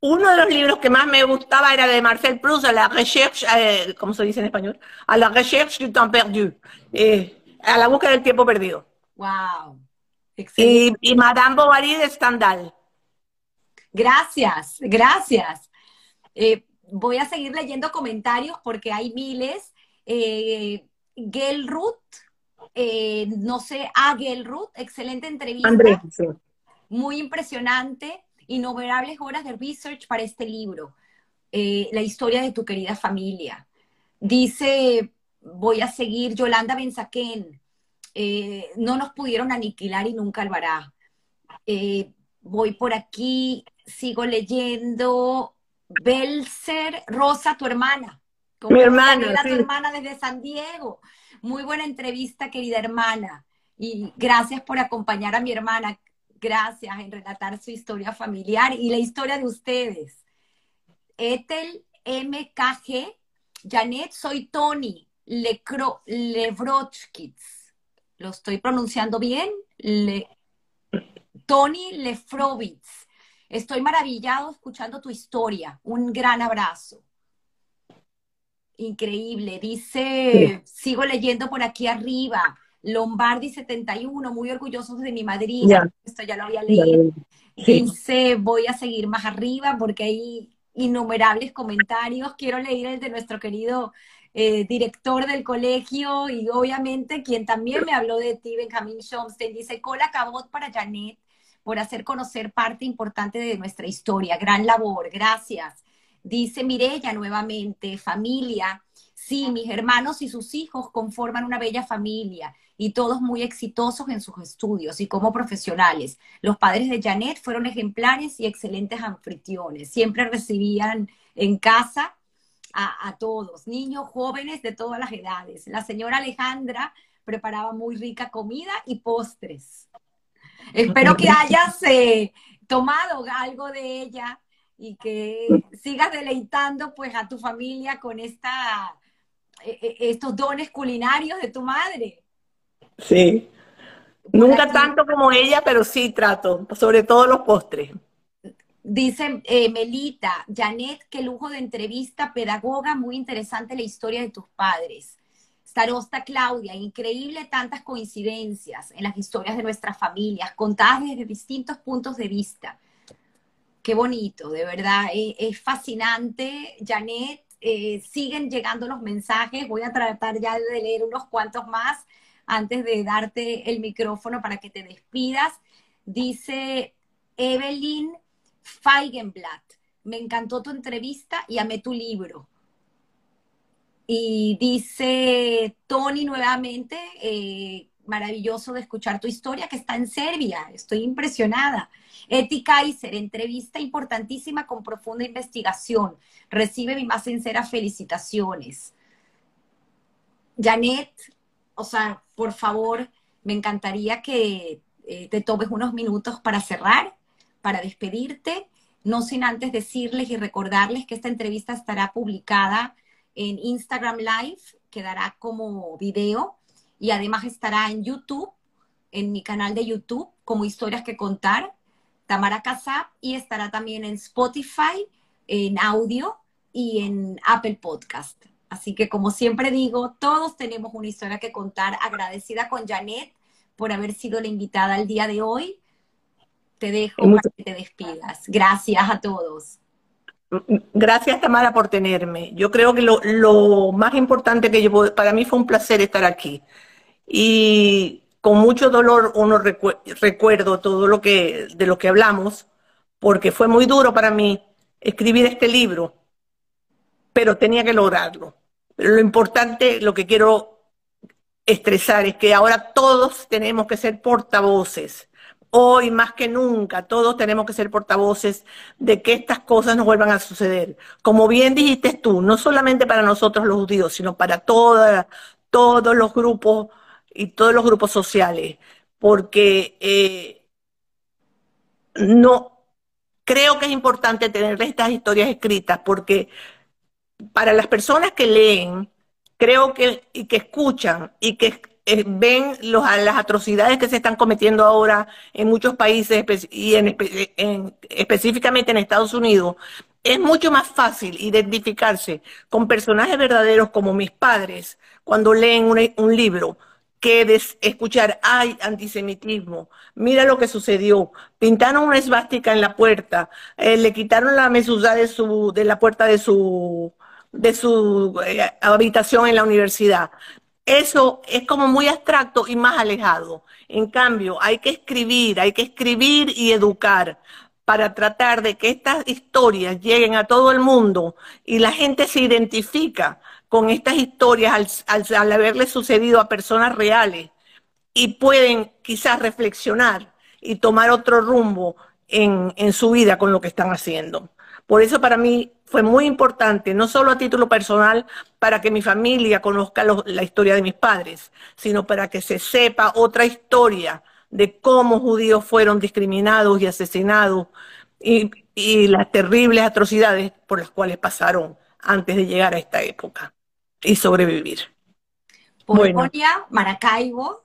S2: uno de los libros que más me gustaba era de Marcel Proust, a la recherche, eh, ¿cómo se dice en español? A la recherche du temps perdu, eh, a la búsqueda del tiempo perdido.
S1: Wow.
S2: Y, Madame Bovary de Stendhal.
S1: Gracias, gracias. Eh, voy a seguir leyendo comentarios porque hay miles. Eh, Gelruth, eh, no sé, a Gelruth, excelente entrevista. Muy impresionante, innumerables horas de research para este libro. Eh, la historia de tu querida familia. Dice, voy a seguir Yolanda Benzaquén, eh, no nos pudieron aniquilar y nunca alvará. Eh, voy por aquí, sigo leyendo. Belser, Rosa, tu hermana.
S2: Mi hermana.
S1: tu hermana desde San Diego. Muy buena entrevista, querida hermana. Y gracias por acompañar a mi hermana. Gracias en relatar su historia familiar y la historia de ustedes. Ethel MKG, Janet, soy Tony Levrochkitz lo estoy pronunciando bien, Le, Tony Lefrovitz. Estoy maravillado escuchando tu historia. Un gran abrazo. Increíble. Dice, sigo leyendo por aquí arriba. Lombardi 71, muy orgulloso de mi madrina. Esto ya lo había leído. Dice, voy a seguir más arriba porque hay innumerables comentarios. Quiero leer el de nuestro querido eh, director del colegio y obviamente quien también me habló de ti, Benjamin Schomstein, dice, cola cabot para Janet por hacer conocer parte importante de nuestra historia. Gran labor, gracias. Dice Mirella nuevamente, familia, Sí, mis hermanos y sus hijos conforman una bella familia y todos muy exitosos en sus estudios y como profesionales. Los padres de Janet fueron ejemplares y excelentes anfitriones. Siempre recibían en casa a, a, todos, niños, jóvenes de todas las edades. La señora Alejandra preparaba muy rica comida y postres. Espero que hayas eh, tomado algo de ella y que sigas deleitando pues a tu familia con esta, eh, eh, estos dones culinarios de tu madre.
S2: Sí. Nunca tanto como ella, pero sí trato, sobre todo los postres.
S1: Dice Melita, Janet, qué lujo de entrevista, pedagoga, muy interesante la historia de tus padres. Starosta Claudia, increíble tantas coincidencias en las historias de nuestras familias, contadas desde distintos puntos de vista. Qué bonito, de verdad, e, es, fascinante. Janet, eh, siguen llegando los mensajes, voy a tratar ya de leer unos cuantos más antes de darte el micrófono para que te despidas. Dice Evelyn Feigenblatt, me encantó tu entrevista y amé tu libro. Y dice Tony nuevamente, eh, maravilloso de escuchar tu historia que está en Serbia, estoy impresionada. Eti Kaiser, entrevista importantísima con profunda investigación. Recibe mis más sinceras felicitaciones. Janet, o sea, por favor, me encantaría que eh, te tomes unos minutos para cerrar, para despedirte, no sin antes decirles y recordarles que esta entrevista estará publicada en Instagram Live, quedará como video y además estará en YouTube, en mi canal de YouTube, como Historias que Contar, Tamara Casap, y estará también en Spotify, en audio y en Apple Podcast. Así que como siempre digo, todos tenemos una historia que contar. Agradecida con Janet por haber sido la invitada el día de hoy. Te dejo para que te despidas. Gracias a todos.
S2: Gracias, Tamara, por tenerme. Yo creo que lo, más importante que yo para mí fue un placer estar aquí. Y con mucho dolor uno recuerdo todo lo que, de lo que hablamos, porque fue muy duro para mí escribir este libro, pero tenía que lograrlo. Pero lo importante, lo que quiero estresar es que ahora todos tenemos que ser portavoces Hoy más que nunca todos tenemos que ser portavoces de que estas cosas no vuelvan a suceder. Como bien dijiste tú, no solamente para nosotros los judíos, sino para todos los grupos y todos los grupos sociales, porque eh, no creo que es importante tener estas historias escritas, porque para las personas que leen, creo que y que escuchan y que eh, ven las atrocidades que se están cometiendo ahora en muchos países y en, específicamente en Estados Unidos, es mucho más fácil identificarse con personajes verdaderos como mis padres cuando leen un, libro que escuchar, hay antisemitismo, mira lo que sucedió, pintaron una esvástica en la puerta, eh, le quitaron la mesuzá de, su, de la puerta de su, de su eh, habitación en la universidad eso es como muy abstracto y más alejado. En cambio, hay que escribir, hay que escribir y educar para tratar de que estas historias lleguen a todo el mundo y la gente se identifica con estas historias al, haberle sucedido a personas reales y pueden quizás reflexionar y tomar otro rumbo en, en su vida con lo que están haciendo. Por eso para mí fue muy importante, no solo a título personal, para que mi familia conozca la historia de mis padres, sino para que se sepa otra historia de cómo judíos fueron discriminados y asesinados y, las terribles atrocidades por las cuales pasaron antes de llegar a esta época y sobrevivir.
S1: Polonia, Maracaibo,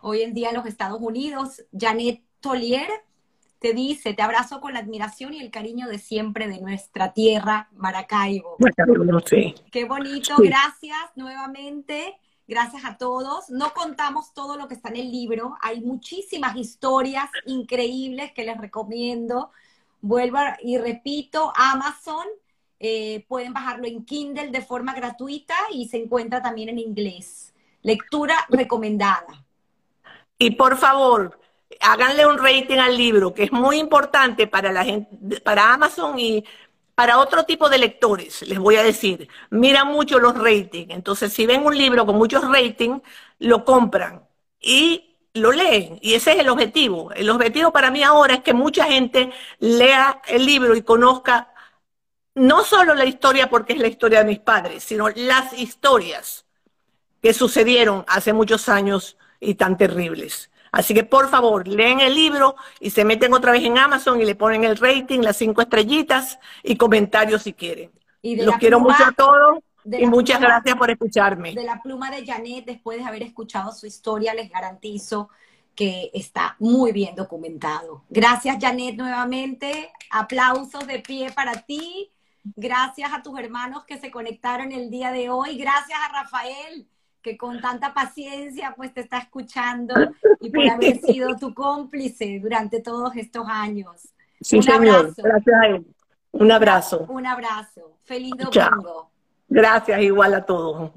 S1: hoy en día en los Estados Unidos, Janet Tolier, te dice, te abrazo con la admiración y el cariño de siempre de nuestra tierra, Maracaibo. Sí. Qué bonito, gracias nuevamente. Gracias a todos. No contamos todo lo que está en el libro. Hay muchísimas historias increíbles que les recomiendo. Vuelvo y repito, Amazon. Eh, pueden bajarlo en Kindle de forma gratuita y se encuentra también en inglés. Lectura recomendada.
S2: Y por favor, háganle un rating al libro, que es muy importante para la gente, para Amazon y para otro tipo de lectores, les voy a decir, miran mucho los ratings. Entonces, si ven un libro con muchos ratings, lo compran y lo leen. Y ese es el objetivo. El objetivo para mí ahora es que mucha gente lea el libro y conozca no solo la historia porque es la historia de mis padres, sino las historias que sucedieron hace muchos años y tan terribles. Así que por favor, leen el libro y se meten otra vez en Amazon y le ponen el rating, las cinco estrellitas y comentarios si quieren. Los quiero mucho a todos y muchas gracias por escucharme.
S1: De la pluma de Janet, después de haber escuchado su historia, les garantizo que está muy bien documentado. Gracias Janet nuevamente, aplausos de pie para ti, gracias a tus hermanos que se conectaron el día de hoy, gracias a Rafael que con tanta paciencia pues te está escuchando y por haber sido tu cómplice durante todos estos años.
S2: Sí, un señor. Abrazo. Gracias a él. Un abrazo.
S1: Un abrazo. Feliz domingo.
S2: Gracias, igual a todos.